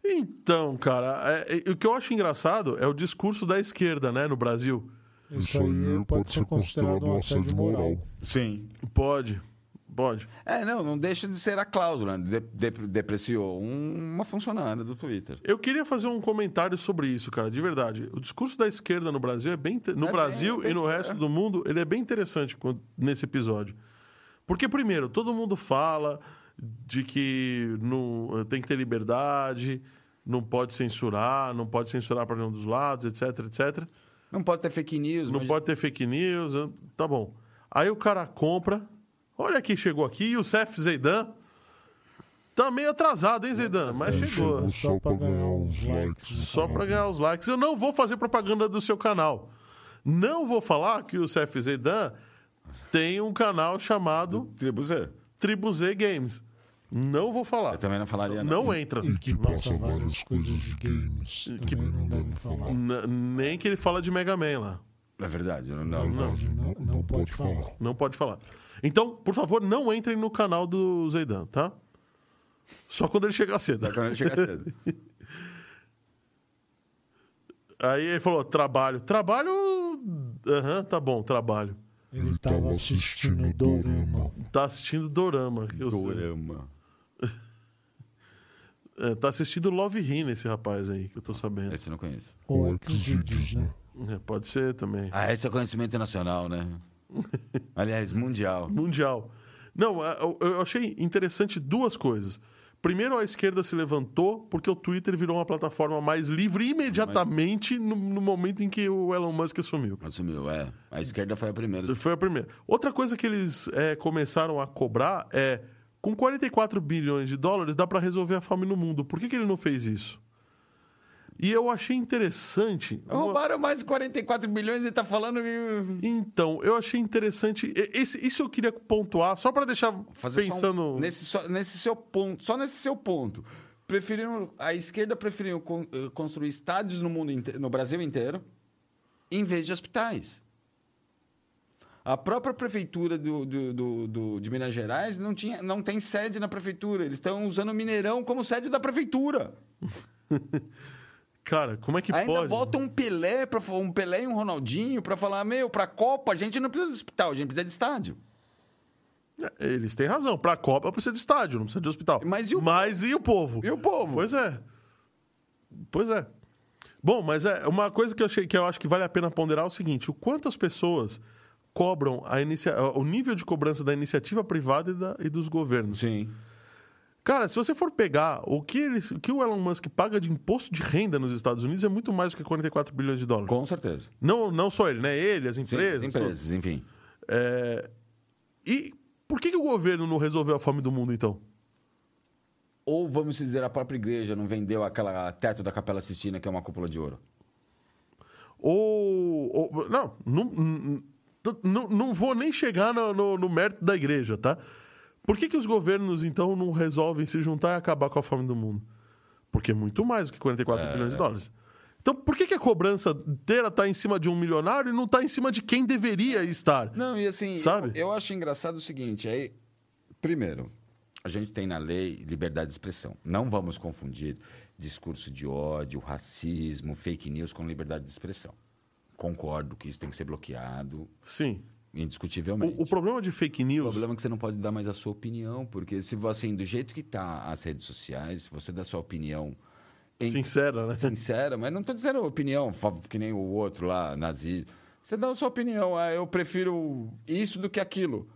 S1: Então, cara, é- é- o que eu acho engraçado é o discurso da esquerda, né, no Brasil.
S3: Isso aí pode ser considerado um assédio moral.
S2: Sim.
S1: Pode. Pode.
S2: É, não, não deixa de ser a cláusula. né? De- de- depreciou um- uma funcionária do Twitter.
S1: Eu queria fazer um comentário sobre isso, cara, de verdade. O discurso da esquerda no Brasil é bem. No
S2: É
S1: Brasil
S2: bem-
S1: e no resto do mundo, ele é bem interessante nesse episódio. Porque, primeiro, todo mundo fala de que não, tem que ter liberdade, não pode censurar, não pode censurar para nenhum dos lados, etc, etc.
S2: Não pode ter fake news.
S1: Não
S2: mas-
S1: pode ter fake news, né? tá bom. Aí o cara compra. Olha quem chegou aqui, Youssef Zeidan. Tá meio atrasado, hein, Zeidan? Mas chegou.
S3: Só pra ganhar uns likes.
S1: Só para ganhar os likes. Eu não vou fazer propaganda do seu canal. Não vou falar que o Cef Zeidan tem um canal chamado
S2: Tribo Z.
S1: Tribu Z Games. Não vou falar.
S2: Eu também não falaria
S1: Não entra.
S3: E que passa várias coisas de games. Também não deve falar.
S1: N- nem que ele fala de Mega Man lá.
S2: É verdade. Não, não, não.
S3: Não, não pode falar.
S1: Não pode falar. Então, por favor, não entrem no canal do Zeidan, tá? Só quando ele chegar cedo.
S2: Só quando ele chega cedo.
S1: Aí ele falou: trabalho. Trabalho. Aham, tá bom, trabalho.
S3: Ele tava assistindo Dorama.
S1: Tá assistindo Dorama. eu sei.
S2: Dorama.
S1: É, tá assistindo Love Hina, esse rapaz aí, que eu tô sabendo.
S2: Esse eu não conheço.
S3: Ou Xvideos, né?
S1: É, pode ser também.
S2: Ah, esse é conhecimento nacional, né? Aliás, mundial.
S1: Mundial. Não, eu achei interessante duas coisas. Primeiro, a esquerda se levantou porque o Twitter virou uma plataforma mais livre imediatamente no, no momento em que o Elon Musk assumiu.
S2: Assumiu, é. A esquerda foi a primeira.
S1: Foi a primeira. Outra coisa que eles é, começaram a cobrar é: com 44 bilhões de dólares dá para resolver a fome no mundo. Por que, que ele não fez isso? E eu achei interessante.
S2: Roubaram mais de 44 bilhões e tá falando.
S1: Então, eu achei interessante. Esse, isso eu queria pontuar, só para deixar
S2: Fazer só um-
S1: pensando.
S2: nesse, só- nesse seu ponto, só nesse seu ponto. Preferiram, a esquerda preferiu con- eh, construir estádios no, mundo inte- no Brasil inteiro em vez de hospitais. A própria prefeitura do, do- do- do- de Minas Gerais não, tinha, não tem sede na prefeitura. Eles estão usando o Mineirão como sede da prefeitura.
S1: Cara, como é que
S2: Ainda
S1: pode?
S2: bota um Pelé, pra, um Pelé e um Ronaldinho para falar, meu, pra Copa a gente não precisa de hospital, a gente precisa de estádio.
S1: É, Eles têm razão. Pra Copa precisa de estádio, não precisa de hospital.
S2: Mas e o-
S1: Mas e o povo?
S2: E o povo?
S1: Pois é. Pois é. Bom, mas é uma coisa que eu achei que eu acho que vale a pena ponderar é o seguinte: o quanto as pessoas cobram a inicia... o nível de cobrança da iniciativa privada e, da- e dos governos.
S2: Sim.
S1: Cara, se você for pegar o que, eles- o que o Elon Musk paga de imposto de renda nos Estados Unidos é muito mais do que 44 bilhões de dólares.
S2: Com certeza.
S1: Não, não só ele, né? Ele, as
S2: Sim,
S1: empresas.
S2: as empresas, enfim.
S1: É, E por que, que o governo não resolveu a fome do mundo, então?
S2: Ou, vamos dizer, a própria igreja não vendeu aquela teto da Capela Sistina, que é uma cúpula de ouro.
S1: Ou. ou- não, não, não, não, não vou nem chegar no, no, no mérito da igreja, tá? Por que, que os governos, então, não resolvem se juntar e acabar com a fome do mundo? Porque é muito mais do que 44 bilhões de dólares. Então, por que, que a cobrança inteira está em cima de um milionário e não está em cima de quem deveria estar?
S2: Não, e assim,
S1: Sabe?
S2: Eu, eu acho engraçado o seguinte, aí, primeiro, a gente tem na lei liberdade de expressão. Não vamos confundir discurso de ódio, racismo, fake news com liberdade de expressão. Concordo que isso tem que ser bloqueado,
S1: Sim.
S2: Indiscutivelmente.
S1: O, o problema de fake
S2: O
S1: news.
S2: problema é que você não pode dar mais a sua opinião, porque se você, assim, do jeito que tá as redes sociais, se você dá sua opinião em-
S1: Sincera, né?
S2: sincera, mas não estou dizendo opinião que nem o outro lá, nazista. Você dá a sua opinião, ah, eu prefiro isso do que aquilo.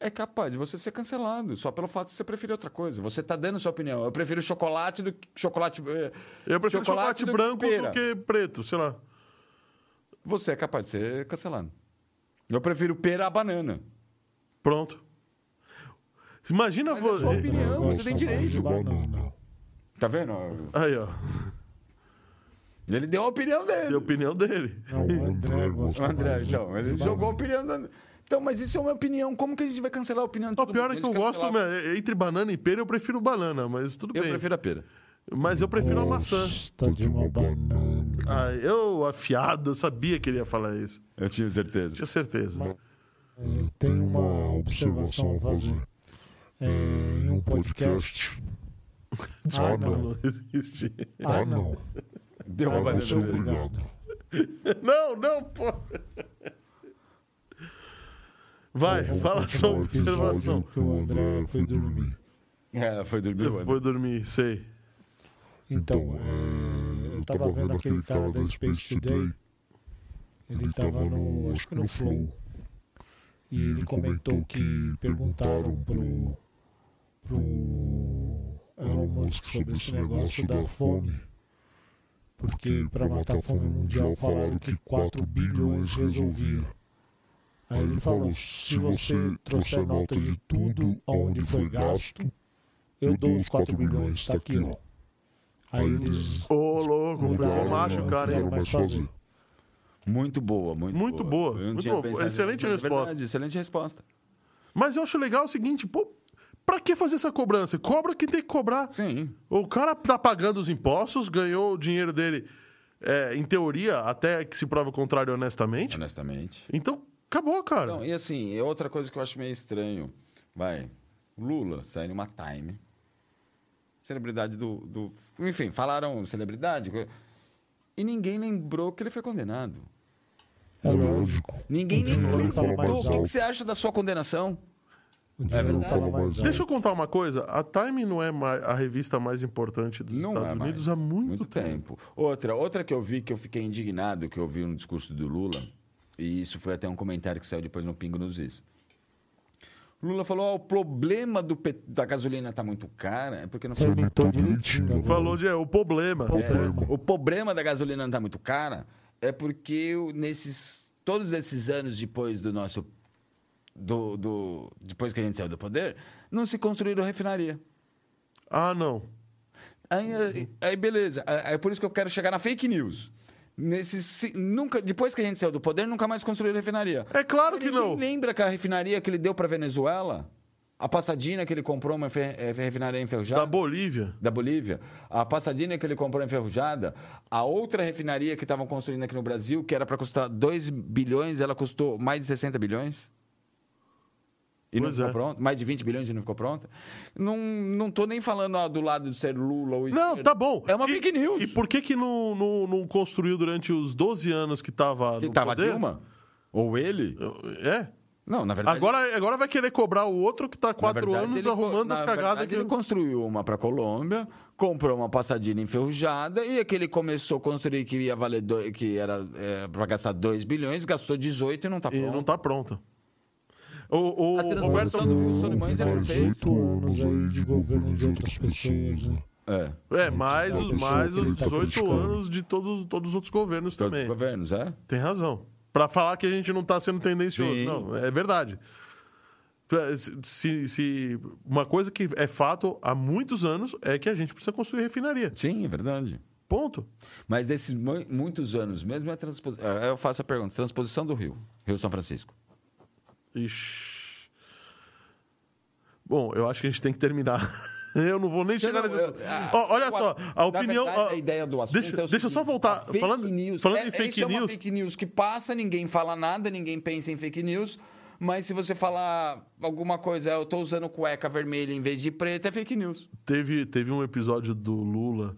S2: é capaz de você ser cancelado, só pelo fato de você preferir outra coisa. Você tá dando sua opinião. Eu prefiro chocolate do que chocolate. eh,
S1: Eu prefiro chocolate,
S2: do que
S1: branco
S2: pera.
S1: do que preto, sei lá.
S2: Você é capaz de ser cancelado. Eu prefiro pera a banana.
S1: Pronto. Imagina
S2: Mas é
S1: você.
S2: sua opinião.
S3: Eu
S2: você tem direito.
S3: banana.
S2: Tá vendo?
S1: Aí, ó.
S2: Ele deu a opinião dele.
S1: E a opinião dele.
S3: Não, o André
S2: O
S3: gosta
S2: André,
S3: de-
S2: então, ele jogou a opinião da... Então, mas isso é uma opinião. Como que a gente vai cancelar a opinião de
S1: O pior
S2: mundo?
S1: é que eu gosto,
S2: cancelar-
S1: né, entre banana e pera, eu prefiro banana, mas tudo
S2: Eu
S1: bem.
S2: prefiro a pera.
S1: Mas eu prefiro a maçã.
S3: Gosta de uma banana.
S1: Ah, eu, afiado, eu sabia que ele ia falar isso.
S2: Eu tinha certeza.
S1: Tinha certeza.
S3: É, tem uma observação a fazer. É, em um podcast.
S1: Desculpa,
S3: Ah, não.
S1: não existe.
S3: Ah, não.
S2: Deu uma
S3: Ah,
S2: banana.
S3: obrigado.
S1: Não, não, pô. Vai, fala sua observação.
S3: O André foi dormir.
S2: É, foi dormir.
S1: Vou dormir, sei.
S3: Então, é, eu tava vendo aquele cara da Space Today. Ele tava no, acho que no Flow. E ele comentou que perguntaram pro, pro Elon Musk sobre esse negócio da fome. Porque para matar a fome mundial falaram que 4 bilhões resolvia. Aí ele falou, se você trouxer nota de tudo aonde foi gasto, eu dou os 4 bilhões, tá aqui ó. Aí eles
S1: Ô, louco, ficou macho,
S3: não
S1: cara, hein?
S2: Muito boa, muito,
S1: Muito boa, muito boa. Excelente
S2: nisso,
S1: resposta.
S2: verdade, excelente resposta.
S1: Mas eu acho legal o seguinte, pô, pra que fazer essa cobrança? Cobra quem tem que cobrar.
S2: Sim.
S1: O cara tá pagando os impostos, ganhou o dinheiro dele, é, em teoria, até que se prova o contrário honestamente.
S2: Honestamente.
S1: Então, acabou, cara.
S2: Não, e assim, outra coisa que eu acho meio estranho. Vai, Lula sai numa time. Celebridade do, do. Enfim, falaram celebridade. E ninguém lembrou que ele foi condenado.
S3: É lógico.
S2: Ninguém
S3: O
S2: nem
S3: dinheiro fala
S2: perguntou
S3: mais
S2: o que, que você acha da sua condenação.
S3: Alto.
S1: Deixa eu contar uma coisa. A Time não é a revista mais importante dos
S2: Não
S1: Estados
S2: é
S1: Unidos há muito,
S2: Muito
S1: tempo.
S2: tempo. Outra, outra que eu vi que eu fiquei indignado, que eu vi no discurso do Lula, e isso foi até um comentário que saiu depois no Pingo nos Is. Lula falou: ó, o problema do pet- da gasolina tá muito cara, é porque não
S3: Você aumentou direitinho.
S1: Falou de é, o problema.
S3: Problema.
S2: O problema da gasolina não tá muito cara é porque nesses todos esses anos depois do nosso do, do- depois que a gente saiu do poder, não se construíram refinaria.
S1: Ah, não.
S2: Aí, aí- aí, beleza. Aí, É por isso que eu quero chegar na fake news. Nesses, se- nunca, depois que a gente saiu do poder, nunca mais construíram refinaria.
S1: É claro que
S2: Ninguém
S1: não.
S2: lembra que a refinaria que ele deu para Venezuela, a Passadina que ele comprou uma eh, refinaria enferrujada
S1: Da Bolívia.
S2: da Bolívia, a Passadina que ele comprou enferrujada, a outra refinaria que estavam construindo aqui no Brasil, que era para custar 2 bilhões, ela custou mais de 60 bilhões. E não
S1: Pois
S2: ficou
S1: é.
S2: pronta? Mais de 20 bilhões e não ficou pronta? Não, não tô nem falando ó, do lado de ser Lula ou
S1: Não,
S2: esquerda.
S1: tá bom.
S2: É uma
S1: E-
S2: fake news.
S1: E por que que não, não, não construiu durante os 12 anos que tava no
S2: tava
S1: poder?
S2: Dilma? Ou ele?
S1: É.
S2: Não, na verdade...
S1: Agora, agora vai querer cobrar o outro que tá há quatro
S2: verdade,
S1: anos
S2: ele-
S1: arrumando as cagadas que...
S2: ele construiu uma para Colômbia, comprou uma passadina enferrujada e aquele começou a construir que ia valer do, que era para gastar 2 bilhões, gastou 18 e não tá
S1: E
S2: pronto.
S1: não tá pronta. O, o
S2: A
S1: Roberto...
S2: transposição do Rio Solimões ele fez.
S3: oito anos aí de governo de outras pessoas, né?
S2: É,
S1: É, mais os, mais os
S3: tá
S1: 18
S3: criticando.
S1: anos de todos, todos os outros governos
S2: todos
S1: também.
S2: os governos, é?
S1: Tem razão. Pra falar que a gente não tá sendo tendencioso.
S2: Sim.
S1: Não, é verdade. Se, se- uma coisa que é fato há muitos anos é que a gente precisa construir refinaria.
S2: Sim, é verdade.
S1: Ponto.
S2: Mas desses mu- muitos anos mesmo, é transposição. Eu faço a pergunta: transposição do Rio, Rio São Francisco.
S1: Ixi. Bom, eu acho que a gente tem que terminar. Eu não vou nem chegar
S2: não,
S1: nesse.
S2: eu- ah,
S1: Ó, olha só, a opinião.
S2: verdade,
S1: ó,
S2: a ideia do assunto
S1: deixa,
S2: é o
S1: deixa eu só
S2: seguinte,
S1: voltar.
S2: a fake
S1: Falando,
S2: news,
S1: falando
S2: é,
S1: em fake
S2: essa é uma
S1: news.
S2: fake news que passa, ninguém fala nada, ninguém pensa em fake news. Mas se você falar alguma coisa, eu tô usando cueca vermelha em vez de preta, é fake news.
S1: Teve, teve um episódio do Lula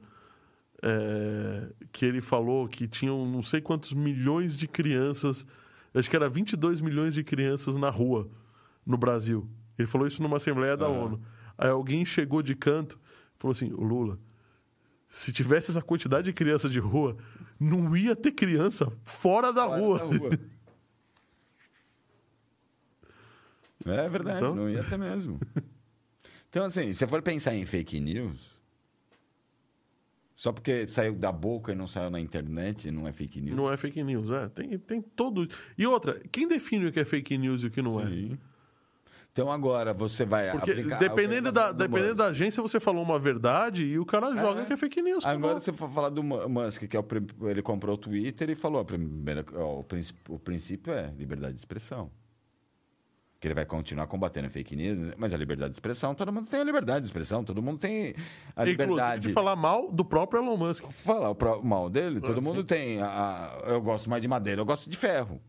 S1: é, que ele falou que tinham não sei quantos milhões de crianças, acho que era 22 milhões de crianças na rua no Brasil. Ele falou isso numa Assembleia da ONU. Aí alguém chegou de canto e falou assim: o Lula, se tivesse essa quantidade de criança de rua, não ia ter criança fora da
S2: Fora
S1: rua.
S2: da rua. É verdade,
S1: Então?
S2: não ia ter mesmo. Então, assim, se for pensar em fake news, só porque saiu da boca e não saiu na internet, não é fake news.
S1: Não é fake news, é. Tem, tem todo. E outra, quem define o que é fake news e o que não é?
S2: Sim. Então agora você vai
S1: Porque
S2: aplicar...
S1: dependendo, da,
S2: do
S1: dependendo
S2: Musk.
S1: da agência, você falou uma verdade e o cara joga que é fake news.
S2: Agora
S1: acabou.
S2: você for falar do Mu- Musk, que é o, ele comprou o Twitter e falou, a primeira, ó, o, princ- o princípio é liberdade de expressão. Que ele vai continuar combatendo fake news, mas a liberdade de expressão, todo mundo tem a liberdade de expressão, todo mundo tem a
S1: Inclusive
S2: liberdade
S1: de falar mal do próprio Elon Musk.
S2: falar o mal dele, todo
S1: Ah,
S2: mundo
S1: sim.
S2: tem. a- a- eu gosto mais de madeira, eu gosto de ferro.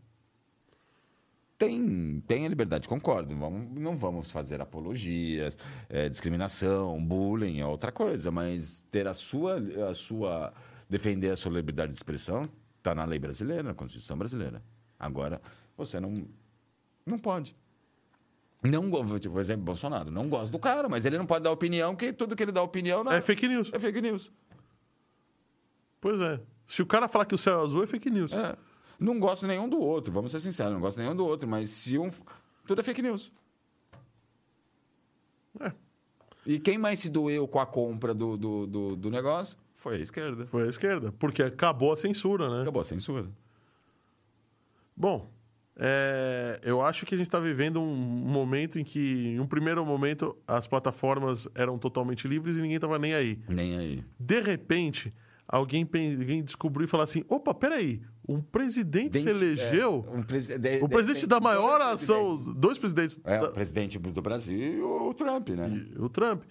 S2: Tem, tem a liberdade, concordo. Vamos, não vamos fazer apologias, eh, discriminação, bullying, é outra coisa. Mas ter a sua, a sua. defender a sua liberdade de expressão está na lei brasileira, na Constituição brasileira. Agora, você não, não pode. Não, tipo, por exemplo, Bolsonaro. Não gosto do cara, mas ele não pode dar opinião, que tudo que ele dá opinião não,
S1: É fake news.
S2: é fake news.
S1: Pois é. Se o cara falar que o céu é azul, é fake news.
S2: É. Não gosto nenhum do outro, vamos ser sinceros, não gosto nenhum do outro, mas se um. Tudo é fake news.
S1: É.
S2: E quem mais se doeu com a compra do, do, do, do negócio foi a esquerda.
S1: Foi a esquerda. Porque acabou a censura, né?
S2: Acabou a censura.
S1: Bom, é, eu acho que a gente está vivendo um momento em que, em um primeiro momento, as plataformas eram totalmente livres e ninguém estava nem aí.
S2: Nem aí.
S1: De repente, alguém, alguém descobriu e falou assim: opa, peraí, um presidente se
S2: Dente-
S1: elegeu.
S2: é, um presi- de-
S1: O
S2: de-
S1: presidente
S2: tem
S1: da
S2: dois
S1: maior
S2: presidentes.
S1: ação. Dois presidentes.
S2: É,
S1: da-
S2: o presidente do Brasil e o Trump, né?
S1: o Trump.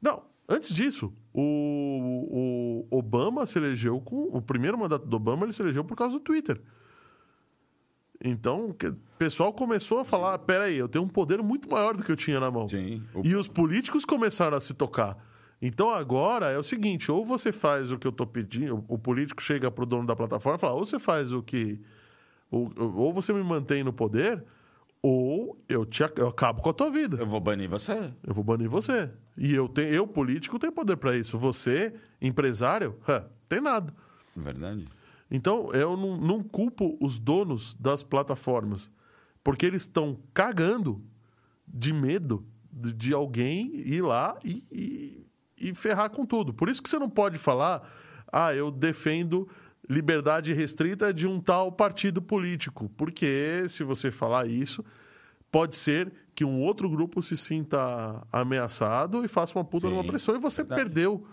S1: Não, antes disso, o, o Obama se elegeu com. O primeiro mandato do Obama ele se elegeu por causa do Twitter. Então, o pessoal começou a falar: peraí, eu tenho um poder muito maior do que eu tinha na mão.
S2: Sim. O-
S1: E os políticos começaram a se tocar. Então agora é o seguinte: ou você faz o que eu tô pedindo, o político chega pro dono da plataforma e fala, ou você faz o que. Ou, ou você me mantém no poder, ou eu, te, eu acabo com a tua vida.
S2: Eu vou banir você.
S1: Eu vou banir você. E eu, tenho, eu político, tenho poder para isso. Você, empresário, hã, tem nada.
S2: Verdade.
S1: Então, eu não, não culpo os donos das plataformas, porque eles estão cagando de medo de, de alguém ir lá e, e, e ferrar com tudo. Por isso que você não pode falar, ah, eu defendo liberdade restrita de um tal partido político, porque se você falar isso, pode ser que um outro grupo se sinta ameaçado e faça uma puta
S2: Sim,
S1: numa pressão e você
S2: verdade.
S1: perdeu.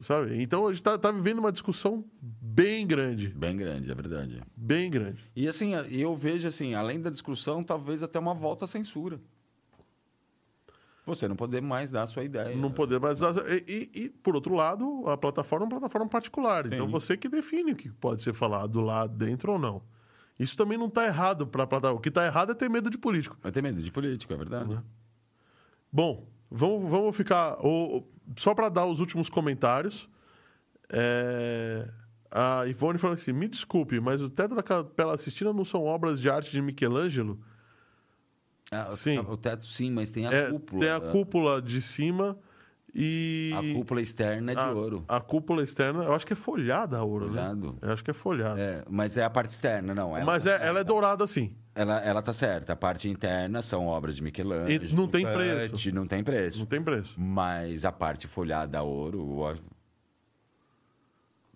S1: Sabe? Então a gente está tá vivendo uma discussão bem grande.
S2: Bem grande, é verdade.
S1: Bem grande.
S2: E assim, eu vejo assim, além da discussão, talvez até uma volta à censura. Você não poder mais dar a sua ideia.
S1: Não poder mais. E, e- e, por outro lado, a plataforma é uma plataforma particular. Então
S2: Sim.
S1: você que define o que pode ser falado lá dentro ou não. Isso também não está errado para plataforma. O que está errado é ter medo de político.
S2: Vai ter medo de político, é verdade.
S1: Bom, vamos, vamos ficar. o- o- só para dar os últimos comentários. é, a Ivone falou assim: me desculpe, mas o teto da Capela Sistina não são obras de arte de Michelangelo?
S2: Ah,
S1: Sim.
S2: O teto sim, mas tem a
S1: É,
S2: cúpula.
S1: tem a
S2: né?
S1: cúpula de cima e.
S2: A cúpula externa é de
S1: a,
S2: ouro.
S1: a cúpula externa, eu acho que é folhada a ouro,
S2: Folhado.
S1: né? Eu acho que é folhada.
S2: É, mas é a parte externa, não.
S1: Mas
S2: tá
S1: é, ela é dourada assim.
S2: Ela, ela tá certa. A parte interna são obras de Michelangelo.
S1: E não tem
S2: Tante,
S1: preço.
S2: Não tem preço.
S1: Não tem preço.
S2: Mas a parte folhada a ouro,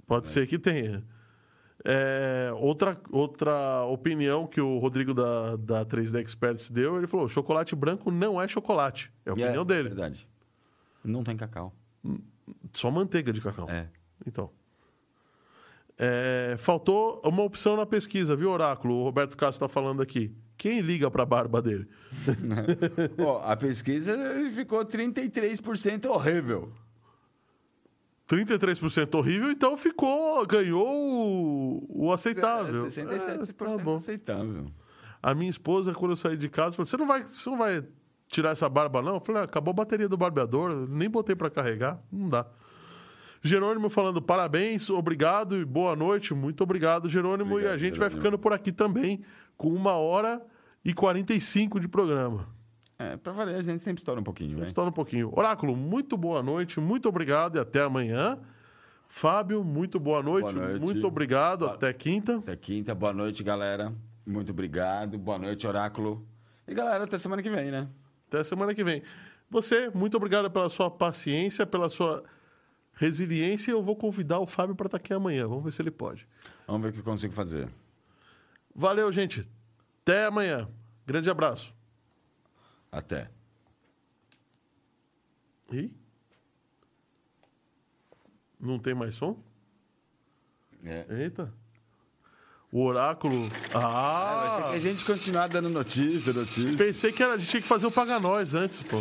S1: Pode ser que tenha. É, outra, outra opinião que o Rodrigo da, da 3D Experts deu, ele falou: chocolate branco não é chocolate. É a opinião
S2: é,
S1: dele.
S2: verdade. Não tem cacau.
S1: Só manteiga de cacau.
S2: É.
S1: Então. É, faltou uma opção na pesquisa, viu, Oráculo? O Roberto Castro está falando aqui. Quem liga para a barba dele?
S2: Ó, a pesquisa ficou 33% horrível.
S1: 33% horrível, então ficou, ganhou o, o aceitável.
S2: É, 67%
S1: É, tá bom.
S2: aceitável.
S1: A minha esposa, quando eu saí de casa, falou: Você não vai, você não vai tirar essa barba, não? Eu falei: ah, Acabou a bateria do barbeador, nem botei para carregar, não dá. Jerônimo falando parabéns, obrigado e boa noite. Muito obrigado, Jerônimo. e a
S2: Obrigado,
S1: gente vai
S2: Jerônimo.
S1: ficando por aqui também, com uma hora e 45 de programa.
S2: É, pra valer, a gente sempre estoura um pouquinho, né?
S1: Estoura um pouquinho. Oráculo, muito boa noite, muito obrigado e até amanhã. Fábio, muito boa noite,
S2: Boa noite.
S1: muito obrigado,
S2: Boa-
S1: até quinta.
S2: Até quinta. Boa noite, galera. Muito obrigado. Boa noite, Oráculo. E galera, até semana que vem, né?
S1: Até semana que vem. Você, muito obrigado pela sua paciência, pela sua resiliência. Eu vou convidar o Fábio para estar aqui amanhã. Vamos ver se ele pode.
S2: Vamos ver o que eu consigo fazer.
S1: Valeu, gente. Até amanhã. Grande abraço.
S2: Até.
S1: Ih? Não tem mais som?
S2: É.
S1: Eita. O oráculo. Ah!
S2: Que a gente continuar dando notícia, notícia.
S1: Pensei que era, a gente tinha que fazer o Paga Nós antes, pô.